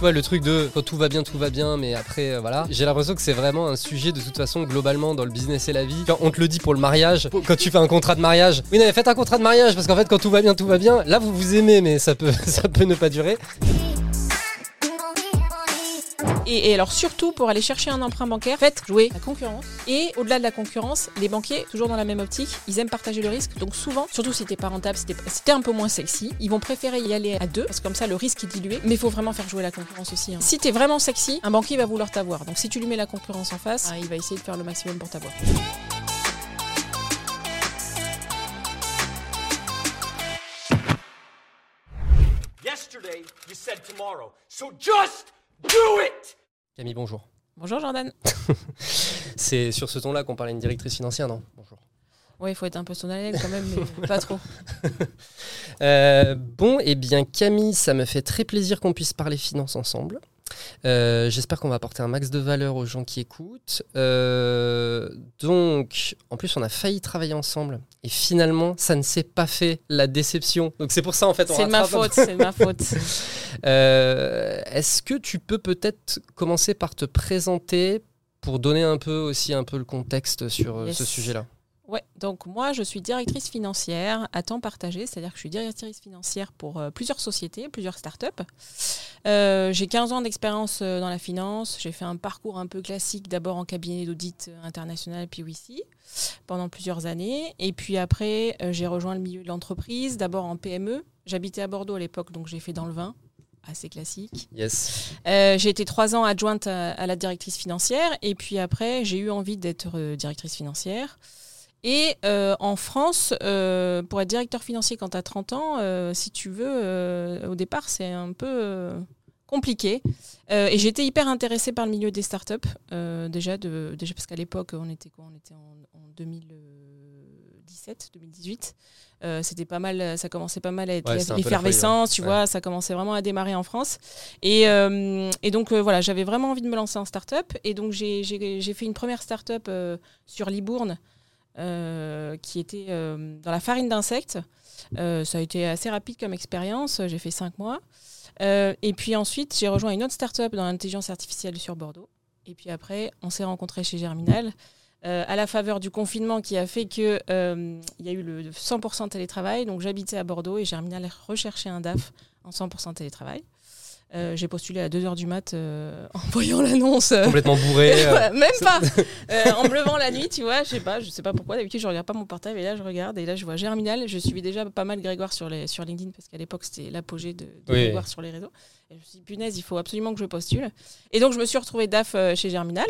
Tu le truc de quand tout va bien, tout va bien, mais après, euh, voilà. J'ai l'impression que c'est vraiment un sujet de toute façon, globalement, dans le business et la vie. Quand on te le dit pour le mariage, quand tu fais un contrat de mariage, oui, mais faites un contrat de mariage parce qu'en fait, quand tout va bien, tout va bien. Là, vous vous aimez, mais ça peut, ça peut ne pas durer. Et, alors surtout pour aller chercher un emprunt bancaire, faites jouer la concurrence. Et au-delà de la concurrence, les banquiers, toujours dans la même optique, ils aiment partager le risque. Donc souvent, surtout si t'es pas rentable, si t'es si t'es un peu moins sexy, ils vont préférer y aller à deux, parce que comme ça le risque est dilué. Mais il faut vraiment faire jouer la concurrence aussi. hein. Si t'es vraiment sexy, un banquier va vouloir t'avoir. Donc si tu lui mets la concurrence en face, ah, il va essayer de faire le maximum pour t'avoir. Yesterday, you said tomorrow. So just do it! Camille, bonjour. Bonjour Jordan. C'est sur ce ton-là qu'on parlait d'une directrice financière, non? Bonjour. Ouais, il faut être un peu son quand même, mais pas trop. Euh, bon, eh bien Camille, ça me fait très plaisir qu'on puisse parler finances ensemble. Euh, J'espère qu'on va apporter un max de valeur aux gens qui écoutent. Euh, donc, en plus, on a failli travailler ensemble et finalement, ça ne s'est pas fait. La déception. Donc c'est pour ça en fait. on C'est ma faute, c'est de ma faute. Euh, Est-ce que tu peux peut-être commencer par te présenter pour donner un peu aussi un peu le contexte sur euh, Yes. ce sujet-là? Ouais, donc moi je suis directrice financière à temps partagé, c'est-à-dire que je suis directrice financière pour euh, plusieurs sociétés, plusieurs startups. Euh, j'ai 15 ans d'expérience euh, dans la finance, j'ai fait un parcours un peu classique, d'abord en cabinet d'audit international, puis ici, pendant plusieurs années. Et puis après, j'ai rejoint le milieu de l'entreprise, d'abord en PME. J'habitais à Bordeaux à l'époque, donc j'ai fait dans le vin, assez classique. Yes. Euh, j'ai été trois ans adjointe à, à la directrice financière et puis après j'ai eu envie d'être euh, directrice financière. Et euh, en France, euh, pour être directeur financier quand tu as 30 ans, euh, si tu veux, au départ c'est un peu compliqué. Et j'étais hyper intéressée par le milieu des startups, déjà, de, déjà parce qu'à l'époque on était, quoi, on était en, en 2017, 2018. Euh, c'était pas mal, ça commençait pas mal à être Ouais, folie, l'effervescence, tu ouais. vois, ça commençait vraiment à démarrer en France. Et, euh, et donc euh, voilà, j'avais vraiment envie de me lancer en start-up. Et donc j'ai- fait une première start-up sur Libourne qui était euh, dans la farine d'insectes. Euh, ça a été assez rapide comme expérience, j'ai fait cinq mois. Euh, et puis ensuite, j'ai rejoint une autre start-up dans l'intelligence artificielle sur Bordeaux. Et puis après, on s'est rencontrés chez Germinal. euh, à la faveur du confinement qui a fait que euh, il y a eu le 100% télétravail. Donc j'habitais à Bordeaux et Germinal recherchait un DAF en 100% télétravail. Euh, j'ai postulé à 2h du mat euh, en voyant l'annonce. euh, Complètement bourré. euh, même pas en me levant la nuit tu vois je sais pas je sais pas pourquoi d'habitude je regarde pas mon portable et là je regarde et là je vois Germinal je suivais déjà pas mal Grégoire sur les sur LinkedIn parce qu'à l'époque c'était l'apogée de, de Oui. Grégoire sur les réseaux et je me suis dit punaise il faut absolument que je postule et donc je me suis retrouvée DAF chez Germinal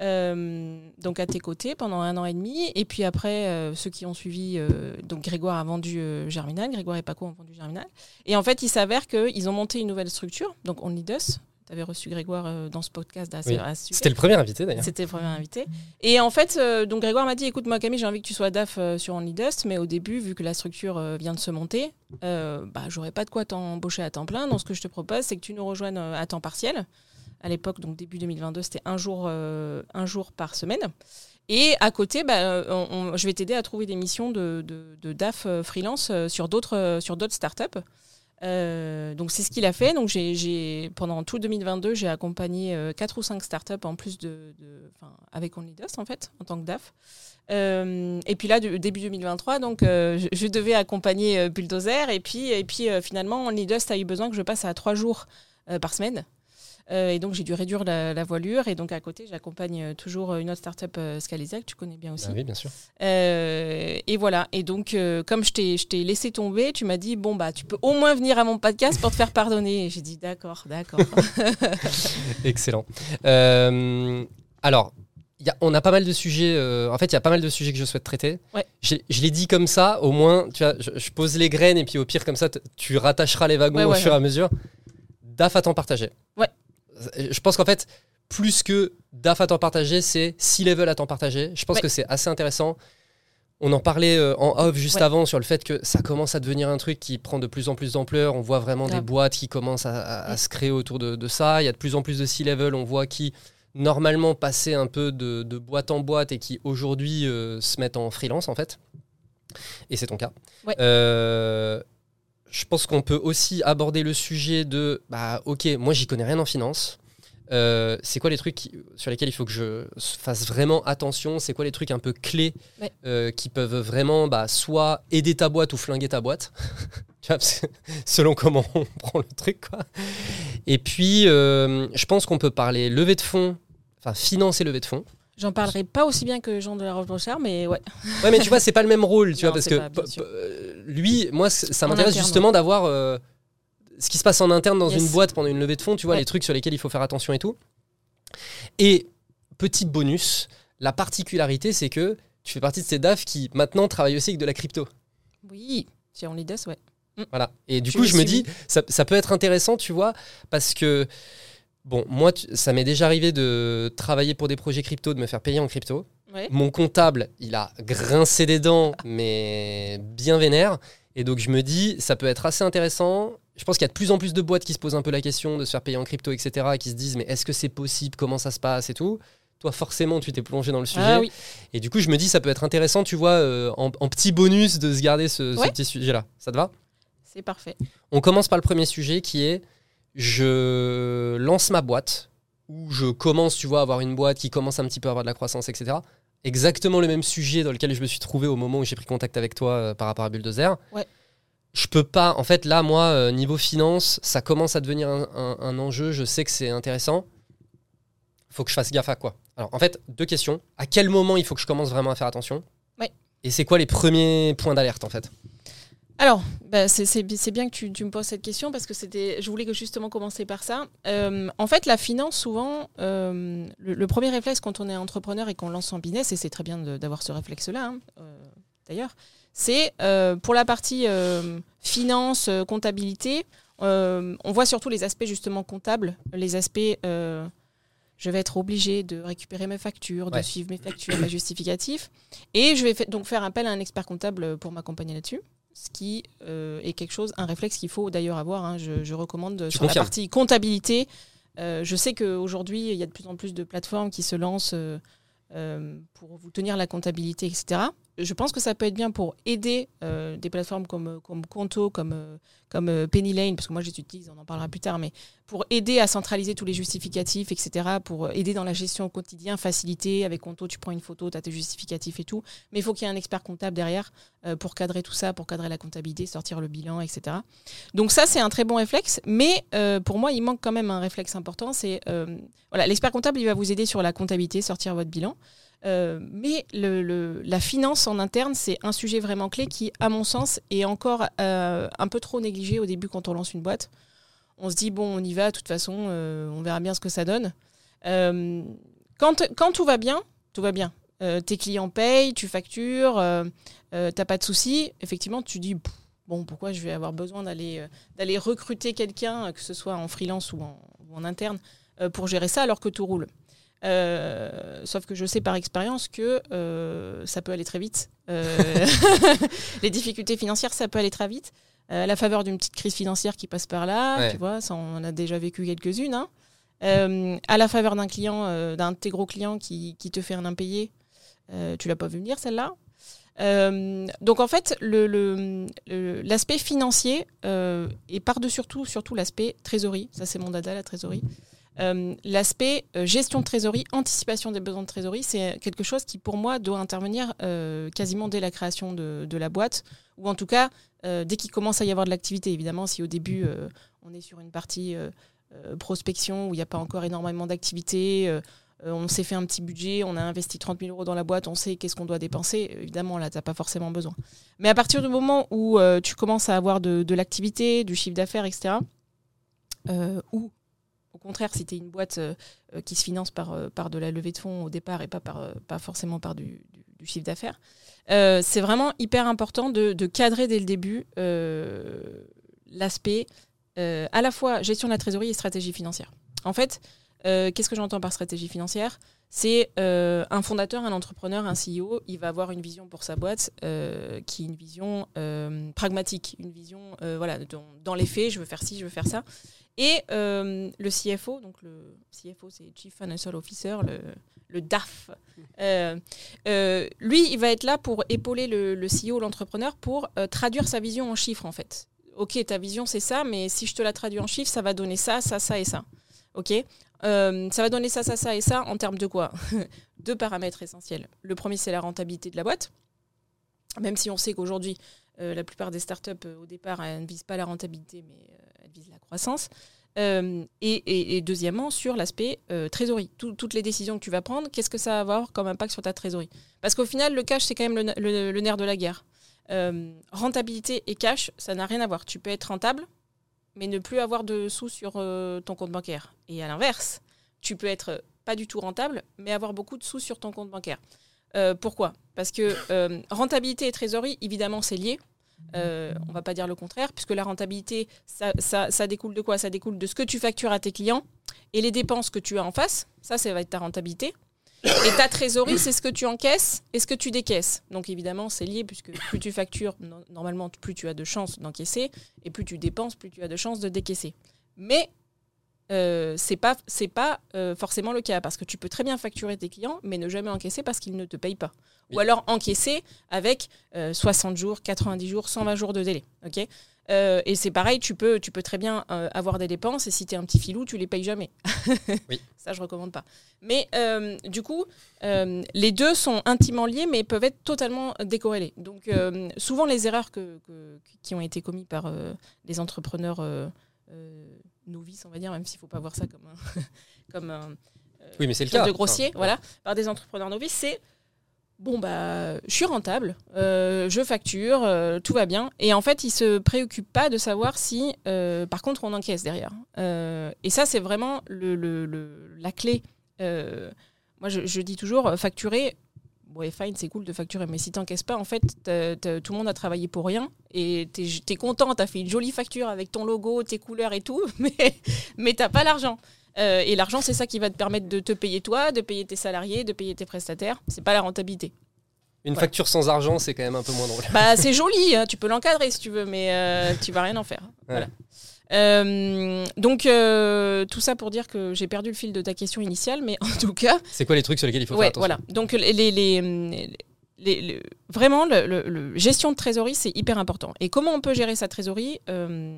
donc à tes côtés pendant un an et demi et puis après euh, ceux qui ont suivi euh, donc Grégoire a vendu euh, Germinal Grégoire et Paco ont vendu Germinal et en fait il s'avère qu'ils ont monté une nouvelle structure donc On Us tu avais reçu Grégoire euh, dans ce podcast Oui. C'était le premier invité d'ailleurs. C'était le premier invité. Et en fait, euh, donc Grégoire m'a dit écoute, moi, Camille, j'ai envie que tu sois DAF euh, sur Only Dust, mais au début, vu que la structure euh, vient de se monter, euh, bah, j'aurais pas de quoi t'embaucher à temps plein. Donc, ce que je te propose, c'est que tu nous rejoignes euh, à temps partiel. À l'époque, donc début 2022, c'était un jour, euh, un jour par semaine. Et à côté, bah, je vais t'aider à trouver des missions de, DAF euh, freelance euh, sur d'autres startups. Donc c'est ce qu'il a fait. Donc j'ai, j'ai- pendant tout 2022, j'ai accompagné quatre ou cinq startups en plus de, avec OnlyDust en fait en tant que DAF. Et puis là, début 2023, donc je, devais accompagner Bulldozer et puis et puis finalement OnlyDust a eu besoin que je passe à trois jours par semaine. Euh, et donc j'ai dû réduire la, la voilure et donc à côté j'accompagne euh, toujours une autre startup euh, Scalisa que tu connais bien aussi. Ah oui, bien sûr. Euh, et voilà. Et donc, euh, comme je t'ai, je t'ai laissé tomber, tu m'as dit bon bah tu peux au moins venir à mon podcast pour te faire pardonner. Et j'ai dit d'accord, d'accord. Excellent. Euh, alors, y a- on a pas mal de sujets. euh, en fait, il y a pas mal de sujets que je souhaite traiter. Ouais. Je l'ai dit comme ça, au moins, tu vois, je, je pose les graines et puis au pire, comme ça, tu rattacheras les wagons Ouais, au fur et à mesure. DAF à temps partagé. Ouais. Je pense qu'en fait, plus que DAF à temps partagé, c'est C-level à temps partagé. Je pense Ouais. que c'est assez intéressant. On en parlait euh, en off juste Ouais. avant sur le fait que ça commence à devenir un truc qui prend de plus en plus d'ampleur. On voit vraiment des boîtes qui commencent à, à- à se créer autour de, de ça. Il y a de plus en plus de C-level. On voit qui, normalement, passaient un peu de, de boîte en boîte et qui aujourd'hui euh, se mettent en freelance, en fait. Et c'est ton cas. Ouais. Euh, je pense qu'on peut aussi aborder le sujet de bah ok, moi j'y connais rien en finance. Euh, c'est quoi les trucs qui- sur lesquels il faut que je fasse vraiment attention? C'est quoi les trucs un peu clés Ouais. euh, qui peuvent vraiment bah, soit aider ta boîte ou flinguer ta boîte? Selon comment on prend le truc. Quoi. Et puis, euh, je pense qu'on peut parler levée de fonds, enfin finance et levée de fonds. J'en parlerai pas aussi bien que Jean de la Roche-Brochard, mais ouais. Ouais, mais tu vois, c'est pas le même rôle, tu Non, vois, parce que pas, lui, moi, ça m'intéresse justement d'avoir euh, ce qui se passe en interne dans Yes. une boîte pendant une levée de fonds, tu vois, Ouais. les trucs sur lesquels il faut faire attention et tout. Et petit bonus, la particularité, c'est que tu fais partie de ces DAF qui maintenant travaillent aussi avec de la crypto. Oui, sur OnlyDus, ouais. Voilà. Et du coup, je me dis, ça, ça peut être intéressant, tu vois, parce que, bon, moi, tu- ça m'est déjà arrivé de travailler pour des projets crypto, de me faire payer en crypto. Ouais. Mon comptable, il a grincé des dents, mais bien vénère. Et donc, je me dis, ça peut être assez intéressant. Je pense qu'il y a de plus en plus de boîtes qui se posent un peu la question de se faire payer en crypto, etc., et qui se disent, mais est-ce que c'est possible? Comment ça se passe? Et tout toi, forcément, tu t'es plongé dans le sujet. Ah oui. Et du coup, je me dis, ça peut être intéressant, tu vois, euh, en, en petit bonus, de se garder ce, petit sujet-là. Ça te va? C'est parfait. on commence par le premier sujet qui est je lance ma boîte ou je commence, tu vois, à avoir une boîte qui commence un petit peu à avoir de la croissance, etc. Exactement le même sujet dans lequel je me suis trouvé au moment où j'ai pris contact avec toi euh, par rapport à Bulldozer. Ouais. Je peux pas, en fait, là, moi, euh, niveau finance, ça commence à devenir un, un- un enjeu. Je sais que c'est intéressant. Faut que je fasse gaffe à quoi? Alors, en fait, deux questions. À quel moment il faut que je commence vraiment à faire attention? Ouais. Et c'est quoi les premiers points d'alerte, en fait? Alors, bah, c'est- c'est bi- c'est bien que tu, tu me poses cette question parce que c'était, je voulais que justement commencer par ça. Euh, en fait, la finance, souvent, euh, le, le premier réflexe quand on est entrepreneur et qu'on lance son business, et c'est très bien d'avoir ce réflexe-là, hein, euh, d'ailleurs, c'est pour la partie finance, comptabilité, on voit surtout les aspects justement comptables, les aspects. je vais être obligé de récupérer mes factures, de suivre mes factures, mes justificatifs. Et je vais donc faire appel à un expert comptable pour m'accompagner là-dessus. Ce qui euh, est quelque chose, un réflexe qu'il faut d'ailleurs avoir. hein. Je, je recommande sur la partie comptabilité. euh, je sais qu'aujourd'hui, il y a de plus en plus de plateformes qui se lancent euh, pour vous tenir la comptabilité, etc. Je pense que ça peut être bien pour aider euh, des plateformes comme, comme Conto, comme, euh, comme euh, Penny Lane, parce que moi je les utilise, on en parlera plus tard, mais pour aider à centraliser tous les justificatifs, etc., pour aider dans la gestion au quotidien, faciliter. Avec Conto, tu prends une photo, tu as tes justificatifs et tout. Mais il faut qu'il y ait un expert comptable derrière pour cadrer tout ça, pour cadrer la comptabilité, sortir le bilan, etc. Donc ça, c'est un très bon réflexe. Mais pour moi, il manque quand même un réflexe important. C'est voilà, l'expert comptable, il va vous aider sur la comptabilité, sortir votre bilan. Euh, mais le, la finance en interne, c'est un sujet vraiment clé qui, à mon sens, est encore euh, un peu trop négligé au début quand on lance une boîte. On se dit, bon, on y va, de toute façon, euh, on verra bien ce que ça donne. Quand, tout va bien, tout va bien. Tes clients payent, tu factures, t'as pas de soucis. Effectivement, tu dis, bon, pourquoi je vais avoir besoin d'aller recruter quelqu'un, que ce soit en freelance ou en, interne, pour gérer ça alors que tout roule. Euh, sauf que je sais par expérience que euh, ça peut aller très vite. Euh, les difficultés financières, ça peut aller très vite. À la faveur d'une petite crise financière qui passe par là, Ouais. tu vois, ça, on en a déjà vécu quelques-unes. hein. À la faveur d'un client, d'un de tes gros clients qui, qui te fait un impayé, tu l'as pas vu venir celle-là. Donc en fait, le- le- le- l'aspect financier et par-dessus surtout, surtout l'aspect trésorerie, ça c'est mon dada, la trésorerie. Euh, l'aspect euh, gestion de trésorerie, anticipation des besoins de trésorerie, c'est quelque chose qui pour moi doit intervenir euh, quasiment dès la création de, la boîte, ou en tout cas dès qu'il commence à y avoir de l'activité. Évidemment, si au début on est sur une partie prospection où il n'y a pas encore énormément d'activité, on s'est fait un petit budget, on a investi 30 000 euros dans la boîte, on sait qu'est-ce qu'on doit dépenser. Évidemment, là, tu n'as pas forcément besoin. Mais à partir du moment où tu commences à avoir de, de l'activité, du chiffre d'affaires, etc., ou contraire, si tu es une boîte euh, euh, qui se finance par, euh, par de la levée de fonds au départ et pas, par, pas forcément par du, du- chiffre d'affaires, c'est vraiment hyper important de, de cadrer dès le début l'aspect à la fois gestion de la trésorerie et stratégie financière. En fait, qu'est-ce que j'entends par stratégie financière? C'est un fondateur, un entrepreneur, un CEO, il va avoir une vision pour sa boîte qui est une vision pragmatique, une vision, voilà, dans les faits, je veux faire ci, je veux faire ça. Et euh, le CFO, donc le CFO, c'est Chief Financial Officer, le, DAF. euh, euh, lui, il va être là pour épauler le, le CEO, l'entrepreneur, pour traduire sa vision en chiffres, en fait. ok, ta vision c'est ça, mais si je te la traduis en chiffres, ça va donner ça, ça, ça et ça. Ok Ça va donner ça, ça, ça et ça en termes de quoi? Deux paramètres essentiels. Le premier, c'est la rentabilité de la boîte. Même si on sait qu'aujourd'hui, euh, la plupart des startups, euh, au départ, elles ne visent pas la rentabilité, mais euh, elles visent la croissance. Et, deuxièmement, sur l'aspect trésorerie. Tout- toutes les décisions que tu vas prendre, qu'est-ce que ça va avoir comme impact sur ta trésorerie? Parce qu'au final, le cash, c'est quand même le, nerf de la guerre. Rentabilité et cash, ça n'a rien à voir. Tu peux être rentable, mais ne plus avoir de sous sur ton compte bancaire. Et à l'inverse, tu peux être pas du tout rentable, mais avoir beaucoup de sous sur ton compte bancaire. Euh, pourquoi? Parce que euh, rentabilité et trésorerie, évidemment, c'est lié. Euh, on va pas dire le contraire, puisque la rentabilité, ça, ça- découle de quoi? Ça découle de ce que tu factures à tes clients et les dépenses que tu as en face. Ça, ça va être ta rentabilité. Et ta trésorerie, c'est ce que tu encaisses et ce que tu décaisses. Donc évidemment, c'est lié, puisque plus tu factures, no- normalement, plus tu as de chances d'encaisser, et plus tu dépenses, plus tu as de chances de décaisser. Mais euh, c'est pas c'est pas euh, forcément le cas parce que tu peux très bien facturer tes clients mais ne jamais encaisser parce qu'ils ne te payent pas. Oui. ou alors encaisser avec euh, 60 jours 90 jours 120 jours de délai ok? Euh, et c'est pareil tu peux tu peux très bien avoir des dépenses et si tu es un petit filou tu les payes jamais. Oui. ça je recommande pas. Mais du coup les deux sont intimement liés mais peuvent être totalement décorrélés. Donc souvent les erreurs que, que- qui ont été commises par les entrepreneurs novices, on va dire, même s'il ne faut pas voir ça comme un, comme un Oui, mais c'est le cas. de grossier, Enfin, voilà, par des entrepreneurs novices, c'est bon bah je suis rentable, euh, je facture, euh, tout va bien, et en fait ils se préoccupent pas de savoir si, euh, par contre, on encaisse derrière. Euh, et ça c'est vraiment le, le- le- la clé. Euh, moi je, je dis toujours euh, facturer. Ouais, fine, c'est cool de facturer, mais si t'encaisses pas, en fait, tout le monde a travaillé pour rien et t'es es content, t'as fait une jolie facture avec ton logo, tes couleurs et tout, mais, mais t'as pas l'argent. Euh, et l'argent, c'est ça qui va te permettre de te payer toi, de payer tes salariés, de payer tes prestataires. C'est pas la rentabilité. Une Ouais. facture sans argent, c'est quand même un peu moins drôle. Bah, c'est joli, hein, tu peux l'encadrer si tu veux, mais euh, tu vas rien en faire. Voilà. Euh, donc, euh, tout ça pour dire que j'ai perdu le fil de ta question initiale, mais en tout cas, C'est quoi les trucs sur lesquels il faut ouais, faire attention voilà. Donc, les, les- les- vraiment, le, le- le- gestion de trésorerie, c'est hyper important. Et comment on peut gérer sa trésorerie Euh,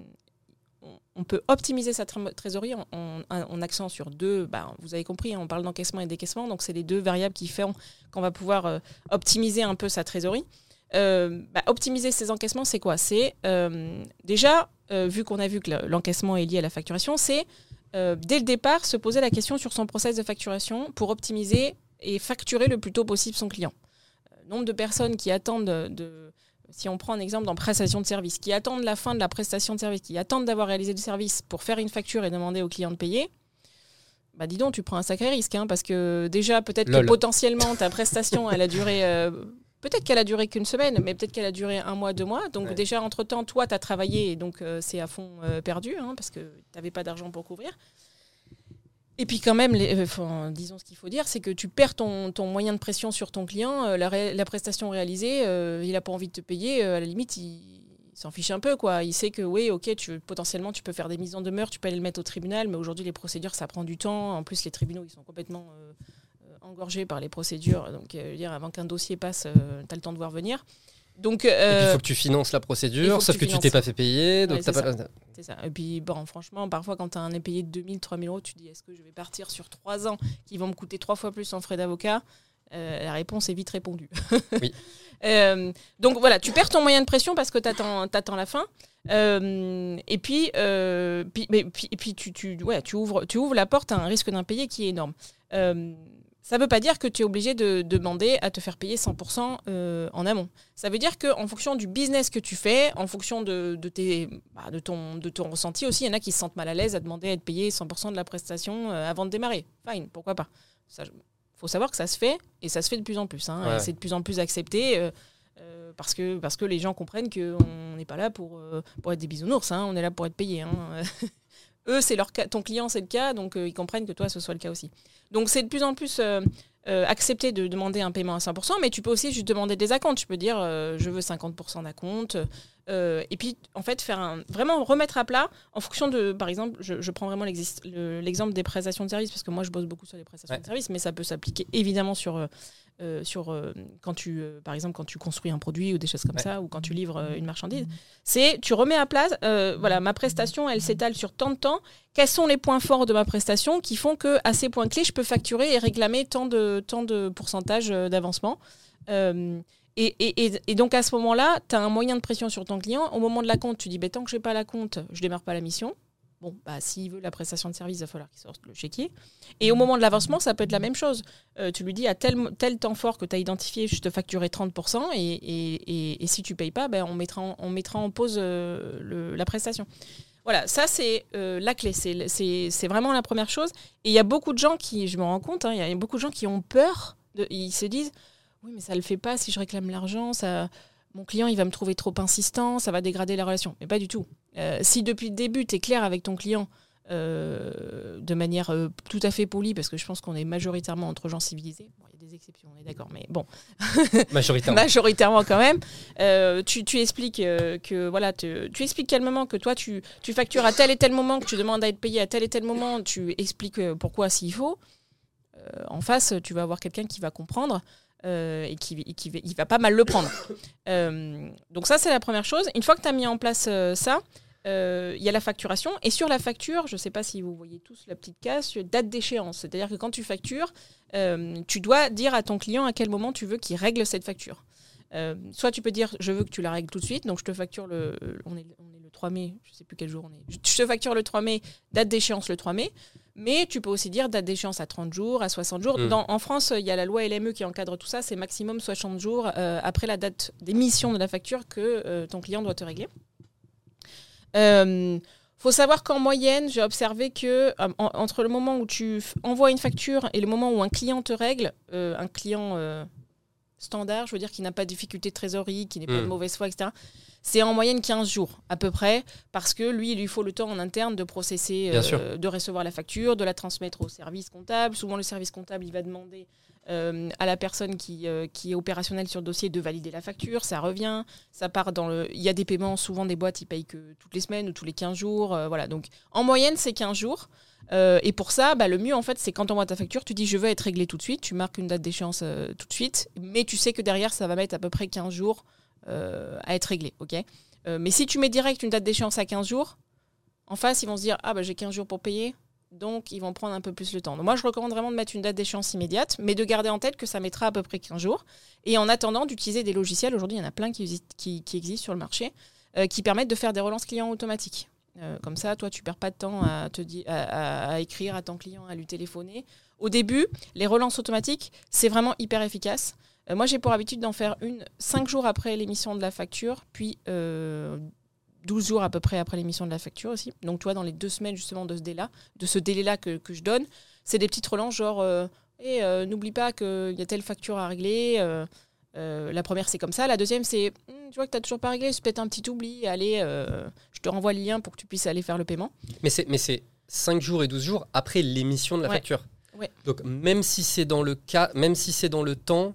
on- peut optimiser sa tré- trésorerie en, en, en accent sur deux. Bah, vous avez compris, hein, on parle d'encaissement et décaissement, donc c'est les deux variables qui font qu'on va pouvoir optimiser un peu sa trésorerie. Euh, bah, optimiser ses encaissements, c'est quoi? C'est euh, déjà, vu qu'on a vu que le- l'encaissement est lié à la facturation, c'est euh, dès le départ se poser la question sur son process de facturation pour optimiser et facturer le plus tôt possible son client. Euh, nombre de personnes qui attendent de, de- si on prend un exemple dans prestation de service, qui attendent la fin de la prestation de service, qui attendent d'avoir réalisé le service pour faire une facture et demander au client de payer, bah dis donc, tu prends un sacré risque, hein, parce que déjà, peut-être que potentiellement, ta prestation, elle a duré... euh, Peut-être qu'elle a duré qu'une semaine, mais peut-être qu'elle a duré un mois, deux mois. Donc Ouais. déjà, entre-temps, toi, tu as travaillé et donc euh, c'est à fond euh, perdu, hein, parce que tu n'avais pas d'argent pour couvrir. Et puis quand même, les- euh, enfin, disons ce qu'il faut dire, c'est que tu perds ton, ton moyen de pression sur ton client. euh, la, ré- la prestation réalisée, il n'a pas envie de te payer. à la limite, il, il s'en fiche un peu. quoi. Il sait que oui, ok, tu, potentiellement, tu peux faire des mises en demeure, tu peux aller le mettre au tribunal, mais aujourd'hui, les procédures, ça prend du temps. En plus, les tribunaux, ils sont complètement euh, euh, engorgés par les procédures. Donc, euh, je veux dire, avant qu'un dossier passe, tu as le temps de voir venir. Donc, il euh, faut que tu finances la procédure, que sauf tu que tu finances. t'es pas fait payer. Donc Ouais, pas... Ça. Et puis, bon, franchement, parfois, quand tu as un impayé de 2000, 3000 euros, tu te dis est-ce que je vais partir sur trois ans qui vont me coûter trois fois plus en frais d'avocat? Euh, La réponse est vite répondue. Oui. Euh, donc voilà, tu perds ton moyen de pression parce que tu attends, la fin. Euh, et puis, euh, puis, mais, puis, et puis tu, tu, ouais, tu, ouvres, tu ouvres la porte à un risque d'impayé qui est énorme. Ça ne veut pas dire que tu es obligé de demander à te faire payer 100% euh, en amont. Ça veut dire qu'en fonction du business que tu fais, en fonction de, de tes, bah, de, ton, de ton ressenti aussi, il y en a qui se sentent mal à l'aise à demander à être payé 100% de la prestation euh, avant de démarrer. Fine, pourquoi pas. Il faut savoir que ça se fait, et ça se fait de plus en plus. hein, Ouais. C'est de plus en plus accepté. euh, parce que, parce que les gens comprennent qu'on n'est pas là pour, pour être des bisounours, hein, on est là pour être payé. hein. Eux, c'est leur cas, ton client, c'est le cas, donc euh, ils comprennent que toi, ce soit le cas aussi. Donc c'est de plus en plus euh, euh, accepté de demander un paiement à 100%, mais tu peux aussi juste demander des acomptes. Tu peux dire, euh, je veux 50% d'acompte. et puis, en fait, faire un, vraiment remettre à plat en fonction de, par exemple, je, je prends vraiment le- l'exemple des prestations de services, parce que moi, je bosse beaucoup sur les prestations Ouais. de services, mais ça peut s'appliquer évidemment sur, euh, sur euh, quand tu, euh, par exemple, quand tu construis un produit ou des choses comme Ouais. ça, ou quand tu livres euh, une marchandise. C'est tu remets à place, euh, voilà, ma prestation, elle s'étale sur tant de temps. Quels sont les points forts de ma prestation qui font que à ces points clés, je peux facturer et réclamer tant de tant de pourcentage euh, d'avancement. Euh, et, et- et- et donc à ce moment-là, tu as un moyen de pression sur ton client. Au moment de la compte, tu dis, bah, tant que j'ai pas la compte, je démarre pas la mission. Bon, bah, s'il veut la prestation de service, il va falloir qu'il sorte le chéquier. Et au moment de l'avancement, ça peut être la même chose. Euh, tu lui dis à tel, tel temps fort que tu as identifié, je te facturerai 30%, et, si tu payes pas, ben, on, mettra en, pause euh, la prestation. Voilà, ça c'est euh, la clé, c'est- vraiment la première chose. Et il y a beaucoup de gens qui, je me rends compte, hein, il y a beaucoup de gens qui ont peur, ils se disent, oui mais ça le fait pas si je réclame l'argent, ça, mon client il va me trouver trop insistant, ça va dégrader la relation. Mais pas du tout. Euh, si depuis le début tu es clair avec ton client, euh, de manière euh, tout à fait polie, parce que je pense qu'on est majoritairement entre gens civilisés. Bon, il y a des exceptions, on est d'accord, mais bon, Majoritairement. majoritairement quand même. Euh, tu, tu expliques que voilà, te- tu expliques calmement que toi tu, tu factures à tel et tel moment, que tu demandes à être payé à tel et tel moment, tu expliques pourquoi s'il faut. En face, tu vas avoir quelqu'un qui va comprendre. Euh, et qui, va- pas mal le prendre. Euh, donc ça, c'est la première chose. Une fois que tu as mis en place euh, ça, il y a la facturation. Et sur la facture, je ne sais pas si vous voyez tous la petite case, date d'échéance. C'est-à-dire que quand tu factures, tu dois dire à ton client à quel moment tu veux qu'il règle cette facture. Soit tu peux dire je veux que tu la règles tout de suite, donc je te facture le, on est le 3 mai, je sais plus quel jour on est, je te facture le 3 mai, date d'échéance le 3 mai, mais tu peux aussi dire date d'échéance à 30 jours, à 60 jours. Mm. Dans- en France, il y a la loi LME qui encadre tout ça, c'est maximum 60 jours euh, après la date d'émission de la facture que euh, ton client doit te régler. Euh, faut savoir qu'en moyenne, j'ai observé que en- entre le moment où tu envoies une facture et le moment où un client te règle, un client standard, je veux dire qui n'a pas de difficulté de trésorerie, qui n'est pas de mauvaise foi, etc., c'est en moyenne 15 jours à peu près, parce que lui, il lui faut le temps en interne de processer, euh, de recevoir la facture, de la transmettre au service comptable. Souvent, le service comptable, il va demander euh, à la personne qui, euh, qui est opérationnelle sur le dossier de valider la facture, ça revient, ça part dans le... Il y a des paiements, souvent des boîtes, ils payent que toutes les semaines ou tous les 15 jours, voilà. Donc, en moyenne, c'est 15 jours. Euh, et pour ça, bah, le mieux, en fait, c'est quand tu envoies ta facture, tu dis je veux être réglé tout de suite, tu marques une date d'échéance euh, tout de suite, mais tu sais que derrière, ça va mettre à peu près 15 jours à être réglé, Euh, Mais si tu mets direct une date d'échéance à 15 jours, en face, ils vont se dire ah bah j'ai 15 jours pour payer, donc ils vont prendre un peu plus le temps. Donc moi, je recommande vraiment de mettre une date d'échéance immédiate, mais de garder en tête que ça mettra à peu près 15 jours. Et en attendant, d'utiliser des logiciels, aujourd'hui, il y en a plein qui, existe- qui, qui existent sur le marché, euh, qui permettent de faire des relances clients automatiques. Euh, comme ça, toi, tu perds pas de temps à écrire à ton client, à lui téléphoner. Au début, les relances automatiques, c'est vraiment hyper efficace. Euh, moi, j'ai pour habitude d'en faire une 5 jours après l'émission de la facture, puis euh, 12 jours à peu près après l'émission de la facture aussi. Donc, tu vois, dans les deux semaines justement de ce délai-là, de ce délai-là que, que je donne, c'est des petites relances genre euh, Eh, euh, n'oublie pas qu'il y a telle facture à régler. euh, euh, la première, c'est comme ça. La deuxième, c'est Hum, tu vois que tu n'as toujours pas réglé, c'est peut-être un petit oubli. Allez, euh, je te renvoie le lien pour que tu puisses aller faire le paiement. Mais c'est, mais c'est 5 jours et 12 jours après l'émission de la Ouais. facture. Ouais. Donc même si c'est dans le cas, même si c'est dans le temps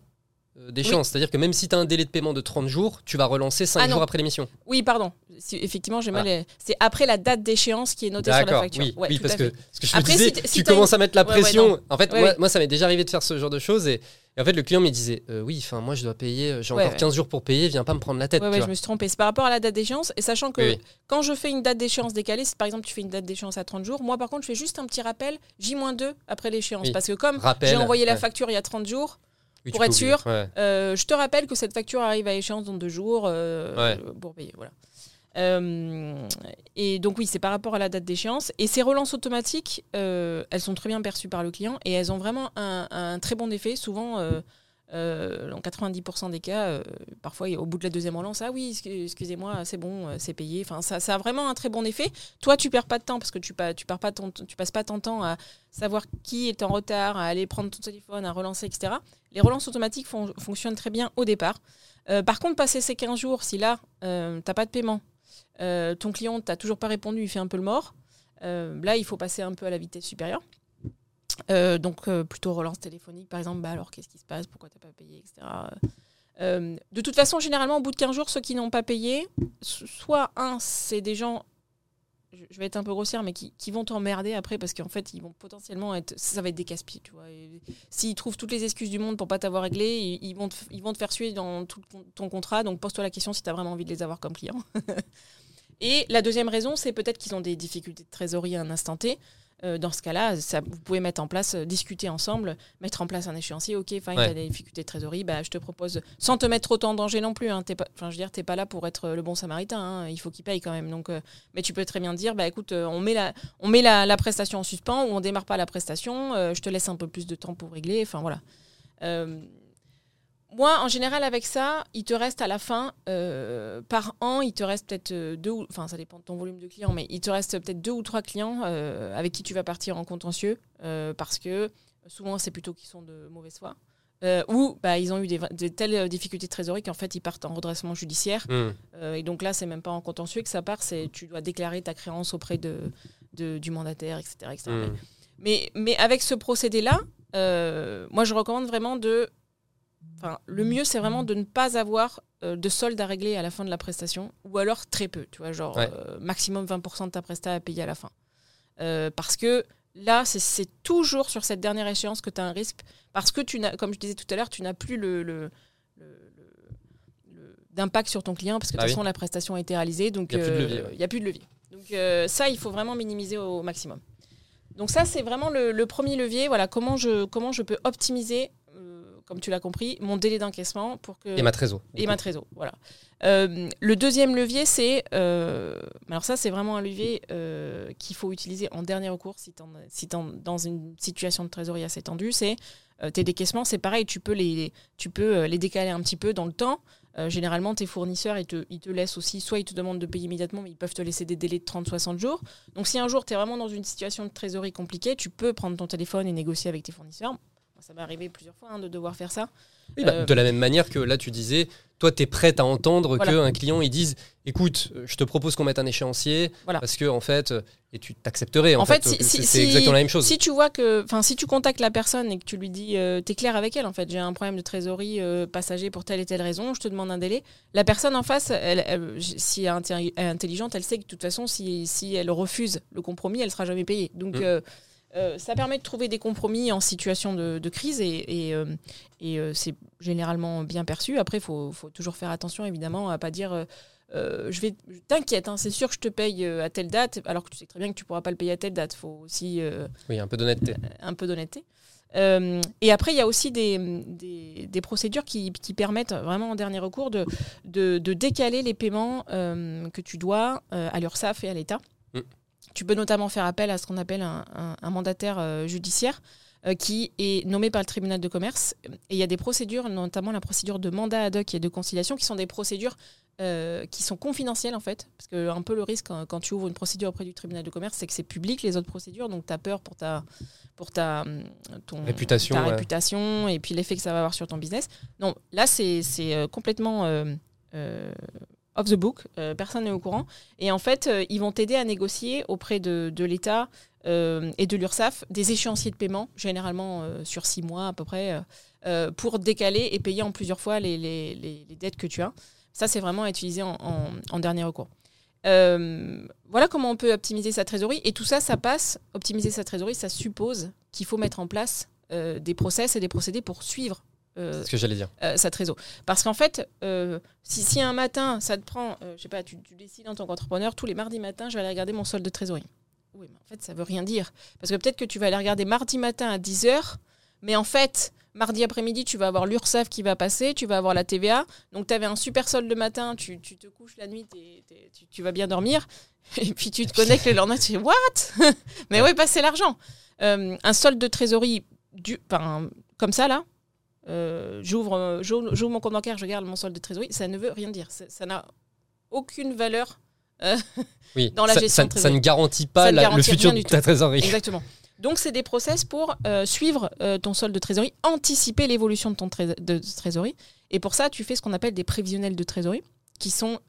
euh, d'échéance, c'est-à-dire que même si tu as un délai de paiement de 30 jours, tu vas relancer 5 Ah jours après l'émission. Oui, pardon. Si- effectivement, j'ai mal. C'est après la date d'échéance qui est notée sur la facture. oui, Ouais, oui parce que, parce que je Après, disais, si tu commences à mettre la Ouais, pression. en fait, moi, ça m'est déjà arrivé de faire ce genre de choses et, et en fait, le client me disait, euh, oui, enfin, moi, je dois payer, euh, j'ai encore ouais. 15 jours pour payer, viens pas me prendre la tête. Vois. je me suis trompée. C'est par rapport à la date d'échéance. Et sachant que Oui, oui. quand je fais une date d'échéance décalée, si par exemple tu fais une date d'échéance à 30 jours, moi par contre je fais juste un petit rappel J-2 après l'échéance. Oui. Parce que comme j'ai envoyé la facture il y a 30 jours, Oui, pour être sûr. ouais. euh, je te rappelle que cette facture arrive à échéance dans deux jours euh, pour payer. Voilà. Euh, et donc oui, c'est par rapport à la date d'échéance. Et ces relances automatiques, elles sont très bien perçues par le client et elles ont vraiment un, un très bon effet. Souvent, euh, dans 90% des cas, euh, parfois au bout de la deuxième relance, ah oui, excu- excusez-moi, c'est bon, euh, c'est payé. Enfin, ça, a vraiment un très bon effet. Toi, tu perds pas de temps parce que tu, pas, tu, perds pas ton, tu passes pas ton temps à savoir qui est en retard, à aller prendre ton téléphone, à relancer, etc. Les relances automatiques fon- fonctionnent très bien au départ. Euh, par contre, passer ces 15 jours, si là, tu n'as pas de paiement, ton client t'a toujours pas répondu, il fait un peu le mort, là, il faut passer un peu à la vitesse supérieure. Euh, donc, euh, plutôt relance téléphonique, par exemple, bah alors qu'est-ce qui se passe, pourquoi tu n'as pas payé, etc. Euh, de toute façon, généralement, au bout de 15 jours, ceux qui n'ont pas payé, so- soit un, c'est des gens je vais être un peu grossière, mais qui, qui vont t'emmerder après parce qu'en fait, ils vont potentiellement être. Ça va être des casse-pieds, tu vois. S'ils trouvent toutes les excuses du monde pour pas t'avoir réglé, ils, vont te, ils vont te faire suer dans tout ton- contrat. Donc pose-toi la question si tu as vraiment envie de les avoir comme clients. Et la deuxième raison, c'est peut-être qu'ils ont des difficultés de trésorerie à un instant T. Euh, dans ce cas-là, vous pouvez mettre en place, euh, discuter ensemble, mettre en place un échéancier. Ok, fine, Ouais. tu as des difficultés de trésorerie, bah, je te propose, sans te mettre autant en danger non plus. Hein, t'es pas, enfin, je veux dire, t'es pas là pour être le bon samaritain. hein, il faut qu'il paye quand même. Donc, euh, mais tu peux très bien dire, bah écoute, on met la, on met la, la prestation en suspens ou on démarre pas la prestation. je te laisse un peu plus de temps pour régler. Enfin voilà. Moi, en général, avec ça, il te reste à la fin, euh, par an, il te reste peut-être euh, deux, ou- enfin ça dépend de ton volume de clients, mais il te reste peut-être deux ou trois clients euh, avec qui tu vas partir en contentieux, euh, parce que souvent c'est plutôt qu'ils sont de mauvaise foi, ou bah, ils ont eu des, de telles difficultés de trésorerie qu'en fait ils partent en redressement judiciaire, Hmm. et donc là c'est même pas en contentieux que ça part, c'est tu dois déclarer ta créance auprès de, de- du mandataire, etc. etc. Hmm. Mais, mais avec ce procédé-là, moi, je recommande vraiment de. Enfin, le mieux, c'est vraiment de ne pas avoir euh, de solde à régler à la fin de la prestation, ou alors très peu, tu vois, genre Ouais. euh, maximum 20% de ta presta à payer à la fin. Euh, parce que là, c'est- toujours sur cette dernière échéance que tu as un risque, parce que, tu n'as, comme je disais tout à l'heure, tu n'as plus le, le- le- le- le- d'impact sur ton client, parce que de Ah toute oui. façon, la prestation a été réalisée, donc Il y a plus de euh, a plus de levier. Donc ça, il faut vraiment minimiser au maximum. Donc ça, c'est vraiment le, premier levier. Voilà, comment je, comment je peux optimiser, comme tu l'as compris, mon délai d'encaissement pour que Et ma trésor. et ma trésor. Voilà. Euh, le deuxième levier, c'est euh, alors ça, c'est vraiment un levier euh, qu'il faut utiliser en dernier recours si tu si t'en- dans une situation de trésorerie assez tendue. C'est tes décaissements, c'est pareil, tu peux les tu peux les décaler un petit peu dans le temps. Généralement, tes fournisseurs, ils te, ils te laissent aussi, soit ils te demandent de payer immédiatement, mais ils peuvent te laisser des délais de 30-60 jours. Donc, si un jour, tu es vraiment dans une situation de trésorerie compliquée, tu peux prendre ton téléphone et négocier avec tes fournisseurs. Ça m'est arrivé plusieurs fois hein, de devoir faire ça. Oui, bah, Euh, de la même manière que là, tu disais, toi, tu es prête à entendre Voilà. qu'un client, il dise écoute, euh, je te propose qu'on mette un échéancier, Voilà. parce que, en fait, euh, et tu t'accepterais. En, En fait, fait, si- si- c'est si- exactement la même chose. Si tu vois que, enfin, si tu contactes la personne et que tu lui dis, euh, t'es clair avec elle, en fait, j'ai un problème de trésorerie euh, passager pour telle et telle raison, je te demande un délai. La personne en face, elle, elle- si elle est intelli- elle est intelligente, elle sait que de toute façon, si, si elle refuse le compromis, elle sera jamais payée. Donc, Mm. Euh, ça permet de trouver des compromis en situation de, de crise et, et, euh, et, euh, c'est généralement bien perçu. Après, il faut, faut toujours faire attention, évidemment, à pas dire. je vais t'inquiète, hein, c'est sûr que je te paye à telle date, alors que tu sais très bien que tu pourras pas le payer à telle date. Il faut aussi Oui, un peu d'honnêteté. un peu d'honnêteté. Euh, et après, il y a aussi des, des, des procédures qui, qui permettent vraiment en dernier recours de, de, de décaler les paiements euh, que tu dois euh, à l'URSSAF et à l'État. Tu peux notamment faire appel à ce qu'on appelle un, un- un mandataire euh, judiciaire euh, qui est nommé par le tribunal de commerce. Et il y a des procédures, notamment la procédure de mandat ad hoc et de conciliation, qui sont des procédures euh, qui sont confidentielles en fait. Parce que un peu le risque quand, quand tu ouvres une procédure auprès du tribunal de commerce, c'est que c'est public les autres procédures, donc tu as peur pour ta, pour ta, hum, ton, Réputation, ta ouais. réputation et puis l'effet que ça va avoir sur ton business. Non, là c'est complètement euh, euh, off the book, euh, personne n'est au courant. Et en fait, euh, ils vont t'aider à négocier auprès de, de l'État euh, et de l'URSSAF des échéanciers de paiement, généralement sur six mois à peu près, pour décaler et payer en plusieurs fois les, les- les- dettes que tu as. Ça, c'est vraiment à utiliser en, dernier recours. Voilà comment on peut optimiser sa trésorerie. Et tout ça, ça passe, optimiser sa trésorerie, ça suppose qu'il faut mettre en place des process et des procédés pour suivre euh, ce que j'allais dire. euh, sa trésor. Parce qu'en fait, euh, si, si un matin, ça te prend, euh, je sais pas, tu, tu décides en tant qu'entrepreneur, tous les mardis matins, je vais aller regarder mon solde de trésorerie. Oui, mais en fait, ça veut rien dire. Parce que peut-être que tu vas aller regarder mardi matin à 10h, mais en fait, mardi après-midi, tu vas avoir l'URSSAF qui va passer, tu vas avoir la TVA. Donc, tu avais un super solde le matin, tu, tu te couches la nuit, t'es- t'es- tu, tu vas bien dormir. Et puis, tu te connectes le lendemain, tu fais What? Mais est passé l'argent Euh, Un solde de trésorerie du, enfin, comme ça, là, euh, j'ouvre euh, j'ouvre mon compte bancaire, je regarde mon solde de trésorerie, ça ne veut rien dire. Ça n'a aucune valeur. euh, Oui. Dans la ça, gestion ça- de ça trésorerie. ne garantit pas le futur de ta trésorerie. Exactement. Donc, c'est des process pour euh, suivre ton solde de trésorerie, anticiper l'évolution de ton de trésorerie. Et pour ça, tu fais ce qu'on appelle des prévisionnels de trésorerie, qui sont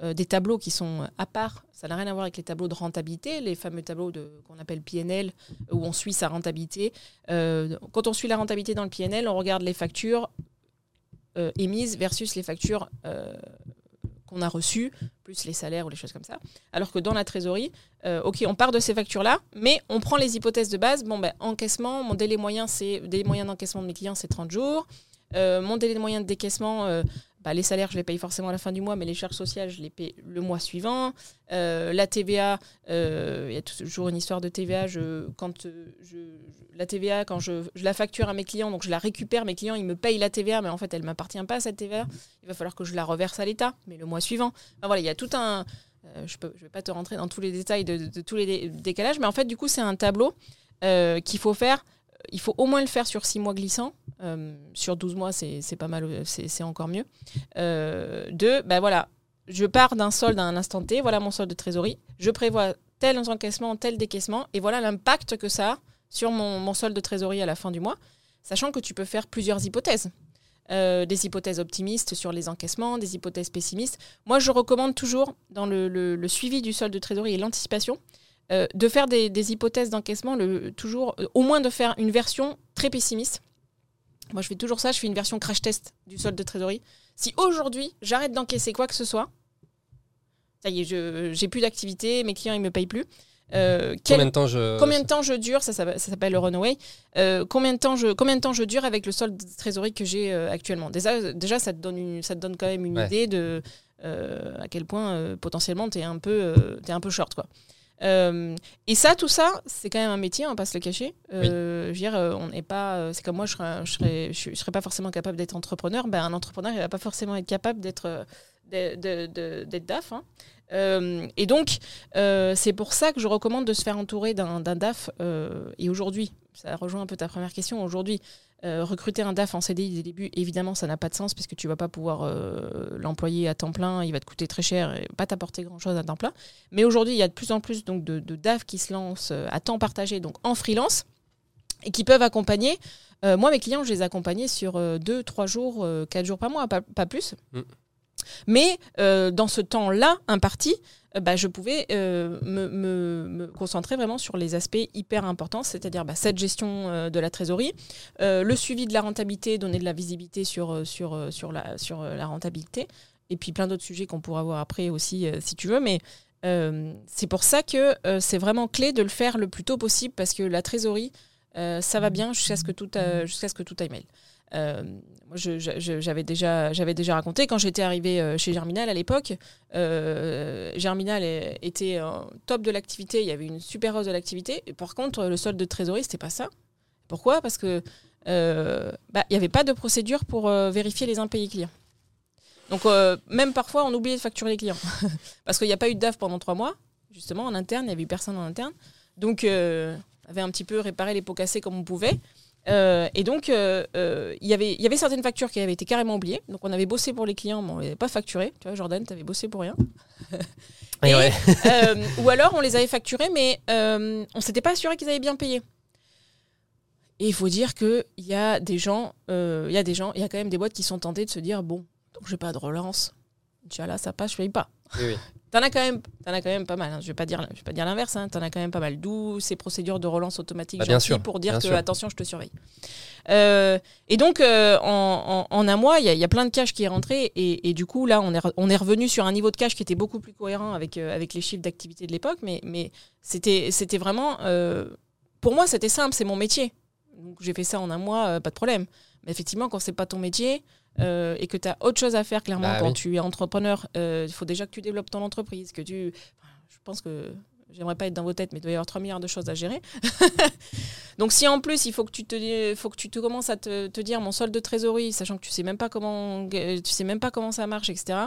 euh, euh, des tableaux qui sont à part. Ça n'a rien à voir avec les tableaux de rentabilité, les fameux tableaux de- qu'on appelle PNL, où on suit sa rentabilité. Euh, quand on suit la rentabilité dans le PNL, on regarde les factures euh, émises versus les factures euh, qu'on a reçues, plus les salaires ou les choses comme ça. Alors que dans la trésorerie, euh, ok, on part de ces factures-là, mais on prend les hypothèses de base. Bon, ben, encaissement, mon délai moyen, c'est délai moyen d'encaissement de mes clients, c'est 30 jours. Euh, mon délai moyen de décaissement, euh, bah, les salaires, je les paye forcément à la fin du mois, mais les charges sociales, je les paye le mois suivant. Euh, la TVA, euh, il y a toujours une histoire de TVA. Quand je, la TVA, quand je, la facture à mes clients, donc je la récupère, mes clients, ils me payent la TVA, mais en fait, elle ne m'appartient pas, cette TVA. Il va falloir que je la reverse à l'État, mais le mois suivant. Voilà, il y a tout un... Euh, je ne vais pas te rentrer dans tous les détails de tous les décalages, mais en fait, du coup, c'est un tableau qu'il faut faire il faut au moins le faire sur 6 mois glissants. Euh, sur 12 mois, c'est pas mal, c'est encore mieux. Euh, de, ben voilà, je pars d'un solde à un instant T, voilà mon solde de trésorerie, je prévois tel encaissement, tel décaissement, et voilà l'impact que ça a sur mon, mon, solde de trésorerie à la fin du mois, sachant que tu peux faire plusieurs hypothèses. Euh, des hypothèses optimistes sur les encaissements, des hypothèses pessimistes. Moi, je recommande toujours, dans le, le, le suivi du solde de trésorerie et l'anticipation, euh, de faire des, des hypothèses d'encaissement, toujours, euh, au moins de faire une version très pessimiste. Moi, je fais toujours ça, je fais une version crash test du solde de trésorerie. Si aujourd'hui, j'arrête d'encaisser quoi que ce soit, ça y est, je j'ai plus d'activité, mes clients, ils me payent plus. Euh, quel, combien, de temps je... combien de temps je dure Ça, ça, ça s'appelle le runaway. Euh, combien, de temps je, combien de temps je dure avec le solde de trésorerie que j'ai euh, actuellement? Déjà, déjà, ça te donne, une, ça te donne quand même une ouais. idée de à quel point potentiellement tu es, un peu, es un peu short. Quoi. Euh, et ça, tout ça, c'est quand même un métier, on va pas se le cacher. Euh, oui. Je veux dire, on n'est pas. C'est comme moi, je serais, je serais, je serais pas forcément capable d'être entrepreneur. Ben, un entrepreneur, il va pas forcément être capable d'être d'être DAF. Hein. Euh, et donc, euh, c'est pour ça que je recommande de se faire entourer d'un DAF. Euh, et aujourd'hui, ça rejoint un peu ta première question. Aujourd'hui, recruter un DAF en CDI dès le début, évidemment, ça n'a pas de sens puisque tu vas pas pouvoir l'employer à temps plein. Il va te coûter très cher et pas t'apporter grand-chose à temps plein. Mais aujourd'hui, il y a de plus en plus donc, de, DAF qui se lancent à temps partagé, donc en freelance, et qui peuvent accompagner. moi, mes clients, je les accompagnais sur 2, 3 jours, 4 jours par mois, pas, pas plus. Mm. Mais euh, dans ce temps-là imparti, euh, bah, je pouvais euh, me, me, me, concentrer vraiment sur les aspects hyper importants, c'est-à-dire bah, cette gestion de la trésorerie, le suivi de la rentabilité, donner de la visibilité sur, sur, sur, la, sur la rentabilité, et puis plein d'autres sujets qu'on pourra voir après aussi si tu veux. Mais c'est pour ça que c'est vraiment clé de le faire le plus tôt possible parce que la trésorerie, ça va bien jusqu'à ce que tout, jusqu'à ce que tout aille mail. Euh, moi, j'avais déjà, raconté quand j'étais arrivée euh, chez Germinal à l'époque. Euh, Germinal était top de l'activité, il y avait une super hausse de l'activité. Par contre, le solde de trésorerie, c'était pas ça. Pourquoi? Parce que bah, il n'y avait pas de procédure pour vérifier les impayés clients. Donc même parfois, on oubliait de facturer les clients parce qu'il n'y a pas eu de DAF pendant trois mois. Justement, en interne, il n'y avait personne en interne. Donc, on avait un petit peu réparé les pots cassés comme on pouvait. Euh, et donc, euh, euh, y il y avait certaines factures qui avaient été carrément oubliées. Donc, on avait bossé pour les clients, mais on ne les avait pas facturées. Tu vois, Jordan, tu avais bossé pour rien. et, ouais. euh, ou alors, on les avait facturées, mais on ne s'était pas assuré qu'ils avaient bien payé. Et il faut dire qu'il y a des gens, il y a des gens, il y a quand même des boîtes qui sont tentées de se dire bon, donc j'ai pas de relance. Inch'Allah, ça passe, je paye pas. Oui, oui. T'en as quand même, en as quand même pas mal. Hein. Je vais pas dire, je vais pas dire l'inverse. Hein. T'en as quand même pas mal. D'où ces procédures de relance automatique bah, bien sûr, pour dire bien que sûr. attention, je te surveille. Euh, et donc euh, en, en, en, un mois, il y, y, a plein de cash qui est rentré et, et, du coup là, on est on est revenu sur un niveau de cash qui était beaucoup plus cohérent avec euh, avec les chiffres d'activité de l'époque. Mais mais c'était c'était vraiment pour moi c'était simple, c'est mon métier. Donc j'ai fait ça en un mois, pas de problème. Mais effectivement, quand c'est pas ton métier, euh, et que tu as autre chose à faire, clairement, bah, quand oui. tu es entrepreneur, euh, il faut déjà que tu développes ton entreprise, que tu... Je pense que j'aimerais pas être dans vos têtes, mais il doit y avoir 3 milliards de choses à gérer. Donc si en plus, il faut que tu te, faut que tu te commences à te, te, dire mon solde de trésorerie, sachant que tu sais même pas comment, tu sais même pas comment ça marche, etc.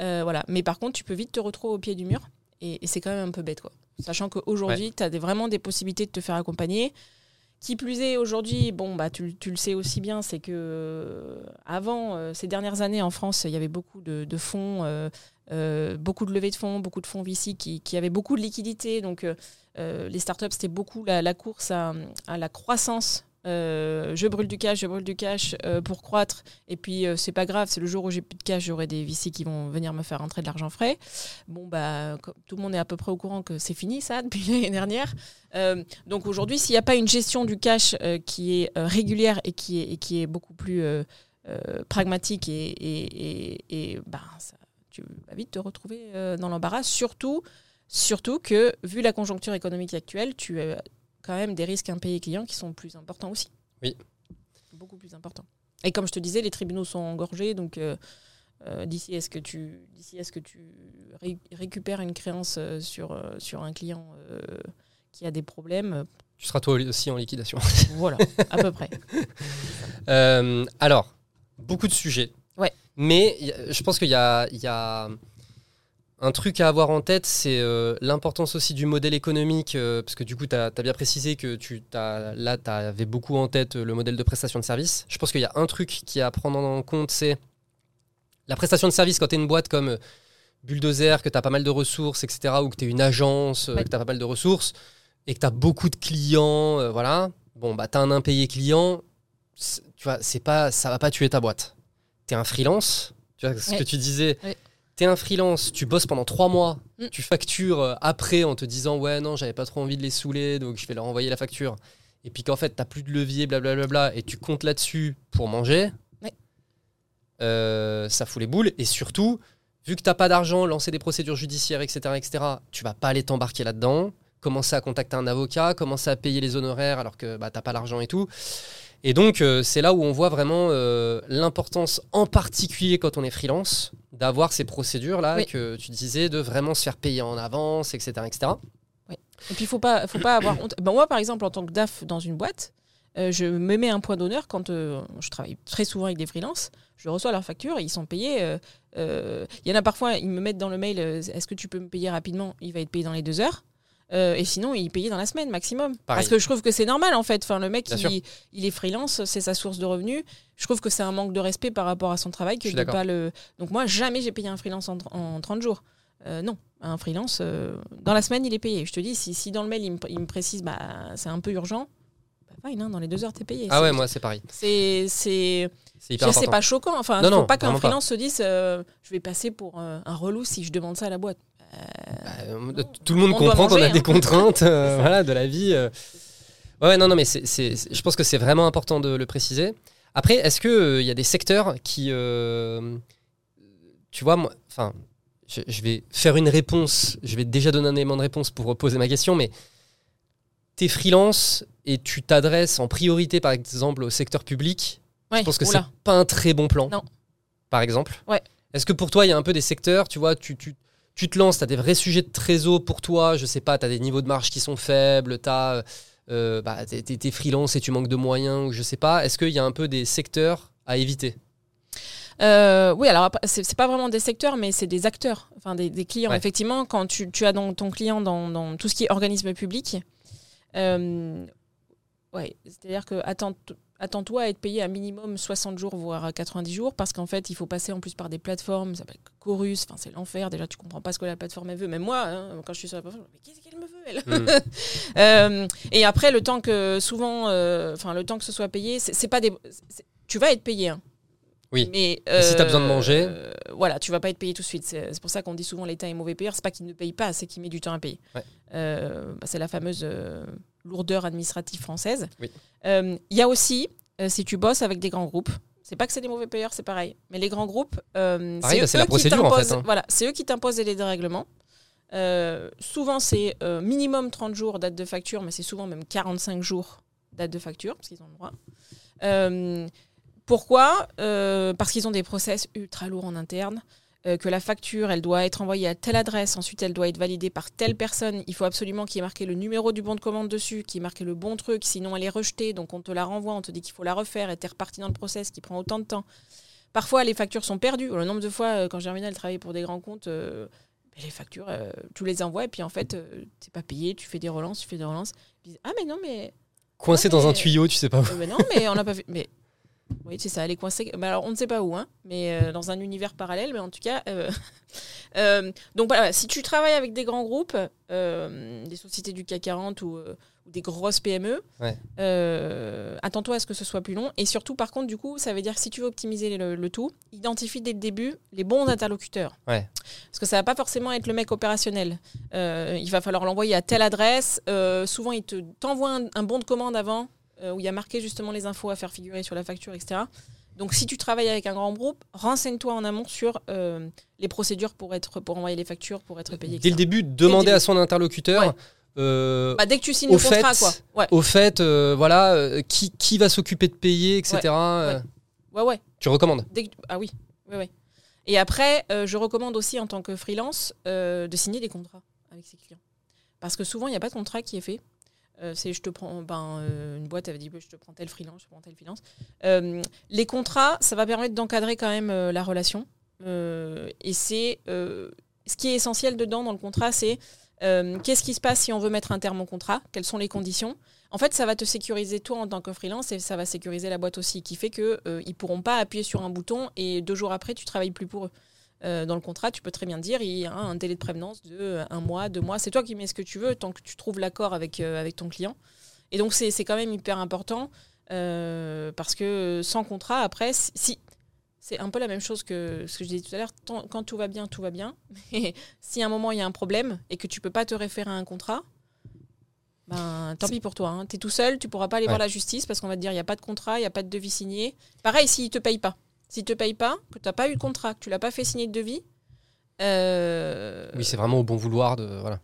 Euh, voilà. Mais par contre, tu peux vite te retrouver au pied du mur, et, et c'est quand même un peu bête, quoi. Sachant qu'aujourd'hui, ouais. tu as des, vraiment des possibilités de te faire accompagner. Qui plus est, aujourd'hui, bon, bah, tu, le sais aussi bien, c'est que euh, avant, euh, ces dernières années en France, il y avait beaucoup de, fonds, euh, beaucoup de levées de fonds, beaucoup de fonds VC qui, avaient beaucoup de liquidités. Donc, les startups, c'était beaucoup la, course à, la croissance. Je brûle du cash, je brûle du cash pour croître. Et puis, c'est pas grave, c'est le jour où j'ai plus de cash, j'aurai des VC qui vont venir me faire rentrer de l'argent frais. Bon, bah, tout le monde est à peu près au courant que c'est fini, ça, depuis l'année dernière. Euh, donc aujourd'hui, s'il n'y a pas une gestion du cash euh, qui est euh, régulière et qui est, beaucoup plus pragmatique et, et, bah, ça, tu vas vite te retrouver euh, dans l'embarras. Surtout, surtout que, vu la conjoncture économique actuelle, tu quand même des risques impayés clients qui sont plus importants aussi. Oui. Beaucoup plus importants. Et comme je te disais, les tribunaux sont engorgés, donc euh, euh, d'ici est-ce que tu, d'ici est-ce que tu ré- récupères une créance euh, sur, sur un client qui a des problèmes, Tu seras toi aussi en liquidation. voilà, à peu près. Alors, beaucoup de sujets. Ouais. Mais je pense qu'il y a, il y a un truc à avoir en tête, c'est euh, l'importance aussi du modèle économique, euh, parce que du coup, tu as, bien précisé que tu as, là, tu avais beaucoup en tête euh, le modèle de prestation de service. Je pense qu'il y a un truc qui est à prendre en compte, c'est la prestation de service quand tu es une boîte comme Bulldozer, que tu as pas mal de ressources, etc., ou que tu es une agence, Ouais. que tu as pas mal de ressources, et que tu as beaucoup de clients, euh, voilà. Bon, bah, tu as un impayé client, tu vois, pas, ça va pas tuer ta boîte. Tu es un freelance, tu vois ce Ouais. que tu disais. Ouais. Tu es un freelance, tu bosses pendant trois mois, Mm. tu factures euh, après en te disant ouais non j'avais pas trop envie de les saouler donc je vais leur envoyer la facture. Et puis qu'en fait t'as plus de levier blablabla et tu comptes là-dessus pour manger. Euh, ça fout les boules et surtout vu que t'as pas d'argent, lancer des procédures judiciaires etc etc. Tu vas pas aller t'embarquer là-dedans. Commencer à contacter un avocat, commencer à payer les honoraires alors que bah, t'as pas l'argent et tout. Et donc, euh, c'est là où on voit vraiment euh, l'importance, en particulier quand on est freelance, d'avoir ces procédures-là Oui. que tu disais, de vraiment se faire payer en avance, etc. etc. Et puis, il faut pas, faut pas avoir honte. Ben, moi, par exemple, en tant que DAF dans une boîte, euh, je me mets un point d'honneur quand je travaille très souvent avec des freelances. Je reçois leurs factures, ils sont payés. Il y en a parfois, ils me mettent dans le mail Est-ce que tu peux me payer rapidement? Il va être payé dans les deux heures. Euh, et sinon, il payé dans la semaine maximum. Parce que je trouve que c'est normal en fait. Enfin, le mec, il, il est freelance, c'est sa source de revenus. Je trouve que c'est un manque de respect par rapport à son travail que Je de pas le. Donc moi, jamais j'ai payé un freelance en, en 30 jours. Euh, non, un freelance, euh, dans la semaine, il est payé. Je te dis, si, si dans le mail, il me, il me précise, bah, c'est un peu urgent, bah, fine, hein, dans les deux heures, t'es payé. Ah ouais, moi c'est pareil. C'est c'est pas choquant. Enfin, Non, faut non, pas qu'un pas. freelance se dise, euh, je vais passer pour un relou si je demande ça à la boîte. Bah, euh, tout le monde On comprend qu'on a des hein. contraintes euh, voilà, de la vie. euh. Ouais, non, non, mais je pense que c'est vraiment important de le préciser. Après, est-ce qu'il y a des secteurs qui. euh, tu vois, moi, enfin, je, je vais faire une réponse. Je vais déjà donner un élément de réponse pour poser ma question, mais t'es freelance et tu t'adresses en priorité, par exemple, au secteur public. Ouais, Je pense que c'est pas un très bon plan. Non. Par exemple. Ouais. Est-ce que pour toi, il y a un peu des secteurs, tu vois, tu, tu, tu te lances, tu as des vrais sujets de trésor pour toi, je sais pas, tu as des niveaux de marge qui sont faibles, tu as. Euh, bah, t'es freelance et tu manques de moyens, ou je sais pas. Est-ce qu'il y a un peu des secteurs à éviter? Euh, oui, alors c'est c'est pas vraiment des secteurs, mais c'est des acteurs, enfin des, des clients. Ouais. Effectivement, quand tu, tu as dans ton client dans, dans tout ce qui est organisme public, euh, ouais, c'est-à-dire que attends- attends-toi à être payé à minimum 60 jours, voire 90 jours, parce qu'en fait, il faut passer en plus par des plateformes, ça s'appelle Chorus, enfin c'est l'enfer. Déjà, tu comprends pas ce que la plateforme elle veut. Même moi, hein, quand je suis sur la plateforme, mais qu'est-ce qu'elle me veut elle Hmm. Euh, et après, le temps que souvent, euh, enfin le temps que ce soit payé, c'est pas des, tu vas être payé. hein. Oui. Mais si t'as besoin de euh, manger euh, voilà, tu vas pas être payé tout de suite. C'est pour ça qu'on dit souvent l'État est mauvais payeur. C'est pas qu'il ne paye pas, c'est qu'il met du temps à payer. Ouais. Euh, bah, c'est la fameuse lourdeur administrative française. Oui. Euh, Il y a aussi, euh, si tu bosses avec des grands groupes, c'est pas que c'est des mauvais payeurs, c'est pareil. Mais les grands groupes, euh, eux- bah, c'est la eux qui procédure, en fait, t'imposent- hein. Voilà, c'est eux qui t'imposent les dérèglements. Souvent, c'est minimum 30 jours date de facture, mais c'est souvent même 45 jours date de facture, parce qu'ils ont le droit. Pourquoi? Parce qu'ils ont des process ultra lourds en interne, euh, que la facture, elle doit être envoyée à telle adresse, ensuite elle doit être validée par telle personne. Il faut absolument qu'il y ait marqué le numéro du bon de commande dessus, qu'il y ait marqué le bon truc, sinon elle est rejetée, donc on te la renvoie, on te dit qu'il faut la refaire, et t'es reparti dans le process qui prend autant de temps. Parfois, les factures sont perdues. Le nombre de fois, euh, quand Germinal travaillait pour des grands comptes, euh, ben, les factures, euh, tu les envoies, et puis en fait, t'es pas payé, tu fais des relances, tu fais des relances. Ils disent, ah, mais non, mais Coincé dans un tuyau, tu sais pas où. mais non, mais on n'a pas fait. Mais oui, c'est ça, elle est coincée. Alors, on ne sait pas où, hein, mais euh, dans un univers parallèle. Mais en tout cas, euh, euh, donc voilà, si tu travailles avec des grands groupes, des sociétés du CAC 40 ou, ou des grosses PME, Ouais. attends-toi à ce que ce soit plus long. Et surtout, par contre, du coup, ça veut dire que si tu veux optimiser le, le tout, identifie dès le début les bons interlocuteurs. Ouais. Parce que ça va pas forcément être le mec opérationnel. Il va falloir l'envoyer à telle adresse. Souvent, il te t'envoie un, un bon de commande avant euh, où il y a marqué justement les infos à faire figurer sur la facture, etc. Donc, si tu travailles avec un grand groupe, renseigne-toi en amont sur euh, les procédures pour, être, pour envoyer les factures, pour être payé. Dès le début, demander à son interlocuteur. Ouais. euh, Bah, dès que tu signes au le contrat, fait, quoi. Ouais, Au fait, voilà, qui, qui va s'occuper de payer, etc. ouais, ouais. Tu recommandes Dès que- Ah oui, ouais, ouais. Et après, euh, je recommande aussi en tant que freelance euh, de signer des contrats avec ses clients. Parce que souvent, il n'y a pas de contrat qui est fait. Euh, c'est je te prends, ben, euh, une boîte avait dit je te prends tel freelance, je te prends tel freelance. Euh, les contrats, ça va permettre d'encadrer quand même la relation. Et c'est ce qui est essentiel dedans dans le contrat, c'est qu'est-ce qui se passe si on veut mettre un terme au contrat, quelles sont les conditions? En fait, ça va te sécuriser toi en tant que freelance et ça va sécuriser la boîte aussi, qui fait que ils pourront pas appuyer sur un bouton et deux jours après tu travailles plus pour eux. Euh, dans le contrat, tu peux très bien dire il y a un délai de prévenance de euh, un mois, deux mois. C'est toi qui mets ce que tu veux tant que tu trouves l'accord avec, euh, avec ton client. Et donc c'est quand même hyper important euh, parce que sans contrat, après, si- c'est un peu la même chose que ce que je disais tout à l'heure, quand tout va bien, tout va bien. Mais si à un moment il y a un problème et que tu peux pas te référer à un contrat, ben tant pis pour toi. Tu es tout seul, tu pourras pas aller voir la justice parce qu'on va te dire il n'y a pas de contrat, il n'y a pas de devis signé. Pareil, s'ils te payent pas. S'ils te payent pas, que tu n'as pas eu de contrat, que tu l'as pas fait signer de devis, euh, Oui, c'est vraiment au bon vouloir de. Voilà.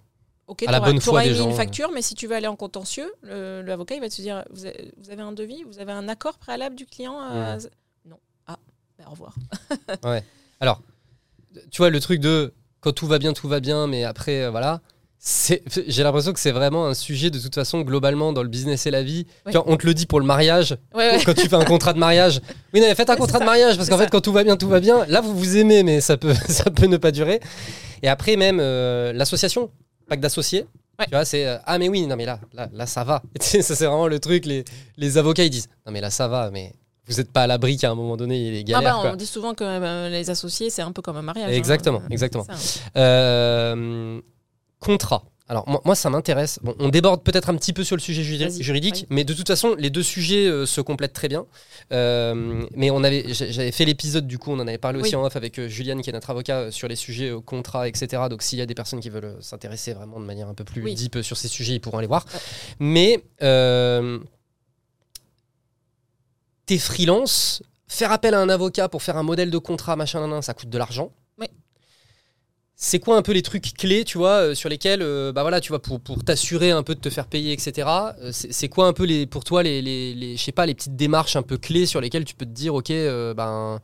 ok, à la bonne foi t'auras des émis gens, une facture, mais si tu veux aller en contentieux, le- l'avocat il va te dire vous avez, un devis, vous avez un accord préalable du client à- Non. Ah, ben, au revoir. Alors, tu vois, le truc de quand tout va bien, tout va bien, mais après, euh, voilà. J'ai l'impression que c'est vraiment un sujet de toute façon globalement dans le business et la vie. Ouais. Vois, on te le dit pour le mariage, Ouais, ouais. quand tu fais un contrat de mariage. Oui, non, mais faites un contrat de mariage parce qu'en fait, quand tout va bien, tout va bien. Là, vous vous aimez, mais ça peut, ça peut ne pas durer. Et après, même euh, l'association, pas que d'associés. Tu vois, c'est euh, ah mais oui, non mais là, là, là ça va. Ça c'est vraiment le truc. Les, les avocats ils disent non mais là ça va, mais vous n'êtes pas à l'abri qu'à un moment donné il y ait des Ah bah, quoi. on dit souvent que euh, les associés, c'est un peu comme un mariage. hein. Exactement, exactement. hein. Euh, contrat. Alors moi, moi, ça m'intéresse. Bon, on déborde peut-être un petit peu sur le sujet juridique, mais de toute façon, les deux sujets euh, se complètent très bien. Euh, mais on avait, j'avais fait l'épisode du coup, on en avait parlé aussi en off avec euh, Juliane, qui est notre avocat sur les sujets contrats, etc. Donc s'il y a des personnes qui veulent s'intéresser vraiment de manière un peu plus Oui. deep sur ces sujets, ils pourront aller voir. Mais t'es freelance, faire appel à un avocat pour faire un modèle de contrat, machin, nan, nan, ça coûte de l'argent. C'est quoi un peu les trucs clés, tu vois, euh, sur lesquels, euh, bah voilà, tu vois, pour, pour t'assurer un peu de te faire payer, etc. euh, c'est quoi un peu les, pour toi les, les, les- je sais pas, les petites démarches un peu clés sur lesquelles tu peux te dire, ok, ben,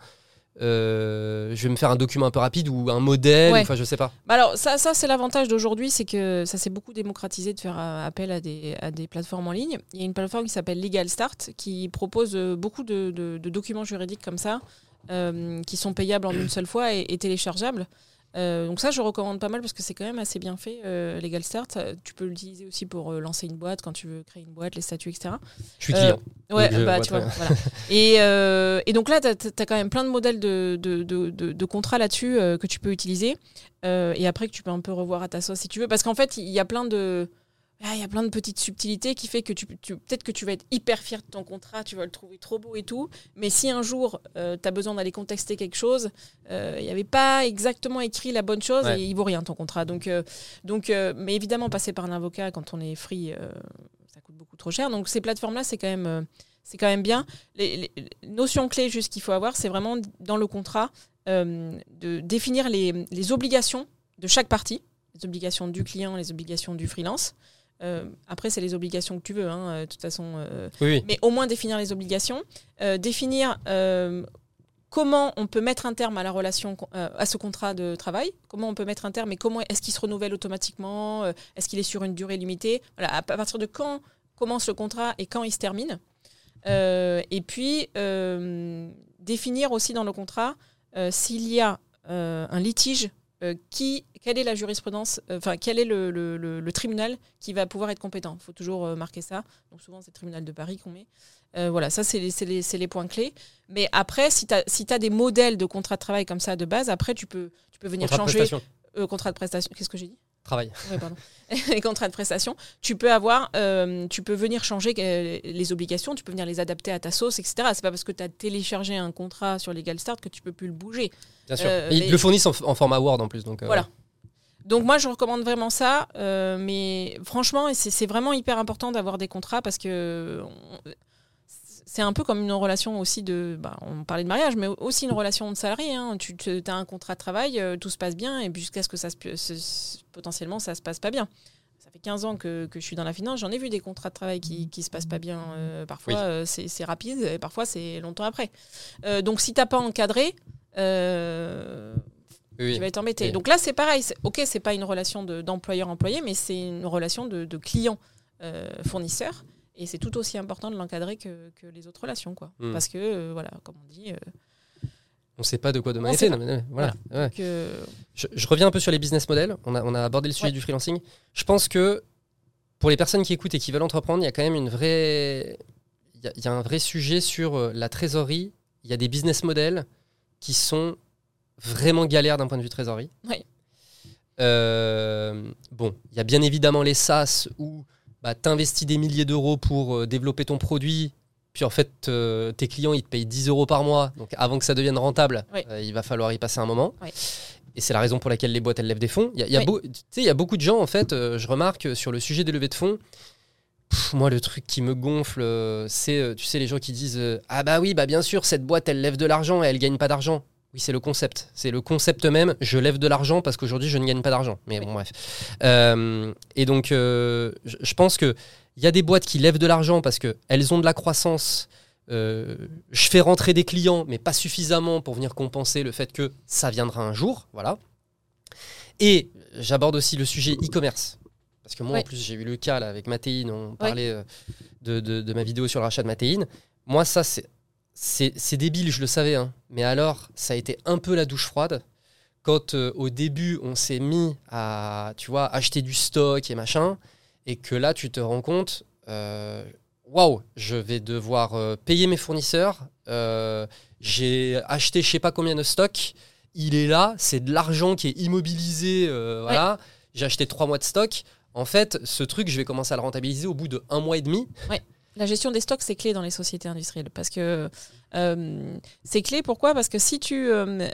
je vais me faire un document un peu rapide ou un modèle, Ouais. enfin, je sais pas. Bah alors ça, ça c'est l'avantage d'aujourd'hui, c'est que ça s'est beaucoup démocratisé de faire appel à des, à des plateformes en ligne. Il y a une plateforme qui s'appelle Legal Start qui propose beaucoup de, de- de documents juridiques comme ça, qui sont payables en une seule fois et, et téléchargeables. Euh, donc ça, je recommande pas mal parce que c'est quand même assez bien fait, euh, Legal Start. Euh, Tu peux l'utiliser aussi pour euh, lancer une boîte quand tu veux créer une boîte, les statuts, etc. Je suis Euh, client. Ouais, Donc, je bah, vois tu vois, voilà. Et, euh, et donc là, tu as, quand même plein de modèles de, de, de, de- de contrats là-dessus euh, que tu peux utiliser. Euh, et après, que tu peux un peu revoir à ta sauce si tu veux. Parce qu'en fait, il y a plein de. Ah, Il y a plein de petites subtilités qui fait que tu, tu- peut-être que tu vas être hyper fier de ton contrat, tu vas le trouver trop beau et tout. Mais si un jour tu as besoin d'aller contester quelque chose, euh, il n'y avait pas exactement écrit la bonne chose Ouais. et il vaut rien ton contrat. Donc, euh, donc euh, mais évidemment, passer par un avocat quand on est free, euh, ça coûte beaucoup trop cher. Donc ces plateformes-là, c'est quand même, euh, c'est quand même bien. Les, les- les notions clés juste qu'il faut avoir, c'est vraiment dans le contrat euh, de définir les, les obligations de chaque partie, les obligations du client, les obligations du freelance. Euh, après, c'est les obligations que tu veux, hein, euh, de toute façon. euh, Oui, mais au moins définir les obligations, définir comment on peut mettre un terme à la relation, à ce contrat de travail, comment on peut mettre un terme et comment est-ce qu'il se renouvelle automatiquement, est-ce qu'il est sur une durée limitée, voilà, à partir de quand commence le contrat et quand il se termine. Et puis définir aussi dans le contrat s'il y a un litige. Euh, qui, quelle est la jurisprudence, euh, enfin quel est le, le- le- le tribunal qui va pouvoir être compétent? Il faut toujours euh, marquer ça. Donc souvent c'est le tribunal de Paris qu'on met. Euh, voilà, ça c'est les, c'est les- c'est les points clés. Mais après, si tu as, si t'as des modèles de contrat de travail comme ça de base, après tu peux, tu peux venir Contrat de changer. prestation. Euh, contrat de prestation, qu'est-ce que j'ai dit? Travail. pardon. les contrats de prestation, tu peux avoir, euh, tu peux venir changer euh, les obligations, tu peux venir les adapter à ta sauce, etc. C'est pas parce que tu as téléchargé un contrat sur Legal Start que tu peux plus le bouger. Bien sûr. Euh, Et ils mais- le fournissent en, en format Word en plus. Donc, euh, Voilà. Donc moi, je recommande vraiment ça, mais franchement, c'est c'est vraiment hyper important d'avoir des contrats parce que on- c'est un peu comme une relation aussi de. Bah, on parlait de mariage, mais aussi une relation de salarié. hein. Tu as un contrat de travail, euh, tout se passe bien, et puis jusqu'à ce que ça se, potentiellement ça se passe pas bien. Ça fait 15 ans que, que je suis dans la finance, j'en ai vu des contrats de travail qui, qui se passent pas bien. euh, parfois, Oui. euh, c'est rapide, et parfois, c'est longtemps après. Euh, donc, si t'as pas encadré, Oui, tu vas être embêté. Oui. Donc là, c'est pareil. Ok, c'est pas une relation de- d'employeur-employé, mais c'est une relation de, de client-fournisseur. Et c'est tout aussi important de l'encadrer que, que les autres relations. Quoi. Mm. Parce que, euh, voilà, comme on dit. euh, On ne sait pas de quoi demain mais, euh, voilà. ouais. que... Je, je reviens un peu sur les business models. On a, on a abordé le sujet Ouais. du freelancing. Je pense que pour les personnes qui écoutent et qui veulent entreprendre, il y a quand même une vraie, il y a, il y a un vrai sujet sur euh, la trésorerie. Il y a des business models qui sont vraiment galères d'un point de vue trésorerie. Oui. Euh, bon, il y a bien évidemment les SaaS où bah, tu investis des milliers d'euros pour euh, développer ton produit. Puis en fait, euh, tes clients, ils te payent 10 euros par mois. Donc avant que ça devienne rentable, Oui. euh, il va falloir y passer un moment. Oui. Et c'est la raison pour laquelle les boîtes, elles lèvent des fonds. Il y a, y a Oui. beau- tu sais, il y a beaucoup de gens, en fait, euh, je remarque sur le sujet des levées de fonds, pff, moi, le truc qui me gonfle, c'est, tu sais, les gens qui disent Ah bah oui, bah bien sûr, cette boîte, elle lève de l'argent et elle gagne pas d'argent. Oui, c'est le concept. C'est le concept même. Je lève de l'argent parce qu'aujourd'hui, je ne gagne pas d'argent. Mais bon, bref. Euh, et donc, euh, je pense que il y a des boîtes qui lèvent de l'argent parce qu'elles ont de la croissance. Euh, je fais rentrer des clients, mais pas suffisamment pour venir compenser le fait que ça viendra un jour. Voilà. Et j'aborde aussi le sujet e-commerce. Parce que moi, Oui. en plus, j'ai eu le cas là, avec Mathéine, on parlait de, de- de ma vidéo sur le rachat de Mathéine. Moi, ça, c'est, c'est, débile, je le savais. hein. Mais alors, ça a été un peu la douche froide. Quand euh, au début, on s'est mis à, tu vois, acheter du stock et machin, et que là, tu te rends compte, euh, waouh, je vais devoir euh, payer mes fournisseurs. euh, j'ai acheté je sais pas combien de stock. Il est là, c'est de l'argent qui est immobilisé. voilà. J'ai acheté trois mois de stock. En fait, ce truc, je vais commencer à le rentabiliser au bout de un mois et demi. La gestion des stocks, c'est clé dans les sociétés industrielles. Parce que euh, c'est clé, pourquoi? Parce que si tu. Euh,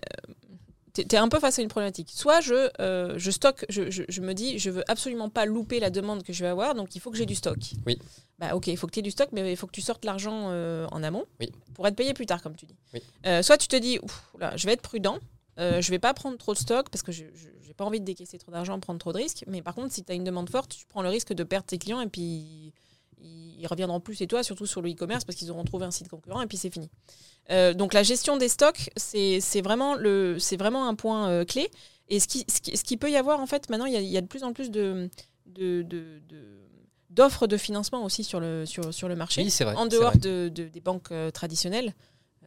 tu es un peu face à une problématique. Soit je, euh, je stocke, je, je- je me dis, je veux absolument pas louper la demande que je vais avoir, donc il faut que j'ai du stock. Oui. Bah ok, il faut que tu aies du stock, mais il faut que tu sortes l'argent euh, en amont Oui. pour être payé plus tard, comme tu dis. Oui. Euh, soit tu te dis, là, je vais être prudent, je vais pas prendre trop de stock parce que je n'ai pas envie de décaisser trop d'argent, prendre trop de risques. Mais par contre, si tu as une demande forte, tu prends le risque de perdre tes clients et puis ils ils reviendront plus et toi, surtout sur le e-commerce, parce qu'ils auront trouvé un site concurrent et puis c'est fini. Euh, donc la gestion des stocks, c'est vraiment, le- vraiment un point euh, clé. Et ce qui, ce, qui, ce qui peut y avoir, en fait, maintenant, il y a, il y a de plus en plus de, de, de- de- d'offres de financement aussi sur le, sur, sur le marché Oui, c'est vrai. en dehors de, de- des banques euh, traditionnelles, euh,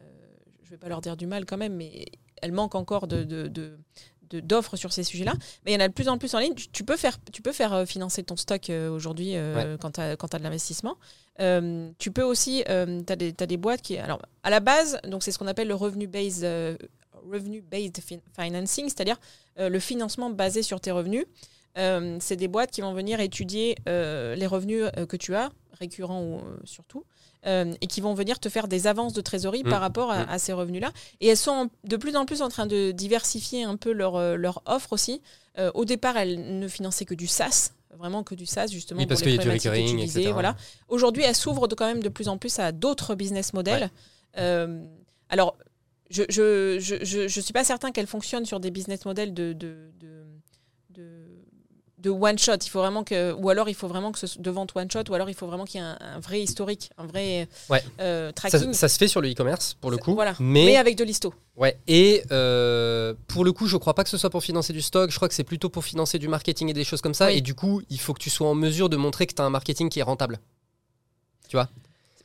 je ne vais pas leur dire du mal quand même, mais elles manquent encore de- de- d'offres sur ces sujets-là. Mais il y en a de plus en plus en ligne. Tu, tu peux faire, tu peux faire euh, financer ton stock euh, aujourd'hui euh, quand tu as, de l'investissement. Euh, tu peux aussi, tu as, des boîtes qui... Alors, à la base, c'est ce qu'on appelle le revenu-based euh, revenue based fin- financing, c'est-à-dire euh, le financement basé sur tes revenus. Euh, c'est des boîtes qui vont venir étudier euh, les revenus euh, que tu as, récurrents ou surtout, et qui vont venir te faire des avances de trésorerie Mmh, par rapport à, mmh. à ces revenus-là. Et elles sont de plus en plus en train de diversifier un peu leur, leur offre aussi. Au départ, elles ne finançaient que du SaaS, vraiment que du SaaS, justement. Oui, parce pour les qu'il y a du problématiques recurring, disais, etc. Voilà. Aujourd'hui, elles s'ouvrent quand même de plus en plus à d'autres business models. Ouais. Alors, je ne je, je, je, je suis pas certain qu'elles fonctionnent sur des business models de, de, de, de, de one shot. Il faut vraiment que, ou alors il faut vraiment que ce de vente one shot, ou alors il faut vraiment qu'il y ait un, un vrai historique, un vrai Ouais. euh, Ça, tracking. ça se fait sur le e-commerce, pour le Ça- coup. voilà. Mais, mais avec de l'isto. ouais. Et euh, pour le coup, je crois pas que ce soit pour financer du stock. Je crois que c'est plutôt pour financer du marketing et des choses comme ça. Oui. Et du coup, il faut que tu sois en mesure de montrer que tu as un marketing qui est rentable.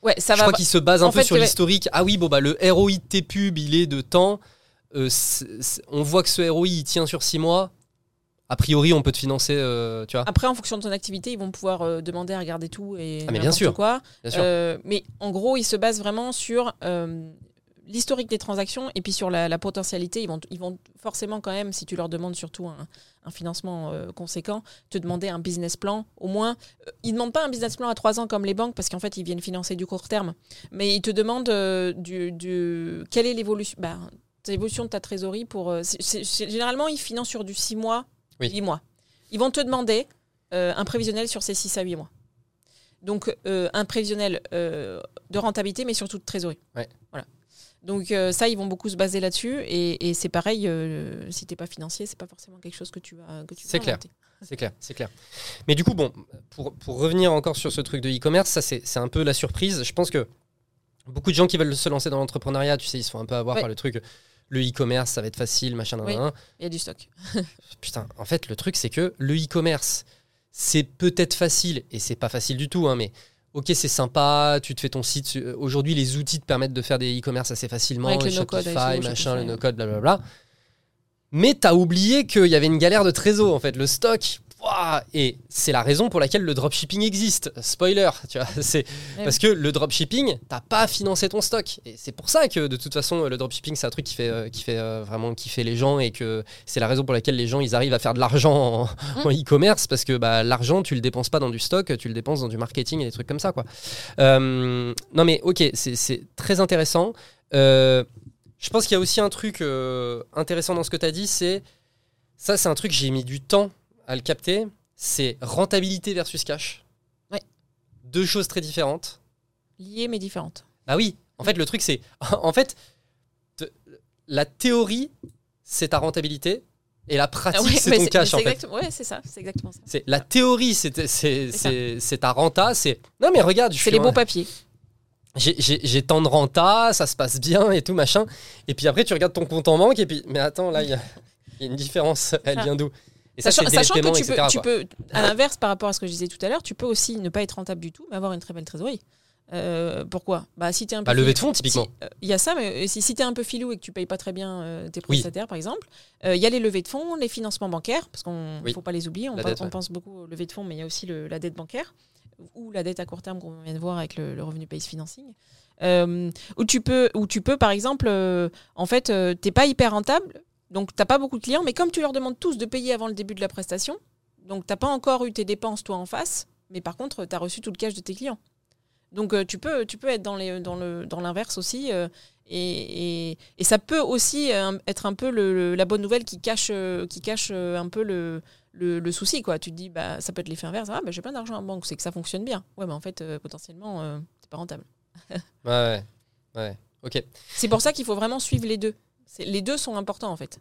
Ouais, ça je va. crois qu'il se base un en peu fait, sur ouais. l'historique. Ah oui, bon, bah, le ROI de tes pubs, il est de temps. Euh, on voit que ce ROI, il tient sur 6 mois. A priori, on peut te financer, euh, tu vois. Après, en fonction de ton activité, ils vont pouvoir euh, demander à regarder tout et Ah, mais bien sûr. quoi. Bien sûr. Euh, mais en gros, ils se basent vraiment sur l'historique des transactions et puis sur la, la potentialité. Ils vont, ils vont forcément quand même, si tu leur demandes surtout un, un financement conséquent, te demander un business plan. Au moins, ils ne demandent pas un business plan à trois ans comme les banques parce qu'en fait, ils viennent financer du court terme. Mais ils te demandent du, du- quelle est l'évolution. Bah, l'évolution de ta trésorerie pour. généralement, ils financent sur du 6 mois, Oui. 8 mois. Ils vont te demander euh, un prévisionnel sur ces 6 à 8 mois. Donc, euh, un prévisionnel euh, de rentabilité, mais surtout de trésorerie. Ouais. Voilà. Donc, ça, ils vont beaucoup se baser là-dessus. Et, et c'est pareil, si tu n'es pas financier, c'est pas forcément quelque chose que tu vas, que tu C'est clair. C'est clair, c'est clair. Mais du coup, bon, pour, pour revenir encore sur ce truc de e-commerce, ça c'est c'est un peu la surprise. Je pense que beaucoup de gens qui veulent se lancer dans l'entrepreneuriat, tu sais, ils se font un peu avoir Ouais. par le truc. Le e-commerce, ça va être facile, machin, Oui. Il y a du stock. Putain, en fait, le truc, c'est que le e-commerce, c'est peut-être facile, et c'est pas facile du tout, hein, mais ok, c'est sympa, tu te fais ton site. euh, Aujourd'hui, les outils te permettent de faire des e-commerce assez facilement, Avec le les Shopify, machin, le no-code, blablabla. Mais t'as oublié qu'il y avait une galère de trésor, en fait. Le stock, ouah, et c'est la raison pour laquelle le dropshipping existe. Spoiler, tu vois, c'est Ouais. parce que le dropshipping, t'as pas financé ton stock. Et c'est pour ça que de toute façon, le dropshipping, c'est un truc qui fait, euh, qui fait euh, vraiment kiffer les gens et que c'est la raison pour laquelle les gens, ils arrivent à faire de l'argent en, en e-commerce parce que bah, l'argent, tu le dépenses pas dans du stock, tu le dépenses dans du marketing et des trucs comme ça, quoi. Euh, non, mais ok, c'est- c'est très intéressant. Euh, je pense qu'il y a aussi un truc euh, intéressant dans ce que tu as dit, c'est ça, c'est un truc j'ai mis du temps à le capter. C'est rentabilité versus cash. Ouais. Deux choses très différentes. Liées mais différentes. Bah oui, en fait, le truc, c'est. En fait, te- la théorie, c'est ta rentabilité. Et la pratique, Ah ouais, c'est ton cash, en fait. Ouais, c'est ça. C'est exactement ça. C'est la théorie, c'est ta renta. C'est non mais regarde, je C'est les beaux papiers. j'ai- tant de renta, ça se passe bien et tout machin. Et puis après, tu regardes ton compte en banque et puis mais attends là, il y, a il y a une différence. Elle Ah. vient d'où? Et ça, Sachant, sachant que tu peux, tu à l'inverse par rapport à ce que je disais tout à l'heure, tu peux aussi ne pas être rentable du tout, mais avoir une très belle trésorerie. Euh, pourquoi? Bah si t'es un peu Bah, levée de fonds, typiquement. si- euh, Il y a ça, mais euh, si, si t'es un peu filou et que tu payes pas très bien euh, tes Oui. prestataires, par exemple, il y a les levées de fonds, les financements bancaires, parce qu'on Oui. faut pas les oublier. On, pense, dette, on ouais. pense beaucoup aux levées de fonds, mais il y a aussi le- la dette bancaire ou la dette à court terme qu'on vient de voir avec le, le revenu based financing. Où tu peux, où tu peux, par exemple, en fait, t'es pas hyper rentable, donc t'as pas beaucoup de clients, mais comme tu leur demandes tous de payer avant le début de la prestation, donc t'as pas encore eu tes dépenses toi en face, mais par contre tu as reçu tout le cash de tes clients. Donc euh, tu peux, tu peux être dans les, dans le, dans l'inverse aussi, euh, et, et, et ça peut aussi euh, être un peu le, le- la bonne nouvelle qui cache, qui cache un peu le, le, le souci quoi. Tu te dis bah ça peut être l'effet inverse, ah bah, j'ai plein d'argent en banque, c'est que ça fonctionne bien. Ouais mais en fait euh, potentiellement euh, c'est pas rentable. Ouais, ouais. Ok. C'est pour ça qu'il faut vraiment suivre les deux. Les deux sont importants en fait.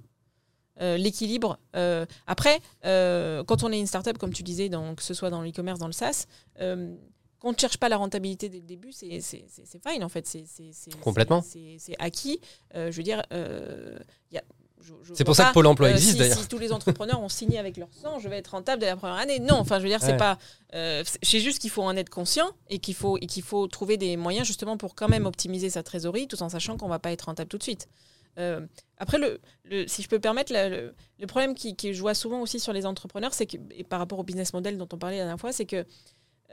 Euh, L'équilibre. euh, après, euh, quand on est une startup, comme tu disais, dans, que ce soit dans l'e-commerce, dans le SaaS, qu'on ne cherche pas la rentabilité dès le début, c'est fine en fait. C'est- Complètement. c'est- acquis. Je veux dire, C'est pour ça pas, que Pôle emploi existe si, d'ailleurs. si tous les entrepreneurs ont signé avec leur sang, je vais être rentable dès la première année. Non, enfin, je veux dire, c'est Ouais. pas. c'est- c'est juste qu'il faut en être conscient et qu'il faut, et qu'il faut trouver des moyens justement pour quand même optimiser sa trésorerie tout en sachant qu'on va pas être rentable tout de suite. Euh, après, le, le- si je peux permettre, la- le, le problème qui, qui je vois souvent aussi sur les entrepreneurs, c'est que, et par rapport au business model dont on parlait la dernière fois, c'est que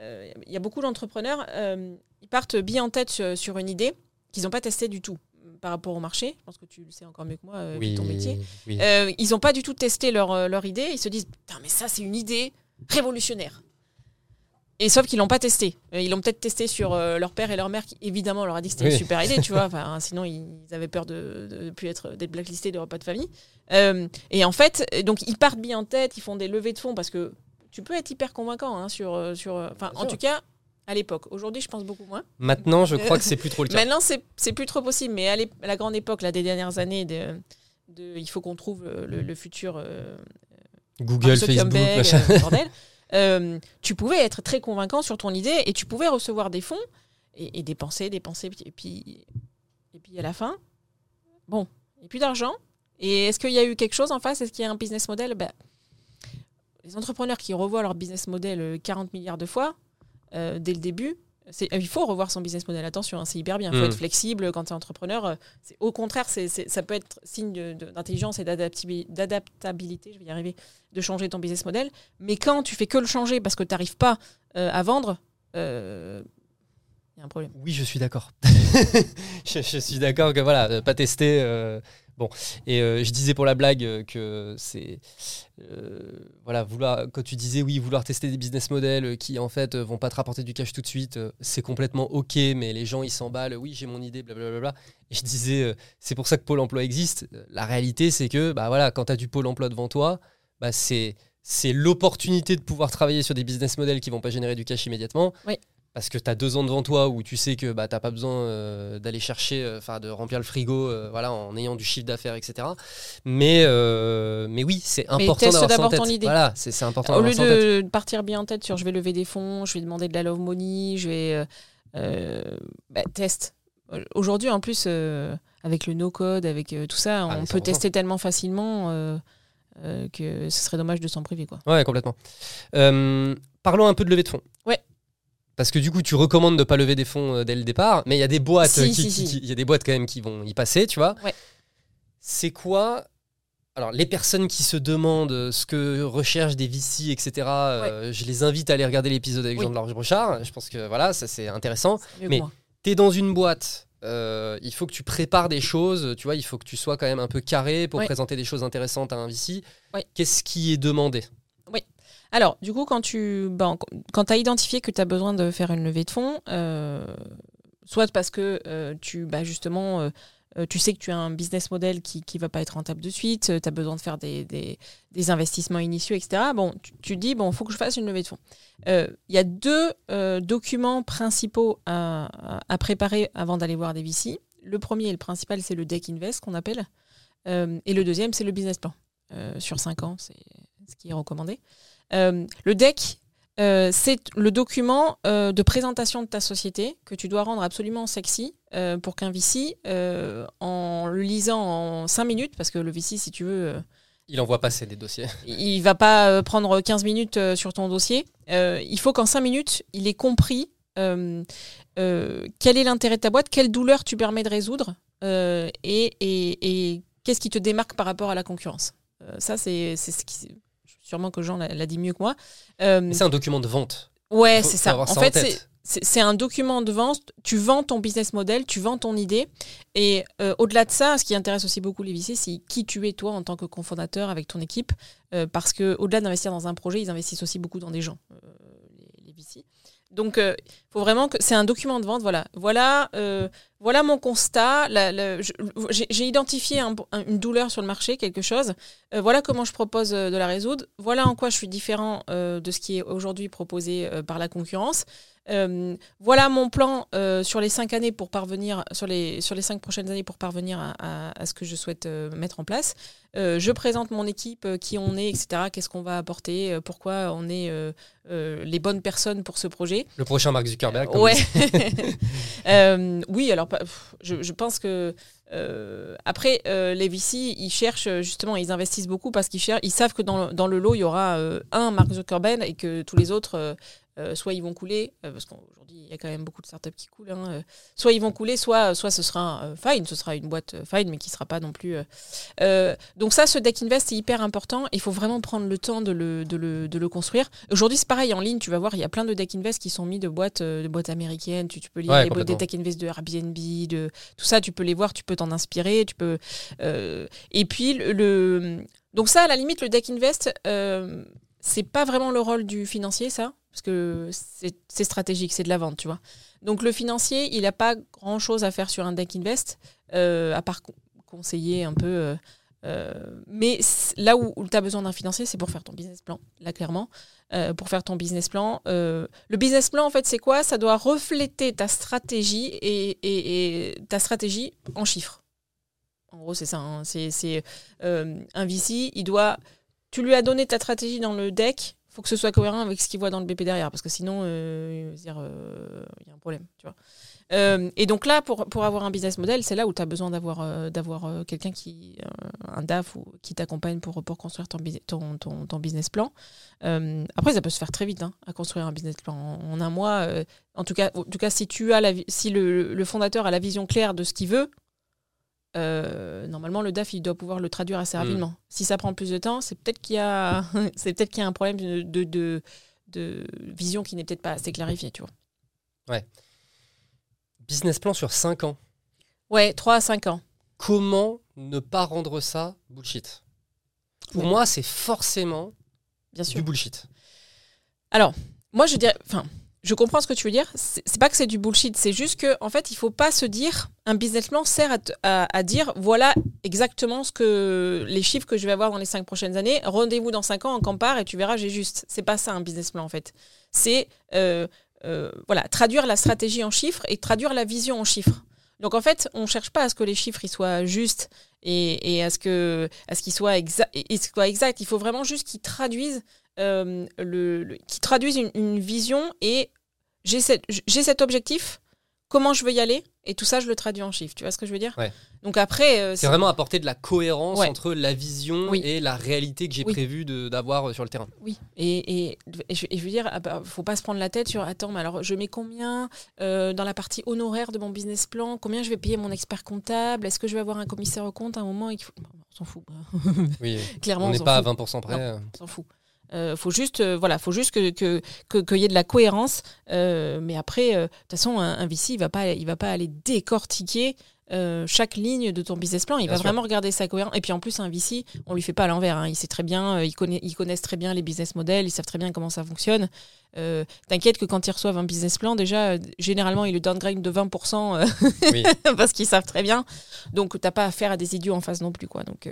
euh, il y a beaucoup d'entrepreneurs, euh, ils partent bien en tête sur, sur une idée qu'ils n'ont pas testée du tout par rapport au marché. Je pense que tu le sais encore mieux que moi, Oui, ton métier. oui. Ils n'ont pas du tout testé leur, leur idée. Ils se disent Putain, mais ça, c'est une idée révolutionnaire. Et sauf qu'ils l'ont pas testé. Euh, Ils l'ont peut-être testé sur euh, leur père et leur mère, qui évidemment leur a dit que c'était Oui. une super idée, tu vois. Enfin, sinon, ils avaient peur de ne plus être d'être blacklistés de repas de famille. Euh, et en fait, donc ils partent bien en tête, ils font des levées de fonds parce que tu peux être hyper convaincant hein, sur, sur. Enfin, en sûr. tout cas, à l'époque. Aujourd'hui, je pense beaucoup moins. Maintenant, je crois que c'est plus trop le cas. Maintenant, c'est plus trop possible. Mais à, la grande époque, là, des dernières années, de, de- il faut qu'on trouve le, futur. euh, Google, Facebook, bordel. Euh, tu pouvais être très convaincant sur ton idée et tu pouvais recevoir des fonds et, et dépenser, dépenser, et puis, et puis à la fin, bon, a plus d'argent. Et est-ce qu'il y a eu quelque chose en face? Est-ce qu'il y a un business model? Ben, Les entrepreneurs qui revoient leur business model euh, 40 milliards de fois euh, dès le début, euh, il faut revoir son business model. Attention, hein, c'est hyper bien. Il faut Mm. être flexible quand tu es entrepreneur. euh, c'est- Au contraire, c'est c'est- ça peut être signe de- de- d'intelligence et d'adaptabi- d'adaptabilité, je vais y arriver, de changer ton business model. Mais quand tu fais que le changer parce que tu n'arrives pas euh, à vendre, euh, il y a un problème. Oui, je suis d'accord. je, je suis d'accord que voilà, euh, pas tester. euh, bon, et euh, je disais pour la blague euh, que c'est euh, voilà, vouloir quand tu disais oui, vouloir tester des business models qui en fait vont pas te rapporter du cash tout de suite, c'est complètement ok, mais les gens ils s'emballent. Oui, j'ai mon idée, blablabla. Et je disais, c'est pour ça que Pôle Emploi existe. La réalité, c'est que bah voilà, quand tu as du Pôle Emploi devant toi, bah c'est c'est l'opportunité de pouvoir travailler sur des business models qui vont pas générer du cash immédiatement. Oui. Parce que tu as deux ans devant toi où tu sais que bah, tu n'as pas besoin euh, d'aller chercher, euh, enfin de remplir le frigo euh, voilà, en ayant du chiffre d'affaires, etc. Mais, mais oui, c'est important d'avoir ça en d'abord tête. ton idée. Voilà, c'est important Au lieu ça en tête. de partir bien en tête sur je vais lever des fonds, je vais demander de la love money, je vais. bah, test. Aujourd'hui, en plus, avec le no-code, avec tout ça, Ah, on peut tester tellement facilement que ce serait dommage de s'en priver. Quoi. Ouais, complètement. Parlons un peu de levée de fonds. Ouais. Parce que du coup, tu recommandes de ne pas lever des fonds euh, dès le départ, mais il y a des boîtes Si, euh, qui, si, qui- si. qui- il y a des boîtes quand même qui vont y passer, tu vois. Ouais. C'est quoi alors, les personnes qui se demandent euh, ce que recherchent des VC, etc., euh, je les invite à aller regarder l'épisode avec Oui. Jean-Georges Brochard. Je pense que voilà, ça c'est intéressant. Mais- tu es dans une boîte, euh, il faut que tu prépares des choses, tu vois, il faut que tu sois quand même un peu carré pour Ouais. présenter des choses intéressantes à un VC. Ouais. Qu'est-ce qui est demandé? Alors, du coup, quand tu ben, quand as identifié que tu as besoin de faire une levée de fonds, euh, soit parce que euh, tu bah, justement euh, tu sais que tu as un business model qui ne va pas être rentable de suite, tu as besoin de faire des, investissements initiaux, etc. Bon, tu, dis, bon, il faut que je fasse une levée de fonds. Il y a deux documents principaux à, préparer avant d'aller voir des VC. Le premier et le principal, c'est le deck invest qu'on appelle. Et le deuxième, c'est le business plan. Sur 5 ans, c'est ce qui est recommandé. Euh, le deck, euh, c'est le document euh, de présentation de ta société que tu dois rendre absolument sexy euh, pour qu'un VC, en le lisant en 5 minutes, parce que le VC, si tu veux, Il envoie passer des dossiers. il va pas prendre 15 minutes sur ton dossier. Il faut qu'en 5 minutes, il ait compris quel est l'intérêt de ta boîte, quelle douleur tu permets de résoudre et, et- et qu'est-ce qui te démarque par rapport à la concurrence. Ça, c'est ce qui. Sûrement que Jean l'a dit mieux que moi. Euh, c'est un document de vente. Ouais, c'est ça. En ça fait, en c'est un document de vente. Tu vends ton business model, tu vends ton idée. Et euh, au-delà de ça, ce qui intéresse aussi beaucoup les VC, c'est qui tu es toi en tant que cofondateur avec ton équipe. Euh, parce que au-delà d'investir dans un projet, ils investissent aussi beaucoup dans des gens, euh, les, les VC. Donc, il faut vraiment que c'est un document de vente. Voilà, voilà, voilà mon constat. J'ai identifié un- un- une douleur sur le marché, quelque chose. Euh, voilà comment je propose euh, de la résoudre. Voilà en quoi je suis différent euh, de ce qui est aujourd'hui proposé par la concurrence. Euh, voilà mon plan euh, sur les cinq années pour parvenir sur les sur les cinq prochaines années pour parvenir à, à- à ce que je souhaite euh, mettre en place. Je présente mon équipe, qui on est, etc. Qu'est-ce qu'on va apporter, pourquoi on est les bonnes personnes pour ce projet. Le prochain Mark Zuckerberg. comme Ouais. oui, alors je, je pense que euh, après euh, les VC, ils cherchent justement, ils investissent beaucoup parce qu'ils cherchent, ils savent que dans, le- dans le lot il y aura euh, un Mark Zuckerberg et que tous les autres, euh, soit ils vont couler, euh, parce qu'aujourd'hui il y a quand même beaucoup de startups qui coulent, hein, euh, soit ils vont couler, soit soit ce sera fine, ce sera une boîte fine, mais qui sera pas non plus. donc ça, ce deck invest est hyper important. Il faut vraiment prendre le temps de le, de le, de le construire. Aujourd'hui, c'est pareil en ligne. Tu vas voir, il y a plein de deck invest qui sont mis de boîtes, de boîtes américaines. Tu, tu peux lire Ouais, les boîtes des deck invest de Airbnb, de tout ça. Tu peux les voir, tu peux t'en inspirer. Tu peux. et puis le, le- donc ça, à la limite, le deck invest, c'est pas vraiment le rôle du financier, ça, parce que c'est stratégique, c'est de la vente, tu vois. Donc le financier, il n'a pas grand chose à faire sur un deck invest, euh, à part con- conseiller un peu. euh, euh, mais là où, tu as besoin d'un financier, c'est pour faire ton business plan, là clairement. Pour faire ton business plan. Le business plan, en fait, c'est quoi? Ça doit refléter ta stratégie et, ta stratégie en chiffres. En gros, c'est ça. hein. C'est un VC, il doit. Tu lui as donné ta stratégie dans le deck, faut que ce soit cohérent avec ce qu'il voit dans le BP derrière, parce que sinon, euh, euh, il y a un problème, tu vois. Euh, et donc là, pour, pour avoir un business model, c'est là où tu as besoin d'avoir quelqu'un qui, un DAF ou qui t'accompagne pour, pour construire ton, busi- ton, ton, ton business plan. Après, ça peut se faire très vite, hein, à construire un business plan en, un mois. en tout cas, en tout cas, si tu as la, si le fondateur a la vision claire de ce qu'il veut, euh, normalement, le DAF, il doit pouvoir le traduire assez Mm. rapidement. Si ça prend plus de temps, c'est peut-être qu'il y a, c'est peut-être qu'il y a un problème de, de, de, de vision qui n'est peut-être pas assez clarifiée, tu vois. Business plan sur 5 ans. Ouais, 3 à 5 ans. Comment ne pas rendre ça bullshit? Pour Ouais. moi, c'est forcément Bien sûr. du bullshit. Alors, moi, je dirais, enfin, je comprends ce que tu veux dire. C'est pas que c'est du bullshit, c'est juste que, en fait, il faut pas se dire, un business plan sert à, dire, voilà exactement ce que les chiffres que je vais avoir dans les cinq prochaines années. Rendez-vous dans cinq ans en campar et tu verras, j'ai juste. C'est pas ça un business plan, en fait. C'est euh, euh, voilà, traduire la stratégie en chiffres et traduire la vision en chiffres. Donc en fait, on cherche pas à ce que les chiffres soient justes et, à ce que à ce qu'ils soient, soient exacts. Il faut vraiment juste qu'ils traduisent euh, le, le- qu'ils traduisent une, une vision et j'ai cet objectif. Comment je veux y aller et tout ça je le traduis en chiffres. Tu vois ce que je veux dire? Ouais. Donc après, euh, C'est vraiment apporter de la cohérence Ouais. entre la vision Oui. et la réalité que j'ai Oui. prévu d'avoir euh, sur le terrain. Oui, et, et, et je, et je veux dire, ah bah, faut pas se prendre la tête sur attends, mais alors je mets combien euh, dans la partie honoraire de mon business plan? Combien je vais payer mon expert comptable? Est-ce que je vais avoir un commissaire au compte à un moment et qu'il faut- On s'en fout, Oui, clairement. on n'est pas à fout. 20% près. On s'en fout. Euh, faut juste, euh, voilà, faut juste que que- que- qu'il y ait de la cohérence. euh, mais après, euh, de toute façon, un, un VC, il va pas, il va pas aller décortiquer chaque ligne de ton business plan. Il Bien va sûr. vraiment regarder sa cohérence. Et puis en plus, un VC, on lui fait pas à l'envers. hein. Il sait très bien, il connaît, ils connaissent très bien les business models, ils savent très bien comment ça fonctionne. Euh, T'inquiète que quand ils reçoivent un business plan, déjà, euh, généralement, ils le downgrade de 20% euh, Oui. parce qu'ils savent très bien. Donc, t'as pas affaire à des idiots en face non plus, quoi. Donc,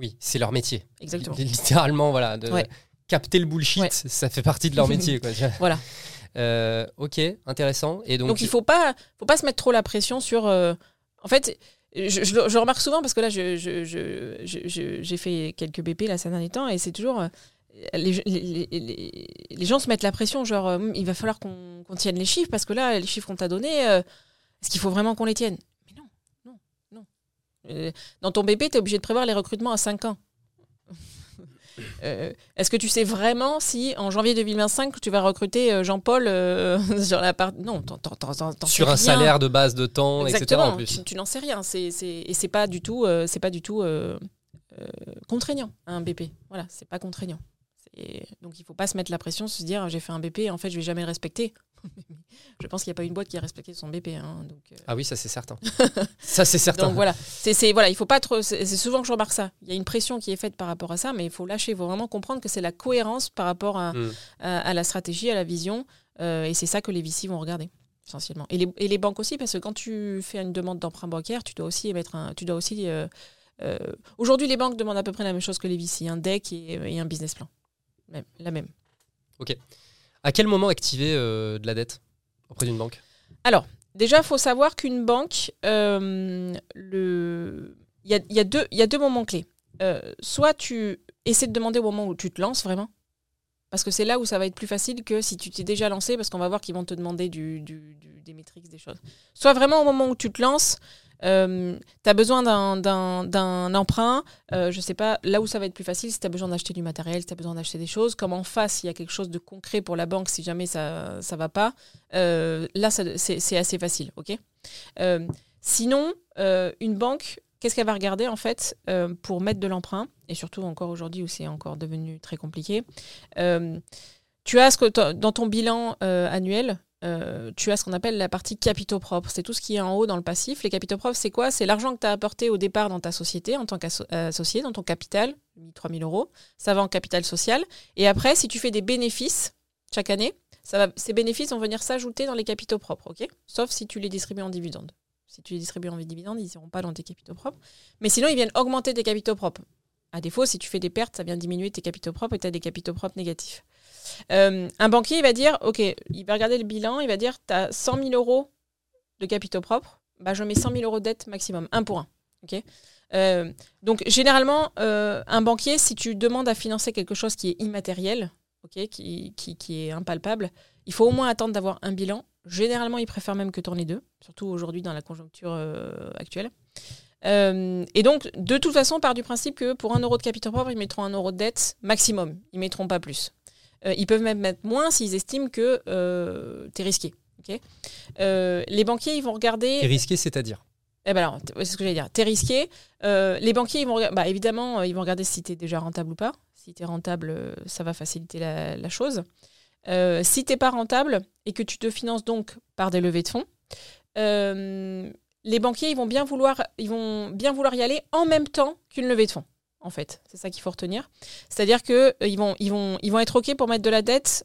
Oui, c'est leur métier. exactement. Li- Littéralement, voilà. De Ouais. Capter le bullshit, Ouais. ça fait partie de leur métier. Quoi. Voilà. Euh, ok, intéressant. Et donc, Donc, il faut pas, faut pas se mettre trop la pression sur. euh, En fait, je, je remarque souvent parce que là, je- je- j'ai fait quelques BP là ces derniers temps et c'est toujours. euh, Les, les- les- les- les gens se mettent la pression, genre il va falloir qu'on tienne les chiffres parce que là, les chiffres qu'on t'a donnés, est-ce qu'il faut vraiment qu'on les tienne Mais non, non, non. Euh, dans ton BP, tu es obligé de prévoir les recrutements à 5 ans. Euh, Est-ce que tu sais vraiment si en janvier 2025 tu vas recruter euh, Jean-Paul euh, sur la part Non, sur un rien. salaire de base de temps, etc. Exactement. En plus. Tu, tu n'en sais rien. Et c'est pas du tout, euh, c'est pas du tout euh, euh, contraignant un BP. Voilà, c'est pas contraignant. C'est- Donc il faut pas se mettre la pression, se dire j'ai fait un BP, en fait je vais jamais le respecter. je pense qu'il n'y a pas une boîte qui a respecté son BP. hein, donc, euh, Ah oui, ça c'est certain. ça c'est certain. donc voilà, c'est, voilà, il faut pas trop. C'est, souvent que je remarque ça. Il y a une pression qui est faite par rapport à ça, mais il faut lâcher. Il faut vraiment comprendre que c'est la cohérence par rapport à, Mm. à, à la stratégie, à la vision, euh, et c'est ça que les VC vont regarder essentiellement. Et les, et les banques aussi, parce que quand tu fais une demande d'emprunt bancaire, tu dois aussi émettre un, tu dois aussi. euh, euh, Aujourd'hui, les banques demandent à peu près la même chose que les VC, un deck et, et un business plan, même, la même. À quel moment activer euh, de la dette auprès d'une banque? Déjà, il faut savoir qu'une banque, euh, le... il y, a, il y a deux- il y a deux moments clés. Euh, soit tu essaies de demander au moment où tu te lances vraiment, parce que c'est là où ça va être plus facile que si tu t'es déjà lancé, parce qu'on va voir qu'ils vont te demander du, du- du- des métriques, des choses. Soit vraiment au moment où tu te lances, tu as besoin d'un- emprunt, euh, je sais pas, là où ça va être plus facile, si tu as besoin d'acheter du matériel, si tu as besoin d'acheter des choses, comme en face, il y a quelque chose de concret pour la banque si jamais ça ne va pas, euh, là, c'est assez facile, ok? Euh, Sinon, euh, une banque, qu'est-ce qu'elle va regarder en fait euh, pour mettre de l'emprunt? Et surtout encore aujourd'hui où c'est encore devenu très compliqué. euh, tu as ce que dans ton bilan euh, annuel, euh, tu as ce qu'on appelle la partie capitaux propres. C'est tout ce qui est en haut dans le passif. Les capitaux propres, c'est quoi? C'est l'argent que tu as apporté au départ dans ta société en tant qu'associé, dans ton capital, 3 000 euros. Ça va en capital social. Et après, si tu fais des bénéfices chaque année, ces bénéfices vont venir s'ajouter dans les capitaux propres, ok? Sauf si tu les distribues en dividendes. Si tu les distribues en dividendes, ils n'iront pas dans tes capitaux propres. Mais sinon, ils viennent augmenter tes capitaux propres. À défaut, si tu fais des pertes, ça vient diminuer tes capitaux propres et tu as des capitaux propres négatifs. Euh, un banquier, il va dire, OK, il va regarder le bilan, il va dire, tu as 100 000 euros de capitaux propres, bah, je mets 100 000 euros de dette maximum, un pour un. ok? Euh, donc, généralement, euh, un banquier, si tu demandes à financer quelque chose qui est immatériel, qui, est impalpable, il faut au moins attendre d'avoir un bilan. Généralement, ils préfèrent même que tourner deux, surtout aujourd'hui dans la conjoncture actuelle. Et donc, de toute façon, on part du principe que pour un euro de capital propre, ils mettront un euro de dette maximum. Ils mettront pas plus. Euh, ils peuvent même mettre moins s'ils estiment que euh, tu es risqué. Euh, les banquiers, ils vont regarder. Et risqué, c'est-à-dire Eh ben alors, c'est ce que j'allais dire. T'es risqué. Les banquiers, ils vont bah, évidemment, ils vont regarder si t'es déjà rentable ou pas. Si t'es rentable, ça va faciliter la, la chose. Euh, si t'es pas rentable et que tu te finances donc par des levées de fonds, euh, les banquiers, ils vont bien vouloir, ils vont bien vouloir y aller en même temps qu'une levée de fonds. En fait, c'est ça qu'il faut retenir. C'est-à-dire que euh, ils vont, ils vont, ils vont être ok pour mettre de la dette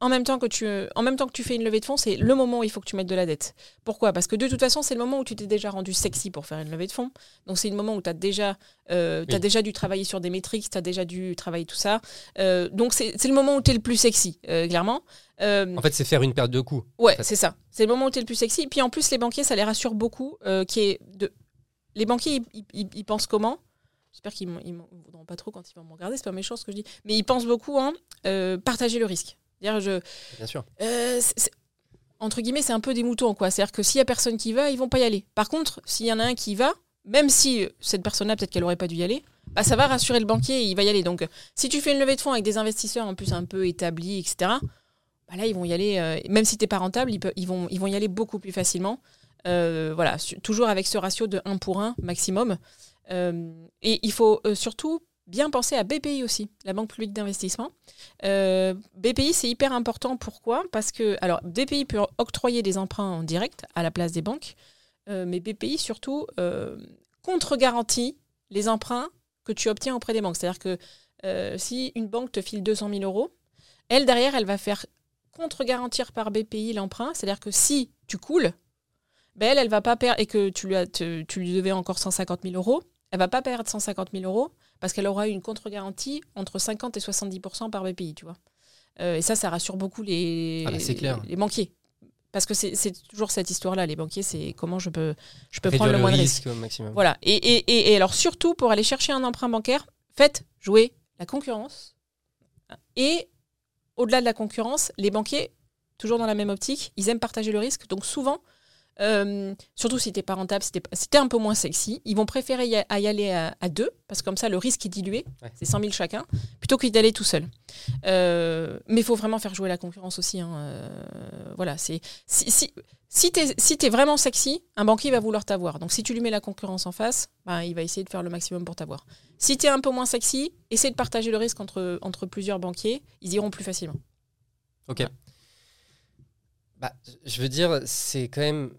en même temps que tu, en même temps que tu fais une levée de fonds, c'est le moment où il faut que tu mettes de la dette. Pourquoi? Parce que de toute façon, c'est le moment où tu t'es déjà rendu sexy pour faire une levée de fonds. Donc c'est le moment où tu as déjà, euh, Oui. déjà dû travailler sur des métriques, tu as déjà dû travailler tout ça. Euh, donc c'est le moment où tu es le plus sexy, euh, clairement. Euh, En fait, c'est faire une perte de coûts. Ouais, en fait. c'est ça. C'est le moment où tu es le plus sexy. Puis en plus, les banquiers, ça les rassure beaucoup. euh, qui est de... Les banquiers, ils, ils- ils pensent comment? J'espère qu'ils ne voudront pas trop quand ils vont me regarder, c'est pas méchant ce que je dis. Mais ils pensent beaucoup en euh, partager le risque. Je, Bien sûr. euh, entre guillemets, c'est un peu des moutons, quoi. C'est-à-dire que s'il y a personne qui va, ils vont pas y aller. Par contre, s'il y en a un qui va, même si euh, cette personne-là, peut-être qu'elle aurait pas dû y aller, bah, ça va rassurer le banquier et il va y aller. Donc, si tu fais une levée de fonds avec des investisseurs en plus un peu établis, etc., bah là, ils vont y aller, euh, même si tu pas rentable, ils, peuvent- ils, vont, ils vont y aller beaucoup plus facilement. Euh, voilà, toujours avec ce ratio de 1 pour 1 maximum. Euh, et il faut euh, surtout bien penser à BPI aussi, la Banque publique d'investissement. Euh, BPI, c'est hyper important. Pourquoi? Parce que, alors, BPI peut octroyer des emprunts en direct à la place des banques, mais BPI surtout contre-garantit les emprunts que tu obtiens auprès des banques. C'est-à-dire que si une banque te file 200 000 euros, elle, derrière, elle va faire contre-garantir par BPI l'emprunt. C'est-à-dire que si tu coules, ben elle, elle va pas perdre, et que tu lui, as, te- tu lui devais encore 150 000 euros, elle va pas perdre 150 000 euros parce qu'elle aura eu une contre-garantie entre 50 et 70% par BPI, tu vois. Euh, et ça, ça rassure beaucoup les, Ah bah, c'est clair. les banquiers. Parce que c'est toujours cette histoire-là, les banquiers, c'est comment je peux, je peux Réduire prendre le, le moins de risque au maximum. Voilà. Et, et, et, et alors, surtout, pour aller chercher un emprunt bancaire, faites jouer la concurrence. Et au-delà de la concurrence, les banquiers, toujours dans la même optique, ils aiment partager le risque. Donc, souvent, euh, surtout si t'es pas rentable, si t'es t'es un peu moins sexy, ils vont préférer y, a- à y aller à, à deux, parce que comme ça, le risque est dilué. Ouais. C'est 100 000 chacun, plutôt que d'aller tout seul. Euh, mais il faut vraiment faire jouer la concurrence aussi. hein. Euh, voilà, c'est si, si, si t'es si t'es vraiment sexy, un banquier va vouloir t'avoir. Donc si tu lui mets la concurrence en face, bah, il va essayer de faire le maximum pour t'avoir. Si tu es un peu moins sexy, essaie de partager le risque entre, entre plusieurs banquiers, ils iront plus facilement. Ok. Bah, je veux dire, c'est quand même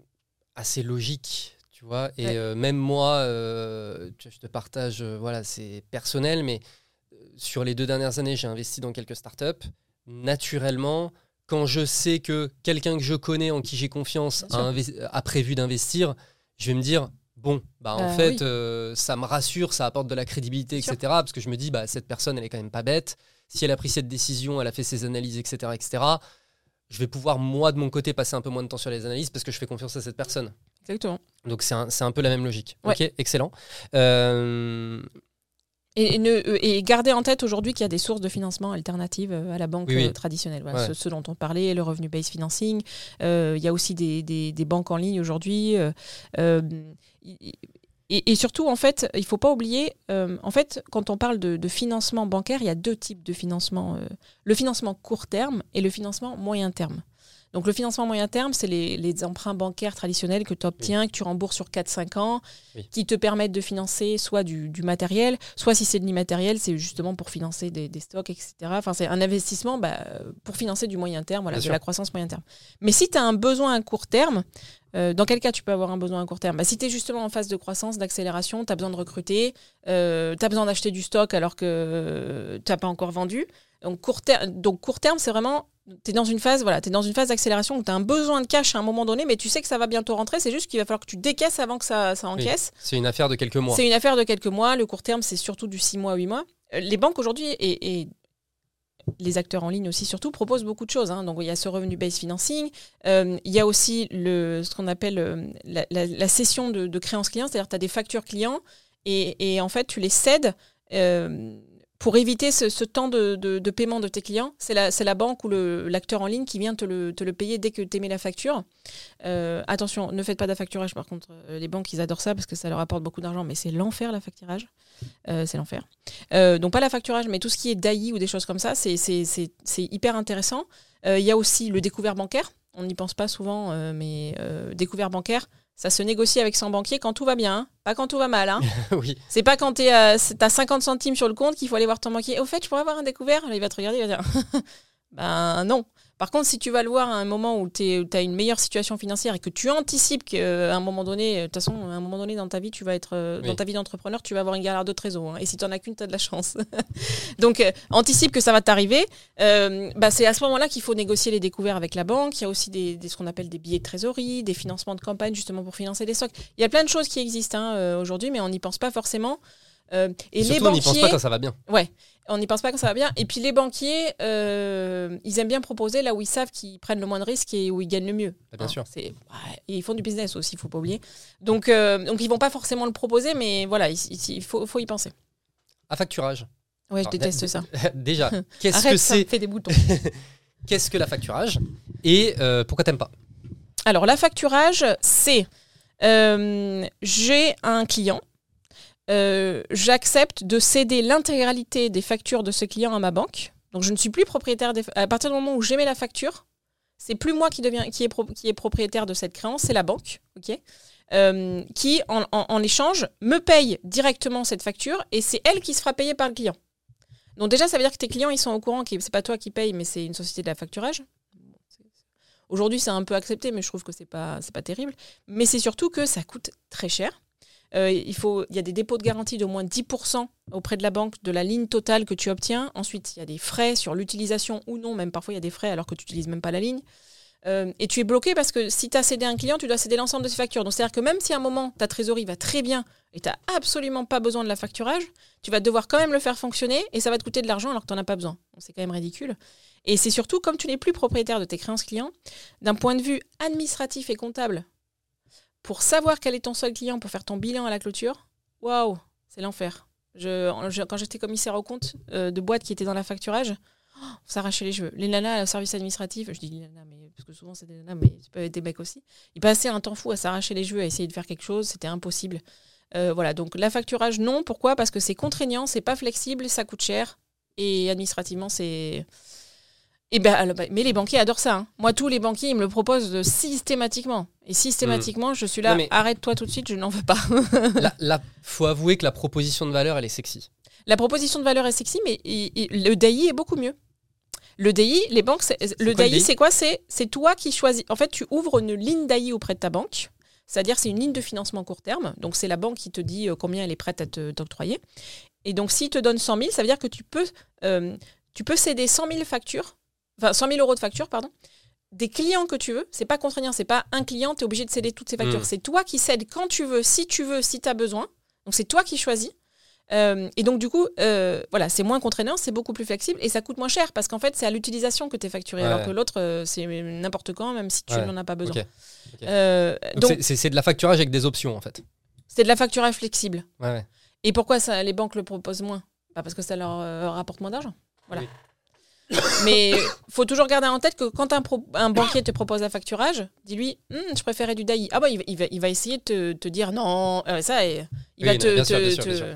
assez logique, tu vois. Et Ouais. euh, même moi, euh, je te partage, euh, voilà, c'est personnel, mais sur les deux dernières années, j'ai investi dans quelques startups. Naturellement, quand je sais que quelqu'un que je connais, en qui j'ai confiance, a, prévu d'investir, je vais me dire, bon, bah, en Euh, fait, oui. euh, ça me rassure, ça apporte de la crédibilité, Sûr. etc. Parce que je me dis, bah, cette personne, elle est quand même pas bête. Si elle a pris cette décision, elle a fait ses analyses, etc., etc., je vais pouvoir, moi, de mon côté, passer un peu moins de temps sur les analyses parce que je fais confiance à cette personne. Exactement. Donc, c'est un, un peu la même logique. Ouais. Ok, excellent. Euh, Et, et ne- euh, et gardez en tête aujourd'hui qu'il y a des sources de financement alternatives euh, à la banque Oui, oui. traditionnelle. Voilà, Ouais. ce, ce dont on parlait, le revenu-based financing. Euh, Il y a aussi des, des- des banques en ligne aujourd'hui. euh, et, et surtout, en fait, il ne faut pas oublier, euh, en fait, quand on parle de, de financement bancaire, il y a deux types de financement. euh, le financement court terme et le financement moyen terme. Donc le financement moyen terme, c'est les, les emprunts bancaires traditionnels que tu obtiens, que tu rembourses sur 4-5 ans, Oui. qui te permettent de financer soit du, du matériel, soit si c'est de l'immatériel, c'est justement pour financer des, des stocks, etc. Enfin, c'est un investissement bah, pour financer du moyen terme, voilà, Bien de sûr. la croissance moyen terme. Mais si tu as un besoin à court terme, euh, dans quel cas tu peux avoir un besoin à court terme? Bah, Si tu es justement en phase de croissance, d'accélération, tu as besoin de recruter, tu as besoin d'acheter du stock alors que tu n'as pas encore vendu. Donc court, ter- donc court terme, c'est vraiment, tu es dans une phase voilà, es dans une phase d'accélération où tu as un besoin de cash à un moment donné, mais tu sais que ça va bientôt rentrer, c'est juste qu'il va falloir que tu décaisses avant que ça, ça encaisse. c'est une affaire de quelques mois. C'est une affaire de quelques mois. Le court terme, c'est surtout du 6 mois, 8 mois. Euh, Les banques aujourd'hui et, et les acteurs en ligne aussi surtout proposent beaucoup de choses. hein. Donc il y a ce revenu-based financing, euh, il y a aussi le, ce qu'on appelle euh, la, cession de, créances clients, c'est-à-dire tu as des factures clients et, en fait tu les cèdes. euh, pour éviter ce, temps de, paiement de tes clients, c'est la, banque ou l'acteur en ligne qui vient te le, payer dès que tu émets la facture. Attention, ne faites pas d'affacturage par contre. Les banques, ils adorent ça parce que ça leur apporte beaucoup d'argent, mais c'est l'enfer la facturage. Euh, c'est l'enfer. Euh, donc pas la facturage, mais tout ce qui est DAI ou des choses comme ça, c'est, hyper intéressant. Euh, Il y a aussi le découvert bancaire. On n'y pense pas souvent, mais découvert bancaire, ça se négocie avec son banquier quand tout va bien, hein. pas quand tout va mal. Hein. oui. C'est pas quand tu as 50 centimes sur le compte qu'il faut aller voir ton banquier. Au fait, je pourrais avoir un découvert. Il va te regarder, il va dire Ben non. Par contre, si tu vas le voir à un moment où tu as une meilleure situation financière et que tu anticipes qu'à un moment donné, de toute façon, à un moment donné dans ta vie, tu vas être euh, Oui. dans ta vie d'entrepreneur, tu vas avoir une galère de trésor. hein. et si tu en as qu'une, tu as de la chance. Donc, euh, anticipe que ça va t'arriver. Euh, bah, c'est à ce moment-là qu'il faut négocier les découverts avec la banque. Il y a aussi des, des- ce qu'on appelle des billets de trésorerie, des financements de campagne justement pour financer des stocks. Il y a plein de choses qui existent hein, euh, aujourd'hui, mais on n'y pense pas forcément. Euh, et les Surtout, on n'y pense banquiers, pas quand ça va bien. On n'y pense pas quand ça va bien. Et puis les banquiers, euh, ils aiment bien proposer là où ils savent qu'ils prennent le moins de risques et où ils gagnent le mieux. Ah, bien sûr. C'est, ouais, et ils font du business aussi, il faut pas oublier. Donc, euh, donc ils vont pas forcément le proposer, mais voilà, il, il- faut, faut y penser. À facturage. Ouais, je déteste d- ça. Déjà, qu'est-ce Arrête que ça, c'est fais des boutons. Qu'est-ce que la facturage Et euh, pourquoi t'aimes pas? Alors, la facturage, c'est euh, j'ai un client, euh, j'accepte de céder l'intégralité des factures de ce client à ma banque. Donc, je ne suis plus propriétaire des. À partir du moment où j'émets la facture, c'est plus moi qui, deviens, qui, est qui est propriétaire de cette créance, c'est la banque, ok? Euh, qui, en, échange, me paye directement cette facture et c'est elle qui se fera payer par le client. Donc, déjà, ça veut dire que tes clients, ils sont au courant que c'est pas toi qui paye, mais c'est une société de la facturage. Aujourd'hui, c'est un peu accepté, mais je trouve que c'est pas, pas terrible. Mais c'est surtout que ça coûte très cher. Euh, il, faut, il y a des dépôts de garantie d'au moins 10% auprès de la banque de la ligne totale que tu obtiens. Ensuite, il y a des frais sur l'utilisation ou non. Même parfois, il y a des frais alors que tu n'utilises même pas la ligne. Euh, et tu es bloqué parce que si tu as cédé un client, tu dois céder l'ensemble de ses factures. Donc, c'est-à-dire que même si à un moment, ta trésorerie va très bien et tu n'as absolument pas besoin de la facturage, tu vas devoir quand même le faire fonctionner et ça va te coûter de l'argent alors que tu n'en as pas besoin. C'est quand même ridicule. Et c'est surtout, comme tu n'es plus propriétaire de tes créances clients, d'un point de vue administratif et comptable, pour savoir quel est ton seul client, pour faire ton bilan à la clôture, waouh, c'est l'enfer. Quand j'étais commissaire au compte euh, de boîtes qui étaient dans la facturage, oh, on s'arrachait les cheveux. Les nanas au service administratif, je dis les nanas, mais, parce que souvent c'est des nanas, mais ça peut être des mecs aussi, ils passaient un temps fou à s'arracher les cheveux, à essayer de faire quelque chose, c'était impossible. Euh, voilà, donc la facturage, non. Pourquoi? Parce que c'est contraignant, c'est pas flexible, ça coûte cher, et administrativement, c'est. Et ben, alors, bah, mais les banquiers adorent ça. hein. Moi, tous les banquiers, ils me le proposent systématiquement. Et systématiquement, je suis là, arrête-toi tout de suite, je n'en veux pas. la- faut avouer que la proposition de valeur, elle est sexy. La proposition de valeur est sexy, mais il- il- le DAI est beaucoup mieux. Le DAI, les banques, c'est- le DAI, c'est quoi? C'est toi qui choisis. En fait, tu ouvres une ligne DAI auprès de ta banque. C'est-à-dire, c'est une ligne de financement court terme. Donc, c'est la banque qui te dit euh, combien elle est prête à t'octroyer. Et donc, s'il te donne 100 000, ça veut dire que tu peux, euh, tu peux céder 100 000 factures, enfin 100 000 euros de factures, pardon, des clients que tu veux. C'est pas contraignant, c'est pas un client, tu es obligé de céder toutes ces factures. Mm. C'est toi qui cèdes quand tu veux, si tu veux, si tu as besoin. Donc, c'est toi qui choisis. Euh, et donc, du coup, euh, voilà, c'est moins contraignant, c'est beaucoup plus flexible et ça coûte moins cher parce qu'en fait, c'est à l'utilisation que tu es facturé, Ouais. alors que l'autre, euh, c'est n'importe quand, même si tu Ouais. n'en as pas besoin. Donc, c'est- de la facturage avec des options en fait. c'est de la facturage flexible. Ouais. Et pourquoi ça, les banques le proposent moins? Bah, Parce que ça leur rapporte moins d'argent. Voilà. Oui. Mais faut toujours garder en tête que quand un, pro- un banquier te propose un facturage, dis-lui Hum, je préférais du DAI. Ah bah il va, il va, il va essayer de te, te dire non, euh, ça, il Oui, va non, te. sûr, sûr.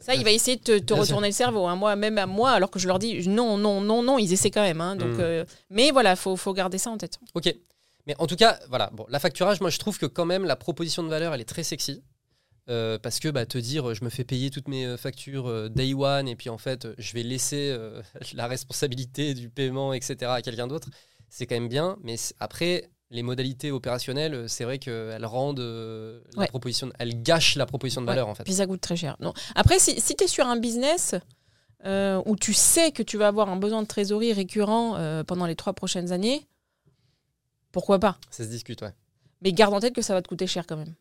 Ça, il va essayer de te, sûr. retourner le cerveau. hein. Moi, même à moi, alors que je leur dis non, non, non, non, ils essaient quand même. hein. donc, Mm. euh, mais voilà, faut, faut garder ça en tête. Ok. Mais en tout cas, voilà. Bon, la facturage, moi, je trouve que quand même la proposition de valeur, elle est très sexy. Euh, parce que bah, te dire, je me fais payer toutes mes euh, factures euh, day one et puis en fait, je vais laisser euh, la responsabilité du paiement, etc. à quelqu'un d'autre, c'est quand même bien. Mais après, les modalités opérationnelles, c'est vrai qu'elles rendent euh, la proposition, elles gâchent la proposition de Ouais. valeur en fait. Puis ça coûte très cher. Non. Après, si, si tu es sur un business euh, où tu sais que tu vas avoir un besoin de trésorerie récurrent euh, pendant les trois prochaines années, pourquoi pas? Ça se discute, ouais. Mais garde en tête que ça va te coûter cher quand même.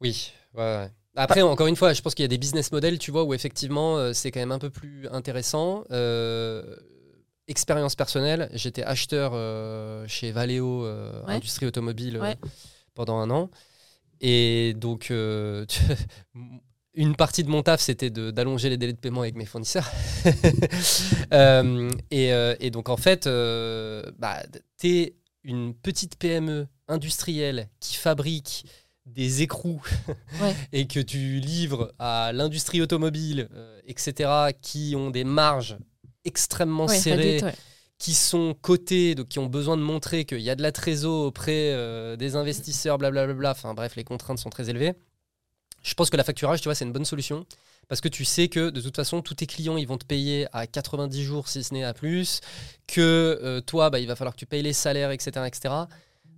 Oui, ouais, ouais. Après, encore une fois, je pense qu'il y a des business models, tu vois, où effectivement, euh, c'est quand même un peu plus intéressant. Euh, expérience personnelle, j'étais acheteur euh, chez Valeo euh, Ouais. Industrie Automobile Ouais. pendant un an. Et donc, tu- une partie de mon taf, c'était d'allonger les délais de paiement avec mes fournisseurs. Et, et donc, en fait, bah, t'es une petite PME industrielle qui fabrique des écrous Ouais. et que tu livres à l'industrie automobile, euh, etc., qui ont des marges extrêmement Ouais, serrées, ouais. qui sont cotés, donc qui ont besoin de montrer qu'il y a de la trésor auprès euh, des investisseurs, blablabla. Enfin bref, les contraintes sont très élevées. Je pense que la facturage, tu vois, c'est une bonne solution parce que tu sais que de toute façon, tous tes clients, ils vont te payer à 90 jours, si ce n'est à plus, que euh, toi, bah, il va falloir que tu payes les salaires, etc. etc.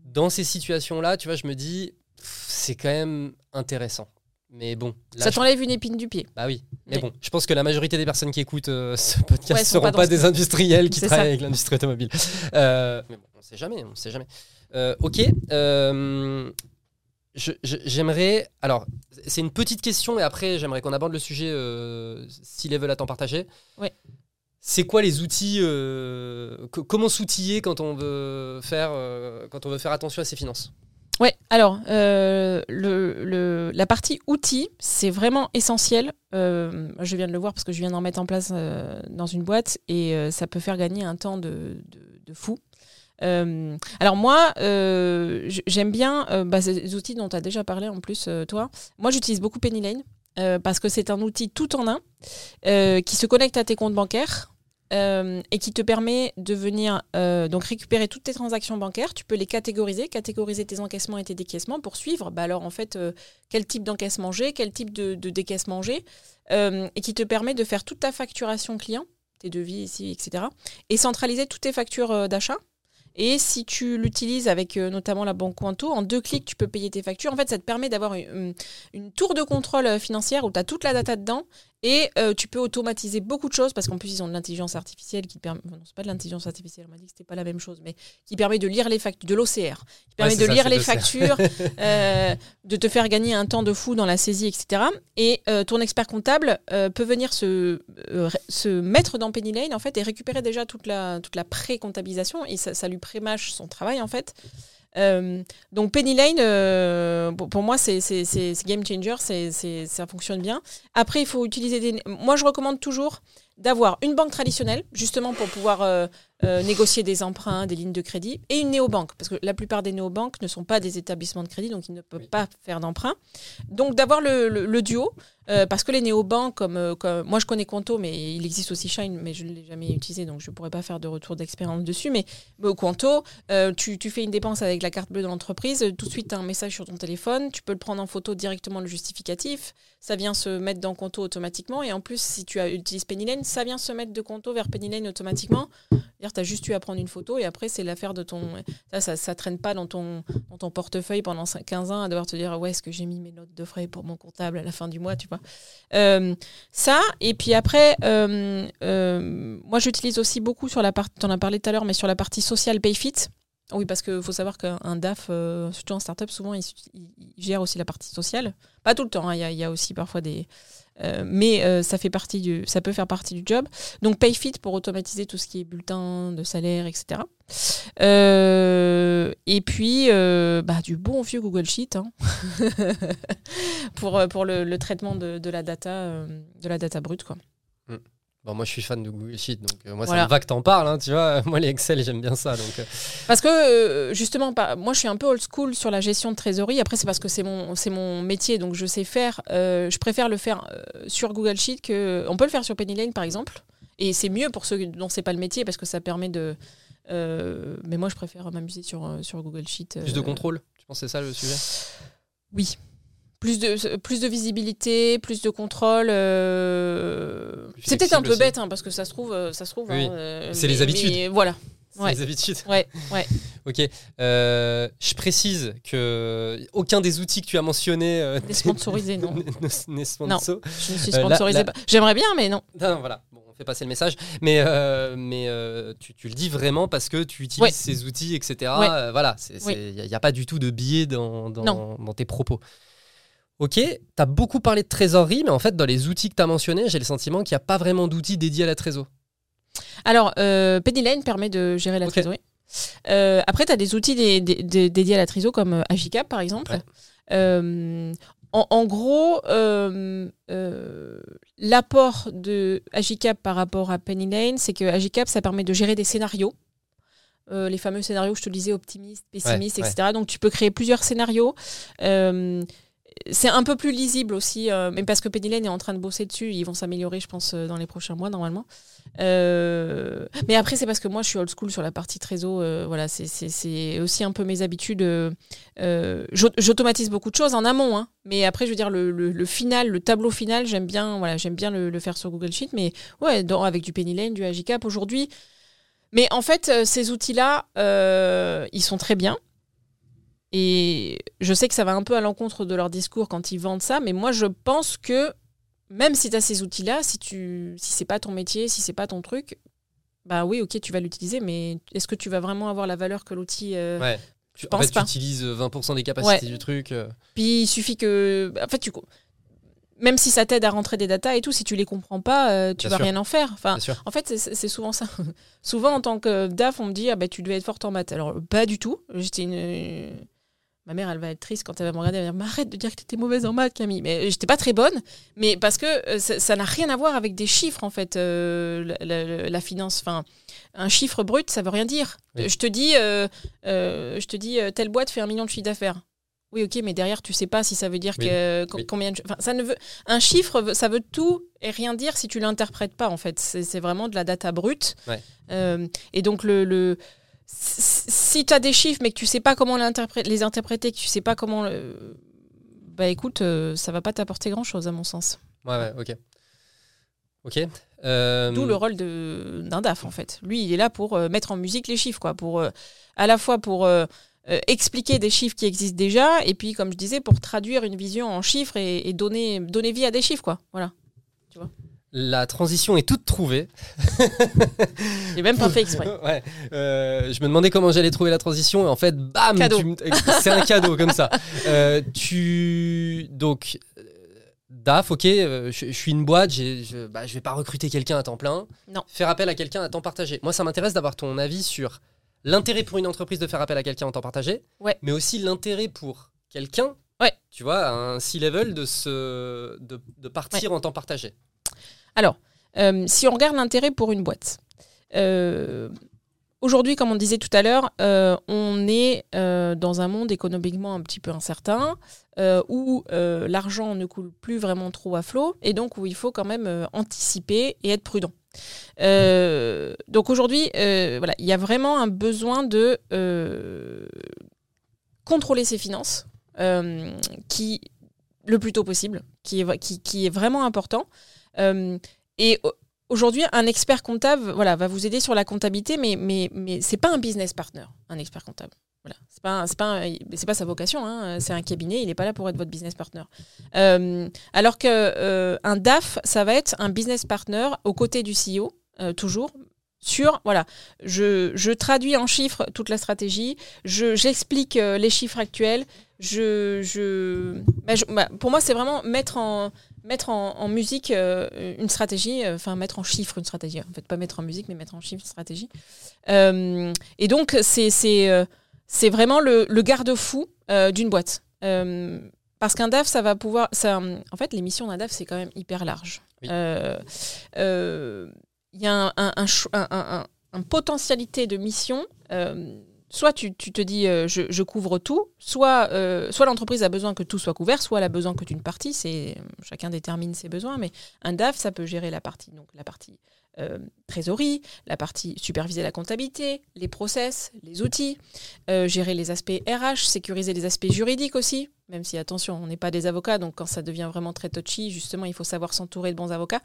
Dans ces situations-là, tu vois, je me dis, c'est quand même intéressant. Mais bon, là, Ça je- t'enlève une épine du pied. bah oui, mais bon, je pense que la majorité des personnes qui écoutent euh, ce podcast ne sont seront pas des industriels qui travaillent ça. avec l'industrie automobile. Euh, mais bon, on sait jamais, on sait jamais. Euh, ok, j'aimerais. Alors, c'est une petite question, et après, j'aimerais qu'on aborde le sujet si les veulent à temps partagé. C'est quoi les outils co- Comment s'outiller quand on veut faire quand on veut faire attention à ses finances? Ouais, alors euh, le, le- la partie outils, c'est vraiment essentiel. Euh, je viens de le voir parce que je viens d'en mettre en place euh, dans une boîte et euh, ça peut faire gagner un temps de, de- de fou. Euh, alors moi, euh, j'aime bien bah, ces outils dont tu as déjà parlé en plus, toi. Moi, j'utilise beaucoup Penny Lane parce que c'est un outil tout en un qui se connecte à tes comptes bancaires. Euh, et qui te permet de venir euh, donc récupérer toutes tes transactions bancaires. Tu peux les catégoriser, catégoriser tes encaissements et tes décaissements pour suivre. Bah alors en fait, euh, quel type d'encaissement j'ai, quel type de, décaissement j'ai, et qui te permet de faire toute ta facturation client, tes devis ici, etc. Et centraliser toutes tes factures d'achat. Et si tu l'utilises avec notamment la banque Quanto, en deux clics, tu peux payer tes factures. En fait, ça te permet d'avoir une, une tour de contrôle financière où tu as toute la data dedans et euh, tu peux automatiser beaucoup de choses parce qu'en plus, ils ont de l'intelligence artificielle qui permet. Non, c'est pas de l'intelligence artificielle, on m'a dit que c'était pas la même chose, mais qui permet de lire les factures, de l'OCR, qui permet de ça, lire les factures, euh, de te faire gagner un temps de fou dans la saisie, etc. Et euh, ton expert comptable peut venir se, se mettre dans Penny Lane en fait et récupérer déjà toute la, toute la pré-comptabilisation et ça, ça lui prémâche son travail en fait. Euh, donc Penny Lane, euh, pour, moi, c'est game changer, ça fonctionne bien. Après, il faut utiliser des... Moi, je recommande toujours d'avoir une banque traditionnelle, justement pour pouvoir euh, euh, négocier des emprunts, des lignes de crédit, et une néobanque, parce que la plupart des néobanques ne sont pas des établissements de crédit, donc ils ne peuvent Oui. pas faire d'emprunt. Donc d'avoir le, le- le duo, euh, parce que les néobanques, comme, euh, comme- moi je connais Quanto, mais il existe aussi Shine, mais je ne l'ai jamais utilisé, donc je ne pourrais pas faire de retour d'expérience dessus. Mais euh, Quanto, euh, tu, tu fais une dépense avec la carte bleue de l'entreprise, tout de suite tu as un message sur ton téléphone, tu peux le prendre en photo directement le justificatif, ça vient se mettre dans Quanto automatiquement, et en plus si tu utilises Pennylane, ça vient se mettre de Quanto vers Pennylane automatiquement. C'est-à-dire tu as juste eu à prendre une photo et après c'est l'affaire de ton... Ça, ça, traîne pas dans ton, dans ton portefeuille pendant 5 15 ans à devoir te dire ouais, est-ce que j'ai mis mes notes de frais pour mon comptable à la fin du mois, tu vois. Euh, ça, et puis après, euh, euh, moi j'utilise aussi beaucoup sur la partie, tu en as parlé tout à l'heure, mais sur la partie social Payfit. Oui, parce qu'il faut savoir qu'un DAF, euh, surtout en startup, souvent, il, gère aussi la partie sociale. Pas tout le temps, hein, il y, a- aussi parfois des. euh, mais euh, ça, fait partie du, ça peut faire partie du job. Donc, Payfit pour automatiser tout ce qui est bulletin de salaire, etc. Et puis, bah, du bon vieux Google Sheet hein. pour, pour le, traitement de, la data, de la data brute. Quoi. Bon, moi, je suis fan de Google Sheet, donc euh, moi, Voilà. ça me va que t'en parles, hein, tu vois. Moi, les Excel, j'aime bien ça, donc. euh, Parce que euh, justement, moi je suis un peu old school sur la gestion de trésorerie. Après, c'est parce que c'est mon, c'est mon métier, donc je sais faire. je préfère le faire sur Google Sheet que. On peut le faire sur Penny Lane par exemple. Et c'est mieux pour ceux dont c'est pas le métier parce que ça permet de. mais moi je préfère m'amuser sur, sur Google Sheet. Plus de contrôle, tu penses que c'est ça le sujet? Oui. Plus de, plus de visibilité, plus de contrôle. euh, C'est peut-être un peu aussi. bête hein, parce que ça se trouve, euh, ça se trouve. Oui. hein, euh, C'est les habitudes. mais voilà. C'est Ouais. les habitudes. Ouais, ouais. Ok. Euh, je précise que aucun des outils que tu as mentionnés euh, Des sponsorisés, non. n'est- n'est sponsor. Je ne suis Euh, là- pas. J'aimerais bien, mais non. Non, non, voilà. Bon, on fait passer le message. Mais, mais tu, tu le dis vraiment parce que tu utilises Ouais. ces outils, etc. Voilà. Il n'y a, pas du tout de biais dans, dans, Non. dans tes propos. Ok, tu as beaucoup parlé de trésorerie, mais en fait, dans les outils que tu as mentionnés, j'ai le sentiment qu'il n'y a pas vraiment d'outils dédiés à la trésor. Alors, euh, Penny Lane permet de gérer la trésorerie. Euh, après, tu as des outils dé- dé- dé- dédiés à la trésor comme euh, Agicap, par exemple. Ouais. Euh, en, en gros, l'apport de Agicap par rapport à Penny Lane, c'est que Agicap, ça permet de gérer des scénarios. Euh, les fameux scénarios, je te le disais, optimistes, pessimistes, Ouais, etc. Donc, tu peux créer plusieurs scénarios. Euh, c'est un peu plus lisible aussi, euh, mais parce que Penny Lane est en train de bosser dessus, ils vont s'améliorer, je pense, euh, dans les prochains mois normalement. Euh, mais après, c'est parce que moi, je suis old school sur la partie trésor. voilà, c'est- aussi un peu mes habitudes. j'au- J'automatise beaucoup de choses en amont, hein, mais après, je veux dire le, final, le tableau final, j'aime bien, voilà, bien le, faire sur Google Sheet, mais ouais, avec du Penny Lane, du Agicap aujourd'hui. Mais en fait, ces outils-là, ils sont très bien. Et je sais que ça va un peu à l'encontre de leur discours quand ils vendent ça, mais moi je pense que même si tu as ces outils-là, si tu si c'est pas ton métier, si c'est pas ton truc, bah oui, OK, tu vas l'utiliser, mais est-ce que tu vas vraiment avoir la valeur que l'outil euh, Ouais. Tu, en fait, pas. tu utilises 20% des capacités Ouais. du truc. euh. Puis il suffit que en fait tu même si ça t'aide à rentrer des datas et tout, si tu les comprends pas, euh, tu Bien vas sûr. rien en faire. Enfin, en fait, c'est- souvent ça. souvent, en tant que DAF, on me dit ah bah, tu devais être forte en maths. Alors, pas du tout. J'étais une. Ma mère, elle va être triste quand elle va me regarder. Elle va dire arrête de dire que tu étais mauvaise en maths, Camille. Mais j'étais pas très bonne. Mais parce que euh, ça n'a rien à voir avec des chiffres, en fait, euh, la, la- la finance. Enfin, un chiffre brut, ça veut rien dire. Oui. Je te dis, euh, euh, je te dis telle boîte fait un million de chiffre d'affaires. Oui, ok, mais derrière, tu sais pas si ça veut dire Oui. que Oui. combien. de- ça ne veut. Un chiffre, ça veut tout et rien dire si tu l'interprètes pas. En fait, c'est c'est vraiment de la data brute. Ouais. Et donc le, le si- tu as des chiffres mais que tu sais pas comment les interpréter, que tu sais pas comment, le- bah écoute, euh, ça va pas t'apporter grand chose à mon sens. Ouais, ouais, ok. Ok. Euh, D'où le rôle de- d'un DAF en fait. Lui, il est là pour euh, mettre en musique les chiffres, quoi, pour euh, à la fois pour expliquer des chiffres qui existent déjà, et puis comme je disais, pour traduire une vision en chiffres et, et donner donner vie à des chiffres, quoi. Voilà. La transition est toute trouvée. J'ai même pas fait exprès. ouais. Euh, je me demandais comment j'allais trouver la transition et en fait, bam, tu c'est un cadeau comme ça. Euh, tu donc euh, DAF, ok, je, je suis une boîte, je, bah, je vais pas recruter quelqu'un à temps plein. Non. Faire appel à quelqu'un à temps partagé. Moi, ça m'intéresse d'avoir ton avis sur l'intérêt pour une entreprise de faire appel à quelqu'un en temps partagé, Ouais. mais aussi l'intérêt pour quelqu'un, Ouais. tu vois, à un C-level de, se, de, de partir en temps partagé. Alors, euh, si on regarde l'intérêt pour une boîte, euh, aujourd'hui, comme on disait tout à l'heure, euh, on est dans un monde économiquement un petit peu incertain, où l'argent ne coule plus vraiment trop à flot, et donc où il faut quand même anticiper et être prudent. Donc aujourd'hui, il y a vraiment un besoin de contrôler ses finances, qui le plus tôt possible, qui est vraiment important. Euh, et au- aujourd'hui, un expert comptable voilà, va vous aider sur la comptabilité, mais, mais, mais ce n'est pas un business partner, un expert comptable. Voilà. Ce n'est pas, pas, pas sa vocation, hein. c'est un cabinet, il n'est pas là pour être votre business partner. Euh, alors qu'un euh, DAF, ça va être un business partner aux côtés du CEO, euh, toujours. Sur, voilà, je, je traduis en chiffres toute la stratégie, je, j'explique les chiffres actuels, je, je, bah, bah, pour moi, c'est vraiment mettre en, mettre en, en musique euh, une stratégie, euh, enfin mettre en chiffres une stratégie. En fait, pas mettre en musique, mais mettre en chiffres une stratégie. Euh, et donc, c'est c'est c'est vraiment le, le garde-fou d'une boîte. Parce qu'un DAF, ça va pouvoir. Ça, en fait, les missions d'un DAF, c'est quand même hyper large. Oui. Il y a un- un- un potentialité de mission. Euh, soit tu, tu te dis euh, je, couvre tout, soit, euh, soit l'entreprise a besoin que tout soit couvert, soit elle a besoin que d'une partie. C'est chacun détermine ses besoins, mais un DAF ça peut gérer la partie donc la partie euh, trésorerie, la partie superviser la comptabilité, les process, les outils, euh, gérer les aspects RH, sécuriser les aspects juridiques aussi. Même si attention, on n'est pas des avocats, donc quand ça devient vraiment très touchy, justement, il faut savoir s'entourer de bons avocats.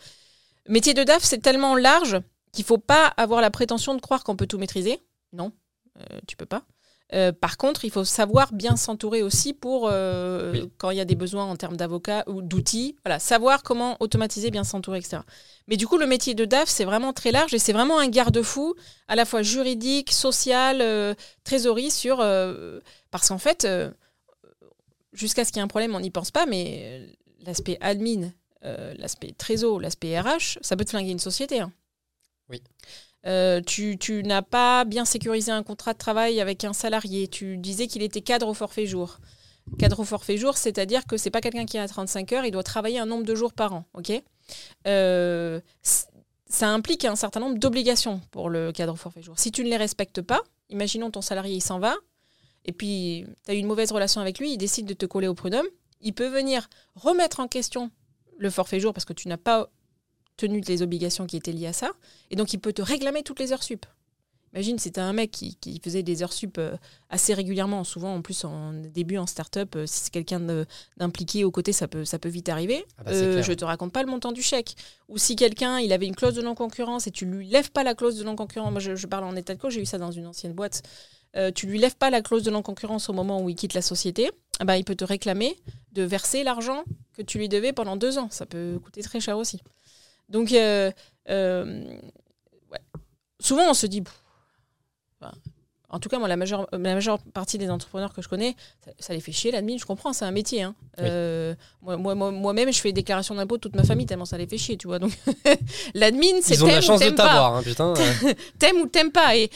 Métier de DAF, c'est tellement large qu'il faut pas avoir la prétention de croire qu'on peut tout maîtriser. Non, euh, tu peux pas. Euh, par contre, il faut savoir bien s'entourer aussi pour euh, Oui. quand il y a des besoins en termes d'avocats ou d'outils. Voilà, savoir comment automatiser, bien s'entourer, etc. Mais du coup, le métier de DAF, c'est vraiment très large et c'est vraiment un garde-fou à la fois juridique, social, euh, trésorerie sur. euh, parce qu'en fait, euh, jusqu'à ce qu'il y ait un problème, on n'y pense pas, mais euh, l'aspect admin, euh, l'aspect trésor, l'aspect RH, ça peut te flinguer une société. hein. Oui. Euh, tu, n'as pas bien sécurisé un contrat de travail avec un salarié. Tu disais qu'il était cadre au forfait jour. Cadre au forfait jour, c'est-à-dire que c'est pas quelqu'un qui a 35 heures, il doit travailler un nombre de jours par an. Euh, ça implique un certain nombre d'obligations pour le cadre au forfait jour. Si tu ne les respectes pas, imaginons ton salarié il s'en va, et puis tu as eu une mauvaise relation avec lui, il décide de te coller au prud'homme, il peut venir remettre en question le forfait jour parce que tu n'as pas tenu les obligations qui étaient liées à ça. Et donc, il peut te réclamer toutes les heures sup. Imagine, c'était un mec qui, qui faisait des heures sup euh, assez régulièrement, souvent en plus en début en start-up. euh, si c'est quelqu'un d'impliqué au côté, ça peut, ça peut vite arriver. Ah bah, Euh, je te raconte pas le montant du chèque. Ou si quelqu'un, il avait une clause de non-concurrence et tu lui lèves pas la clause de non-concurrence. Moi, je, je parle en état de cause, j'ai eu ça dans une ancienne boîte. Euh, tu lui lèves pas la clause de non-concurrence au moment où il quitte la société, ah bah, il peut te réclamer de verser l'argent que tu lui devais pendant deux ans. Ça peut coûter très cher aussi. Donc, euh, euh, ouais. souvent, on se dit. pff, enfin, en tout cas, moi, la majeure, la majeure partie des entrepreneurs que je connais, ça, ça les fait chier l'admin. Je comprends, c'est un métier. hein. Oui. Euh, moi, moi, moi- moi-même, je fais déclaration d'impôt de toute ma famille tellement ça les fait chier, tu vois. Donc, l'admin, c'est Ils ont la t'aimes ou chance de t'aimes pas t'avoir, hein, putain. t'aimes ou t'aimes pas. Et,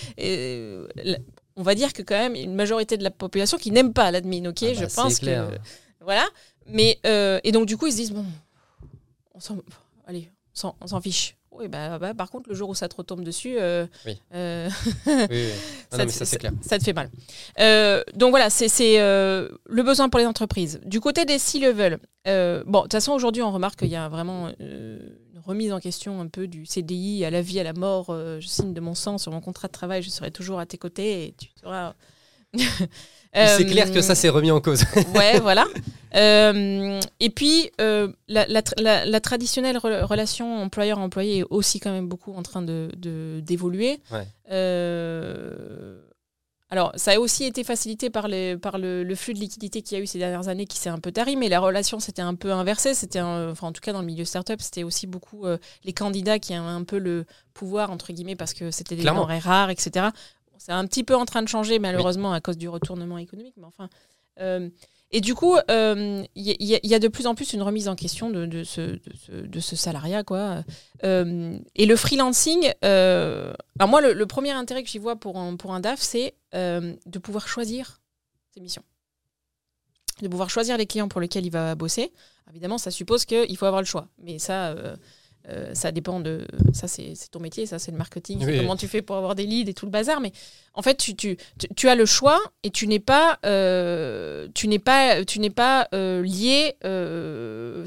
on va dire que quand même, il y a une majorité de la population qui n'aime pas l'admin, ok Ah Je bah, pense clair. que... Voilà. Mais, euh, et donc, du coup, ils se disent, bon, on s'en... Allez, s'en- on s'en fiche. Oui, bah, bah, par contre, le jour où ça te retombe dessus, euh, Oui. euh, Oui, oui. Ah non, mais te- ça, c'est clair. ça te fait mal. Euh, donc voilà, c'est euh, le besoin pour les entreprises. Du côté des C-level, euh, bon, de toute façon, aujourd'hui, on remarque qu'il y a vraiment une remise en question un peu du CDI à la vie, à la mort. Je signe de mon sang sur mon contrat de travail, je serai toujours à tes côtés et tu seras. C'est Euh, clair que ça s'est remis en cause. Ouais, voilà. Euh, et puis, euh, la, la tra- la- la traditionnelle re- relation employeur-employé est aussi quand même beaucoup en train de de- d'évoluer. Ouais. Euh, alors, ça a aussi été facilité par, les, par le, le flux de liquidité qu'il y a eu ces dernières années qui s'est un peu tari, mais la relation s'était un peu inversée. C'était, enfin, en tout cas, dans le milieu startup, c'était aussi beaucoup euh, les candidats qui avaient un peu le pouvoir, entre guillemets, parce que c'était des denrées rares, etc. C'est un petit peu en train de changer, malheureusement, à cause du retournement économique, mais enfin. euh, et du coup, euh, il y, y a- il y a de plus en plus une remise en question de, de ce, de, ce, de ce salariat. Quoi. Euh, et le freelancing, euh, alors moi, le, le premier intérêt que j'y vois pour un, pour un DAF, c'est euh, de pouvoir choisir ses missions. De pouvoir choisir les clients pour lesquels il va bosser. Évidemment, ça suppose qu'il faut avoir le choix. Mais ça, euh, ça dépend de. Ça, c'est ton métier, ça, c'est le marketing. Oui. Comment tu fais pour avoir des leads et tout le bazar. Mais en fait, tu, tu, tu, tu as le choix et tu n'es pas, euh, tu n'es pas, tu n'es pas euh, lié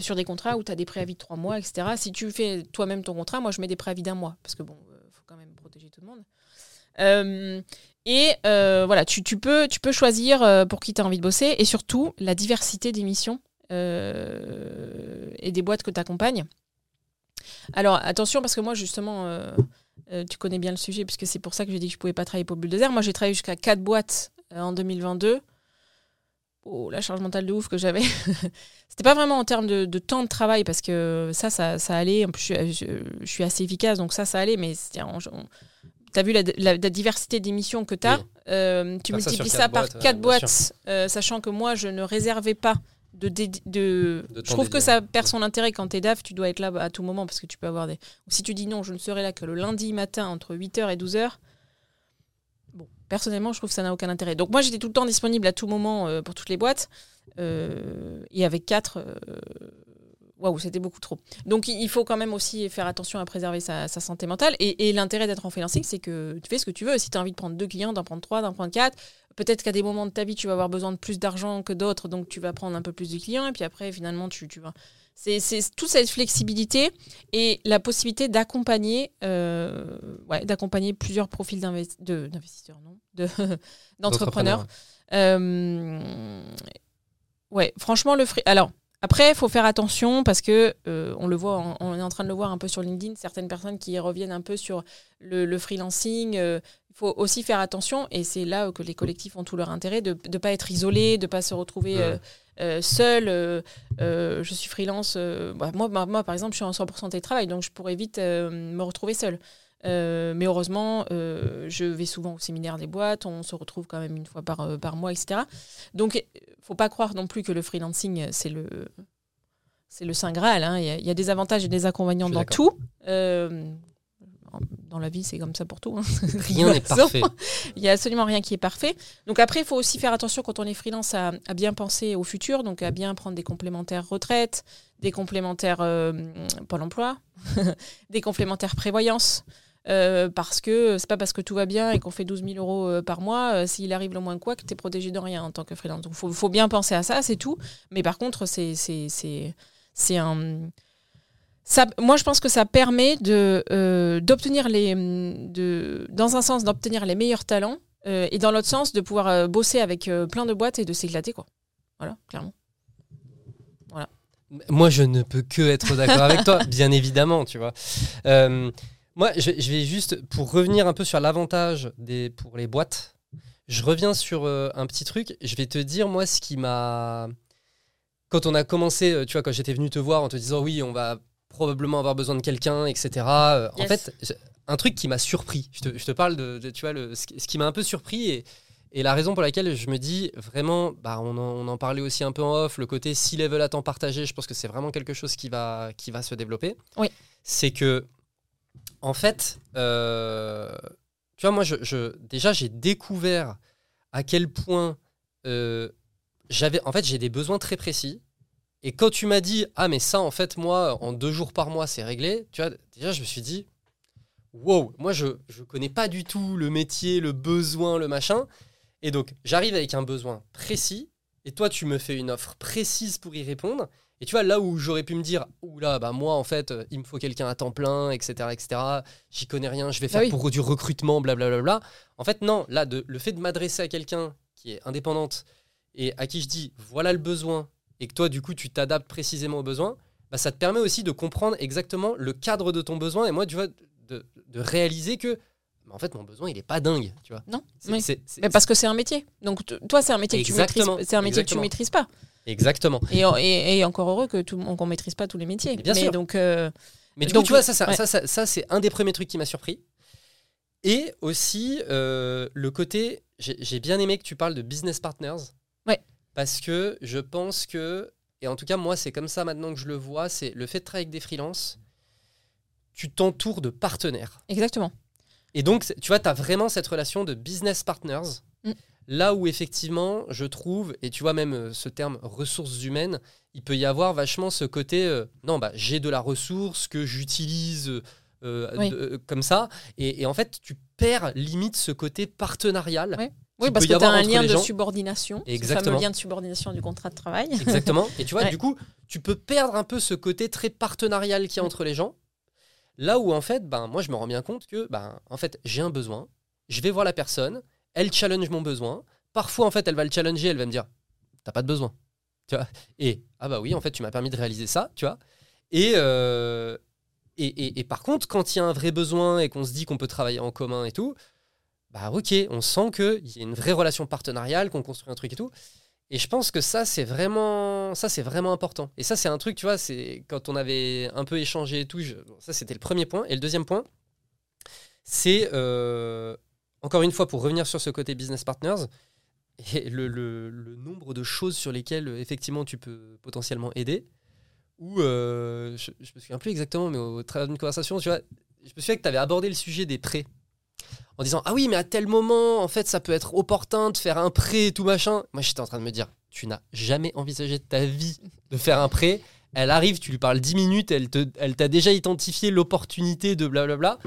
sur des contrats où tu as des préavis de trois mois, etc. Si tu fais toi-même ton contrat, moi, je mets des préavis d'un mois parce que bon, faut quand même protéger tout le monde. Et voilà, tu, tu peux, tu peux choisir pour qui tu as envie de bosser et surtout la diversité des missions et des boîtes que tu accompagnes. Alors attention, parce que moi, justement, euh, euh, tu connais bien le sujet, puisque c'est pour ça que j'ai dit que je pouvais pas travailler pour Bulldozer. Moi, j'ai travaillé jusqu'à 4 boîtes euh, en 2022. Oh, la charge mentale de ouf que j'avais. C'était pas vraiment en termes de, de temps de travail, parce que ça, ça, ça allait. En plus, je, suis- je- je suis assez efficace, donc ça, ça allait. Mais tu as vu la, la- la diversité des missions que tu as. Oui. tu multiplies ça quatre par boîtes, 4 euh, bien boîtes, sachant que moi, je ne réservais pas de, dédi- de... De je trouve que ça perd son intérêt quand t'es DAF, tu dois être là à tout moment parce que tu peux avoir des. Si tu dis non, je ne serai là que le lundi matin entre 8h et 12h. Bon, personnellement, je trouve que ça n'a aucun intérêt. Donc moi, j'étais tout le temps disponible à tout moment euh, pour toutes les boîtes. Euh, et avec 4, waouh, c'était beaucoup trop. Donc il il faut quand même aussi faire attention à préserver sa, sa santé mentale. Et, et l'intérêt d'être en freelancing, c'est que tu fais ce que tu veux. Si tu as envie de prendre deux clients, d'en prendre trois, d'en prendre quatre, peut-être qu'à des moments de ta vie, tu vas avoir besoin de plus d'argent que d'autres, donc tu vas prendre un peu plus de clients. Et puis après, finalement, tu, vas. C'est toute cette flexibilité et la possibilité d'accompagner euh, ouais, d'accompagner plusieurs profils d'investisseurs, non de- d'entrepreneurs. Euh, ouais, franchement, le free. Alors, après, il faut faire attention parce que euh, on le voit, on, est en train de le voir un peu sur LinkedIn, certaines personnes qui reviennent un peu sur le, le freelancing. euh, il faut aussi faire attention, et c'est là que les collectifs ont tout leur intérêt, de ne pas être isolé, de ne pas se retrouver euh, euh, seul. euh, euh, je suis freelance. bah, moi, par exemple, je suis en 100% télétravail, donc je pourrais vite me retrouver seule. Mais heureusement, je vais souvent au séminaire des boîtes, on se retrouve quand même une fois par, par mois, etc. Donc, il faut pas croire non plus que le freelancing, c'est le, c'est le Saint Graal. hein. Il y, a- il y a des avantages et des inconvénients dans tout. Dans la vie, c'est comme ça pour tout. hein. Rien n'est De parfait. Il n'y a absolument rien qui est parfait. Donc après, il faut aussi faire attention quand on est freelance à, à bien penser au futur, donc à bien prendre des complémentaires retraite, des complémentaires euh, Pôle emploi, des complémentaires prévoyance. euh, parce que c'est pas parce que tout va bien et qu'on fait 12 000 euros euh, par mois, euh, s'il arrive le moins quoi, que tu es protégé de rien en tant que freelance. Donc il faut, faut bien penser à ça, c'est tout. Mais par contre, c'est un. Moi, je pense que ça permet de euh, d'obtenir les, de, dans un sens, d'obtenir les meilleurs talents euh, et dans l'autre sens, de pouvoir euh, bosser avec plein de boîtes et de s'éclater, quoi. Voilà, clairement. Moi, je ne peux que être d'accord avec toi, bien évidemment, tu vois. Moi, je, je vais juste, pour revenir un peu sur l'avantage des, pour les boîtes, je reviens sur un petit truc. Je vais te dire, moi, ce qui m'a. Quand on a commencé, tu vois, quand j'étais venu te voir en te disant, oui, on va probablement avoir besoin de quelqu'un, etc. euh, En fait, un truc qui m'a surpris. Je te, je te parle de, de, tu vois, le, ce qui, ce qui m'a un peu surpris et. Et la raison pour laquelle je me dis vraiment, bah on, en, on en parlait aussi un peu en off, le côté si level à temps partagé, je pense que c'est vraiment quelque chose qui va, qui va se développer. Oui. C'est que, en fait, euh, tu vois, moi, je, je- déjà, j'ai découvert à quel point euh, j'avais, en fait, j'ai des besoins très précis. Et quand tu m'as dit, ah, mais ça, en fait, moi, en deux jours par mois, c'est réglé, tu vois, déjà, je me suis dit, wow, moi, je ne connais pas du tout le métier, le besoin, le machin. Et donc, j'arrive avec un besoin précis, et toi, tu me fais une offre précise pour y répondre. Et tu vois, là où j'aurais pu me dire, oula, bah moi, en fait, euh, il me faut quelqu'un à temps plein, etc., etc., j'y connais rien, je vais faire oui. pour du recrutement, blablabla. En fait, non, là, de, le fait de m'adresser à quelqu'un qui est indépendante et à qui je dis, voilà le besoin, et que toi, du coup, tu t'adaptes précisément au besoin, bah, ça te permet aussi de comprendre exactement le cadre de ton besoin. Et moi, tu vois, de, de réaliser que, bah, en fait, mon besoin, il est pas dingue, tu vois. Non, Mais parce que c'est un métier. Donc toi, c'est un métier que tu maîtrises. C'est un métier que tu exactement. maîtrises pas. Exactement. Et, et, et encore heureux que tout qu'on maîtrise pas tous les métiers. Mais bien sûr. donc euh, Mais du Donc, coup, tu vois, ça, ça, ouais. ça, ça- ça, c'est un des premiers trucs qui m'a surpris. Et aussi, euh, le côté, j'ai j'ai bien aimé que tu parles de business partners. Parce que je pense que, et en tout cas, moi, c'est comme ça maintenant que je le vois, c'est le fait de travailler avec des freelances, tu t'entoures de partenaires. exactement. Et donc, tu vois, tu as vraiment cette relation de business partners. Mm. Là où effectivement, je trouve, et tu vois même euh, ce terme ressources humaines, il peut y avoir vachement ce côté, euh, non, bah, j'ai de la ressource que j'utilise euh, Oui. comme ça. Et, et en fait, tu perds limite ce côté partenarial. Ouais. Oui, parce que tu as un lien de gens. subordination. Exactement. fameux lien de subordination du contrat de travail. Exactement. Et tu vois, Ouais. du coup, tu peux perdre un peu ce côté très partenarial qu'il y a Mm. entre les gens. Là où, en fait, ben, moi, je me rends bien compte que, ben, en fait, j'ai un besoin, je vais voir la personne, elle challenge mon besoin. Parfois, en fait, elle va le challenger, elle va me dire, t'as pas de besoin. Tu vois? Et, ah bah oui, en fait, tu m'as permis de réaliser ça, tu vois et, euh, et, et, et par contre, quand il y a un vrai besoin et qu'on se dit qu'on peut travailler en commun et tout, bah ok, on sent qu'il y a une vraie relation partenariale, qu'on construit un truc et tout. Et je pense que ça, c'est vraiment, vraiment important. Et ça, c'est un truc, tu vois, c'est quand on avait un peu échangé et tout. ça, c'était le premier point. Et le deuxième point, c'est euh, encore une fois pour revenir sur ce côté business partners et le, nombre de choses sur lesquelles effectivement tu peux potentiellement aider. Ou euh, je, je me souviens plus exactement, mais au travers d'une conversation, tu vois, je me souviens que tu avais abordé le sujet des prêts en disant ah oui mais à tel moment en fait ça peut être opportun de faire un prêt et tout machin moi j'étais en train de me dire tu n'as jamais envisagé de ta vie de faire un prêt elle arrive tu lui parles 10 minutes elle te elle t'a déjà identifié l'opportunité de blablabla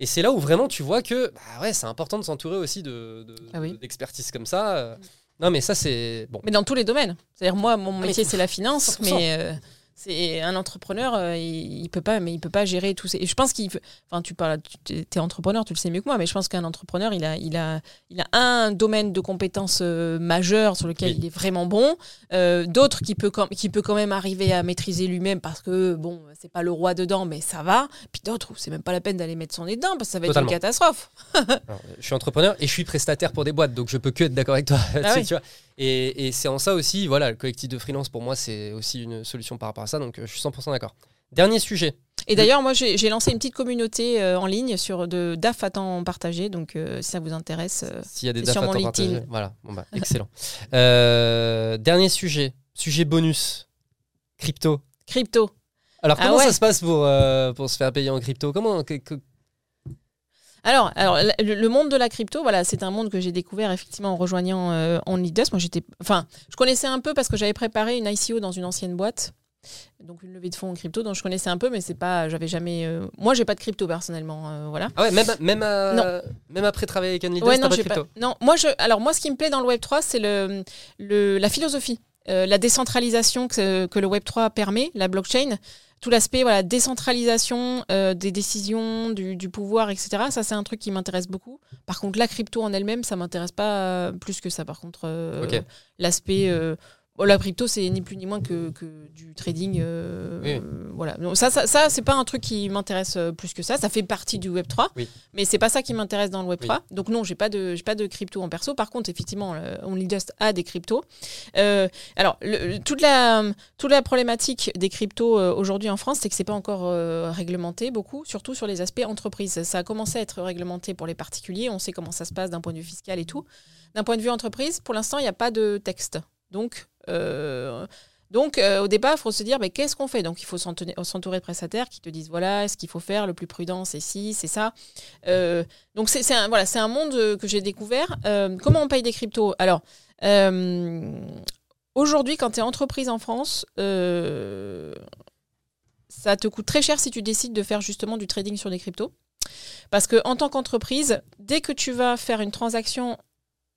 et c'est là où vraiment tu vois que bah ouais c'est important de s'entourer aussi de, de- Ah oui. de- d'expertise comme ça Euh, non mais ça c'est bon Mais dans tous les domaines. C'est-à-dire moi, mon mais métier c'est la finance, 100%. mais euh, c'est un entrepreneur, euh, il, il peut pas, mais il peut pas gérer tout. Ces... Et je pense qu'il, enfin, tu parles, tu es entrepreneur, tu le sais mieux que moi, mais je pense qu'un entrepreneur, il a, il a, il a un domaine de compétences euh, majeur sur lequel Oui. il est vraiment bon, euh, d'autres qui peut, quand, qui peut quand même arriver à maîtriser lui-même parce que bon, c'est pas le roi dedans, mais ça va. Puis d'autres où c'est même pas la peine d'aller mettre son nez dedans parce que ça va Totalement. être une catastrophe. Alors, je suis entrepreneur et je suis prestataire pour des boîtes, donc je peux que être d'accord avec toi. là-dessus, oui. tu vois. Et, et c'est en ça aussi, voilà, le collectif de freelance pour moi, c'est aussi une solution par rapport à ça, donc euh, je suis 100% d'accord. Dernier sujet. Et d'ailleurs, moi, j'ai lancé une petite communauté euh, en ligne sur de DAF à temps partagé. Donc, euh, si ça vous intéresse, euh, S'il y a des DAF sur à mon temps LinkedIn. partagé. Voilà, bon bah, excellent. Dernier sujet, sujet bonus, crypto. crypto. Alors Ah comment ouais. ça se passe pour, pour se faire payer en crypto? Comment que- que- Alors, alors le, monde de la crypto, voilà, c'est un monde que j'ai découvert effectivement en rejoignant euh, OnlyDust. Moi, j'étais, enfin, je connaissais un peu parce que j'avais préparé une ICO dans une ancienne boîte. Donc une levée de fonds en crypto dont je connaissais un peu, mais c'est pas, j'avais jamais. euh, Moi, j'ai pas de crypto personnellement, euh, voilà. Ah ouais, même, même, Non. même après travailler avec Unleaders, Ouais, non, pas de crypto pas- non, moi, je, alors moi, ce qui me plaît dans le Web 3, c'est le, le, la philosophie, euh, la décentralisation que, que le Web 3 permet, la blockchain, tout l'aspect voilà décentralisation euh, des décisions, du, du pouvoir, etc. Ça, c'est un truc qui m'intéresse beaucoup. Par contre, la crypto en elle-même, ça m'intéresse pas euh, plus que ça. Par contre, euh, l'aspect euh, bon, la crypto, c'est ni plus ni moins que, que du trading. euh, Oui. euh, voilà. Donc ça, ça, ça c'est pas un truc qui m'intéresse euh, plus que ça. Ça fait partie du Web 3, Oui. mais c'est pas ça qui m'intéresse dans le Web Oui. 3. Donc non, j'ai pas de, j'ai pas de crypto en perso. Par contre, effectivement, euh, OnlyDust a des cryptos. Euh, alors, le- toute la, toute la problématique des cryptos aujourd'hui en France, c'est que c'est pas encore réglementé beaucoup, surtout sur les aspects entreprises. Ça a commencé à être réglementé pour les particuliers. On sait comment ça se passe d'un point de vue fiscal et tout. D'un point de vue entreprise, pour l'instant, il n'y a pas de texte. Donc, euh, euh, au départ, il faut se dire, mais qu'est-ce qu'on fait? Donc, il faut s'entourer de prestataires qui te disent, voilà, ce qu'il faut faire, le plus prudent, c'est ci, c'est ça. Euh, donc, c'est un, monde que j'ai découvert. Comment on paye des cryptos? Alors, aujourd'hui, quand tu es entreprise en France, ça te coûte très cher si tu décides de faire justement du trading sur des cryptos. Parce que en tant qu'entreprise, dès que tu vas faire une transaction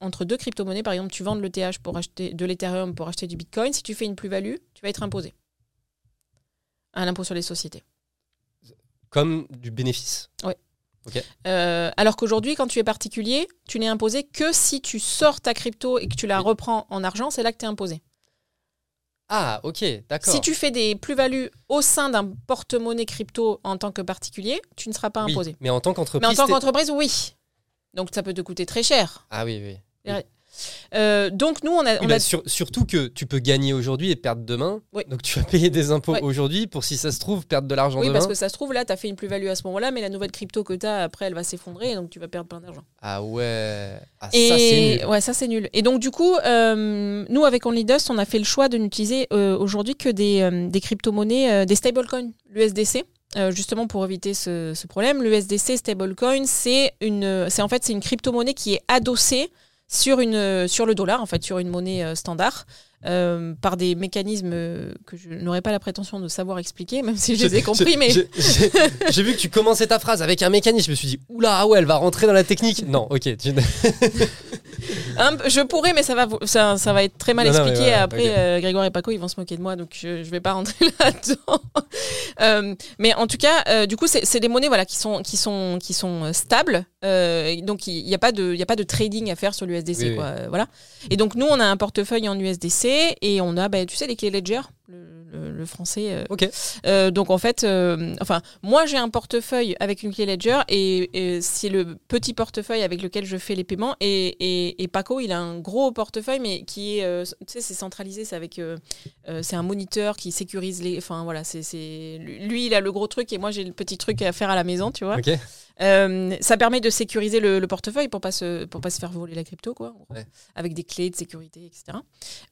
entre deux crypto-monnaies, par exemple, tu vends de l'ETH pour acheter de l'Ethereum pour acheter du Bitcoin, si tu fais une plus-value, tu vas être imposé à l'impôt sur les sociétés. Comme du bénéfice. Euh, alors qu'aujourd'hui, quand tu es particulier, tu n'es imposé que si tu sors ta crypto et que tu la Oui. reprends en argent, c'est là que tu es imposé. Ah, ok, d'accord. Si tu fais des plus-values au sein d'un porte-monnaie crypto en tant que particulier, tu ne seras pas Oui, imposé. Mais en tant qu'entreprise. Mais en tant qu'entreprise, oui. Donc ça peut te coûter très cher. Ah oui, oui. Euh, donc nous, on a, Oui, bah, a- sur- surtout que tu peux gagner aujourd'hui et perdre demain. Oui. Donc tu vas payer des impôts aujourd'hui pour, si ça se trouve, perdre de l'argent Oui, demain. parce que ça se trouve, là, tu as fait une plus-value à ce moment-là, mais la nouvelle crypto que tu as, après, elle va s'effondrer, et donc tu vas perdre plein d'argent. Ah ouais. Ah, Et ça, c'est nul. ouais, ça c'est nul. Et donc du coup, euh, nous avec OnlyDust, on a fait le choix de n'utiliser euh, aujourd'hui que des, des crypto-monnaies, des stablecoins, l'USDC. euh, justement pour éviter ce, ce problème, l'USDC stablecoin, c'est une, c'est en fait c'est une crypto-monnaie qui est adossée sur une, sur le dollar, en fait sur une monnaie euh, standard, euh, par des mécanismes euh, que je n'aurais pas la prétention de savoir expliquer, même si je les ai compris, mais J'ai vu que tu commençais ta phrase avec un mécanisme. Je me suis dit, oula, ah ouais, elle va rentrer dans la technique. Non, ok. tu- Un peu- je pourrais, mais ça va, ça, ça va être très mal Non, non, mais expliqué. ouais, Après, euh, Grégoire et Paco, ils vont se moquer de moi, donc je, je vais pas rentrer là-dedans. Euh, mais en tout cas, du coup, c'est des monnaies voilà, qui sont, qui sont, qui sont stables. Donc, il n'y a, pas de- il a pas de trading à faire sur l'USDC. Oui, Voilà. Et donc, nous, on a un portefeuille en USDC et on a, bah, tu sais, les clés Ledger, le, le- le français. euh, Ok. euh, donc en fait, euh, enfin, moi j'ai un portefeuille avec une clé Ledger et, et c'est le petit portefeuille avec lequel je fais les paiements. Et, et- et Paco, il a un gros portefeuille, mais qui est, tu sais, c'est centralisé, c'est avec, c'est un moniteur qui sécurise les, enfin voilà, c'est, c'est, lui il a le gros truc et moi j'ai le petit truc à faire à la maison, tu vois. Ok. Euh, ça permet de sécuriser le, le portefeuille pour pas se pour pas se faire voler la crypto quoi. Ouais. avec des clés de sécurité, etc.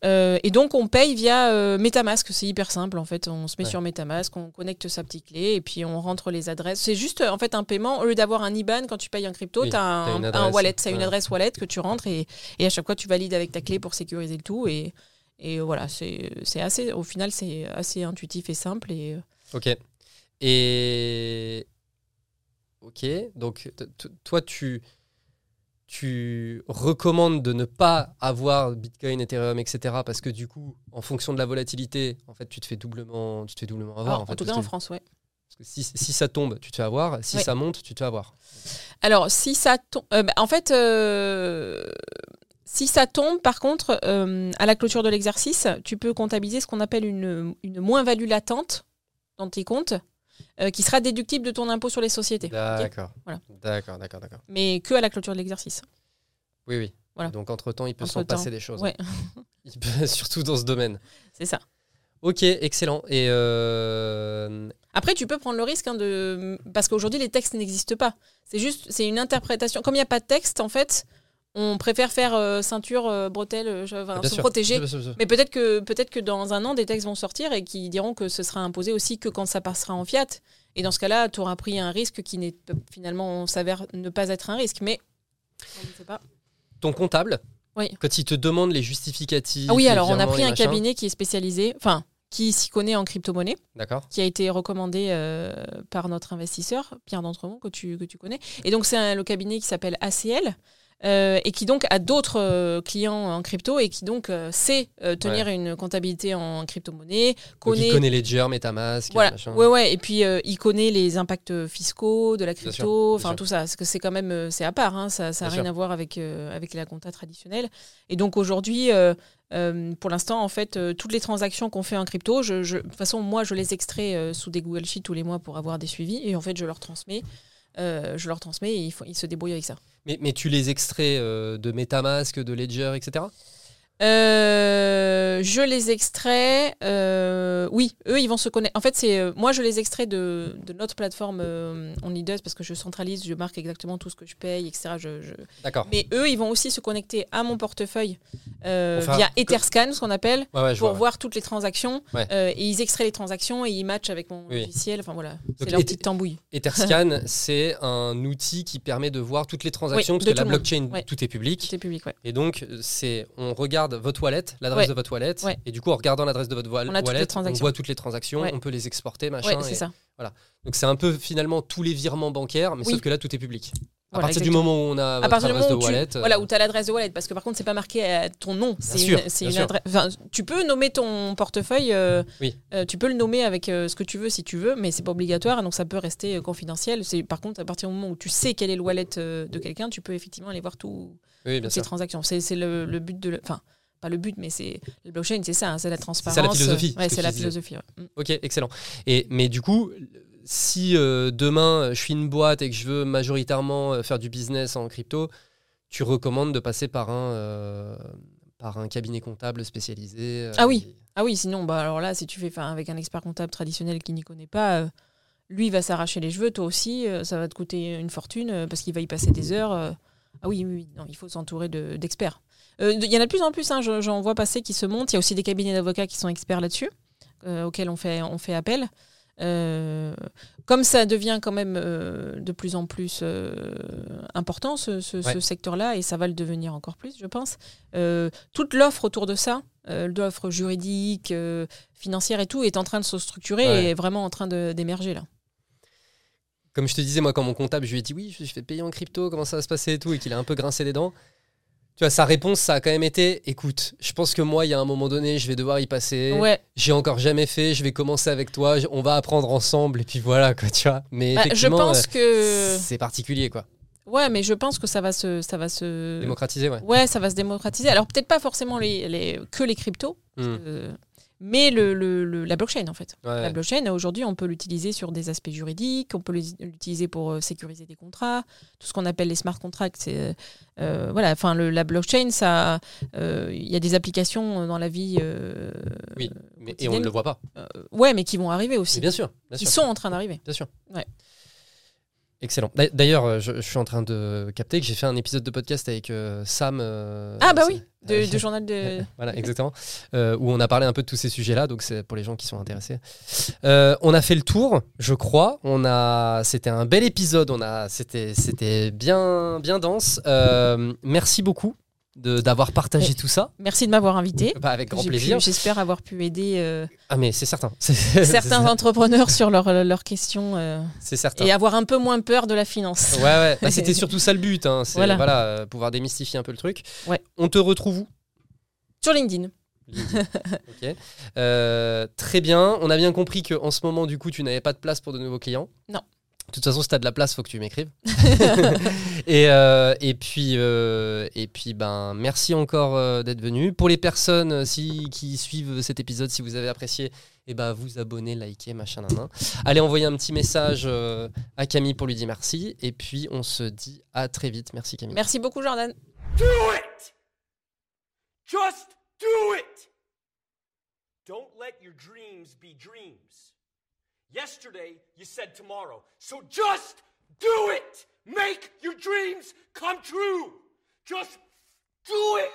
Euh, et donc on paye via euh, MetaMask, c'est hyper simple en fait. On se met Ouais. sur MetaMask, on connecte sa petite clé et puis on rentre les adresses. C'est juste en fait un paiement au lieu d'avoir un IBAN quand tu payes un crypto, Oui, tu as t'as un, une wallet, c'est une ouais. adresse wallet que tu rentres et, et à chaque fois tu valides avec ta clé pour sécuriser le tout et et voilà, c'est c'est assez au final c'est assez intuitif et simple et Ok. Et. Ok. Donc, toi, tu. Tu recommandes de ne pas avoir Bitcoin, Ethereum, etc. Parce que du coup, en fonction de la volatilité, en fait, tu te fais doublement, tu te fais doublement avoir. alors, en, en, tout cas en France, parce que si, si ça tombe, tu te fais avoir. Si Oui. ça monte, tu te fais avoir. Alors, si ça tombe. euh, bah, en fait, euh, si ça tombe, par contre, euh, à la clôture de l'exercice, tu peux comptabiliser ce qu'on appelle une, une moins-value latente dans tes comptes, euh, qui sera déductible de ton impôt sur les sociétés. D'accord. Voilà. D'accord, d'accord, d'accord. Mais que à la clôture de l'exercice. Oui, oui. Voilà. Donc, entre-temps, il peut s'en passer des choses. ouais. Il peut- surtout dans ce domaine. C'est ça. Ok, excellent. Et euh, Après, tu peux prendre le risque hein, de. Parce qu'aujourd'hui, les textes n'existent pas. C'est juste, c'est une interprétation. Comme il n'y a pas de texte, en fait, on préfère faire euh, ceinture, euh, bretelle, euh, enfin, se sûr. protéger. Bien sûr, bien sûr. Mais peut-être que, peut que dans un an, des textes vont sortir et qui diront que ce sera imposé aussi que quand ça passera en fiat. Et dans ce cas-là, tu auras pris un risque qui n'est finalement s'avère ne pas être un risque. Mais on ne sait pas. Ton comptable, Oui. quand il te demande les justificatifs. Ah oui, alors on a pris un machins, cabinet qui est spécialisé, enfin, qui s'y connaît en crypto-monnaie, D'accord. qui a été recommandé euh, par notre investisseur, Pierre D'Entremont, que tu, que tu connais. Et donc, c'est le cabinet qui s'appelle ACL. Euh, et qui donc a d'autres euh, clients en crypto et qui donc euh, sait tenir une comptabilité en crypto-monnaie, connaît il connaît Ledger, MetaMask, voilà, machin. ouais, ouais, et puis il connaît les impacts fiscaux de la crypto, enfin tout ça, parce que c'est quand même c'est à part, hein, ça, ça a Bien rien sûr. à voir avec avec la compta traditionnelle. Et donc aujourd'hui, euh, pour l'instant, en fait, euh, toutes les transactions qu'on fait en crypto, je, je- de toute façon, moi, je les extrais euh, sous des Google Sheets tous les mois pour avoir des suivis, et en fait, je leur transmets, je leur transmets, et ils, font- ils se débrouillent avec ça. Mais, tu les extraits euh, de MetaMask, de Ledger, etc. Euh, je les extrais. euh, oui, eux, ils vont se connecter. En fait, c'est euh, moi, je les extrais de, de notre plateforme OnlyDoes parce que je centralise, je marque exactement tout ce que je paye, etc. Je, je- D'accord. Mais eux, ils vont aussi se connecter à mon portefeuille via Etherscan, ce qu'on appelle, Ouais, ouais, je pour vois. voir toutes les transactions. Et ils extraient les transactions et ils matchent avec mon Oui. logiciel. Enfin voilà, c'est leur petite tambouille. Etherscan, c'est un outil qui permet de voir toutes les transactions, Oui, parce que la tout blockchain, tout est public. C'est public, ouais. Et donc, c'est, on regarde votre wallet, l'adresse Ouais. de votre wallet, Ouais. et du coup, en regardant l'adresse de votre wa- On wallet, on voit toutes les transactions, Ouais. on peut les exporter, machin. Et- c'est ça. Donc, c'est un peu finalement tous les virements bancaires, mais Oui. sauf que là, tout est public. À Voilà, partir du moment où on a À votre du de tu, wallet, euh, voilà, où tu as l'adresse de wallet, parce que par contre, c'est pas marqué euh, ton nom. C'est sûr, une, adresse. enfin, tu peux nommer ton portefeuille, euh, Oui. euh, tu peux le nommer avec euh, ce que tu veux si tu veux, mais c'est pas obligatoire, donc ça peut rester euh, confidentiel. Par contre, à partir du moment où tu sais quel est le wallet euh, de quelqu'un, tu peux effectivement aller voir tout, oui, bien toutes ces transactions. C'est le, le but de. Enfin, pas le but, mais c'est le blockchain, c'est ça, hein, c'est la transparence. la philosophie, Ouais, ce que c'est la philosophie. ouais. Ok, excellent. Et, mais du coup, si euh, demain je suis une boîte et que je veux majoritairement euh, faire du business en crypto, tu recommandes de passer par un, euh, par un cabinet comptable spécialisé euh, Ah oui. et- Ah oui, sinon, bah alors là, si tu fais avec un expert comptable traditionnel qui n'y connaît pas, euh, lui il va s'arracher les cheveux, toi aussi, euh, ça va te coûter une fortune euh, parce qu'il va y passer des heures. euh. Ah oui, oui, oui, non, il faut s'entourer de- d'experts. Euh, Il y en a de plus en plus, hein, je- j'en vois passer qui se montent. Il y a aussi des cabinets d'avocats qui sont experts là-dessus, euh, auxquels on fait, on fait appel. Euh, comme ça devient quand même euh, de plus en plus euh, important, ce, ce- ce Ouais. secteur-là, et ça va le devenir encore plus, je pense, euh, toute l'offre autour de ça, euh, l'offre juridique, euh, financière et tout, est en train de se structurer Ouais. et est vraiment en train d'émerger là. Comme je te disais, moi, quand mon comptable, je lui ai dit oui, je fais payer en crypto, comment ça va se passer et tout, et qu'il a un peu grincé les dents. Tu vois, sa réponse, ça a quand même été écoute, je pense que moi, il y a un moment donné, je vais devoir y passer. Ouais, J'ai encore jamais fait, je vais commencer avec toi, on va apprendre ensemble, et puis voilà, quoi, tu vois. Mais Bah, je pense euh, que c'est particulier, quoi. ouais, mais je pense que ça va se, ça va se, Démocratiser, ouais. ouais, ça va se démocratiser. Alors peut-être pas forcément les, les- que les cryptos, Hmm. Mais le, le- le- la blockchain en fait. Ouais. La blockchain, aujourd'hui, on peut l'utiliser sur des aspects juridiques, on peut l'utiliser pour euh, sécuriser des contrats, tout ce qu'on appelle les smart contracts. C'est, euh, euh, voilà, enfin, la blockchain, ça, euh, il y a des applications dans la vie. euh, Oui, mais, et on ne le voit pas. ouais, mais qui vont arriver aussi. Mais bien sûr, bien sûr. sont en train d'arriver. Bien sûr. Ouais. Excellent. D'a- D'ailleurs, euh, je, je suis en train de capter que j'ai fait un épisode de podcast avec euh, Sam. euh, Ah bah oui, de, de journal de. Voilà, exactement. Euh, où on a parlé un peu de tous ces sujets-là, donc c'est pour les gens qui sont intéressés. On a fait le tour, je crois. On a, c'était un bel épisode. On a, c'était, c'était bien, bien dense. Merci beaucoup d'avoir partagé Mais- tout ça. Merci de m'avoir invité. Bah, avec grand plaisir. J'espère avoir pu aider euh, Ah mais c'est certain. Certains entrepreneurs sur leurs leurs questions euh, c'est certain. et avoir un peu moins peur de la finance. Ouais, ouais. Bah, c'était surtout ça le but. Hein. C'est Voilà. voilà, euh, pouvoir démystifier un peu le truc. Ouais. On te retrouve où? Sur LinkedIn. Ok. Euh, très bien. On a bien compris que en ce moment, du coup, tu n'avais pas de place pour de nouveaux clients? Non. De toute façon, si tu as de la place, faut que tu m'écrives. et, euh, et puis, euh, et puis, ben, merci encore euh, d'être venu. Pour les personnes si, qui suivent cet épisode, si vous avez apprécié, et ben, vous abonnez, likez, machin, nan, nan. Allez envoyer un petit message euh, à Camille pour lui dire merci. Et puis, on se dit à très vite. Merci Camille. Merci beaucoup, Jordan. Do it! Just do it! Don't let your dreams be dreams. Yesterday, you said tomorrow. So just do it! Make your dreams come true! Just do it!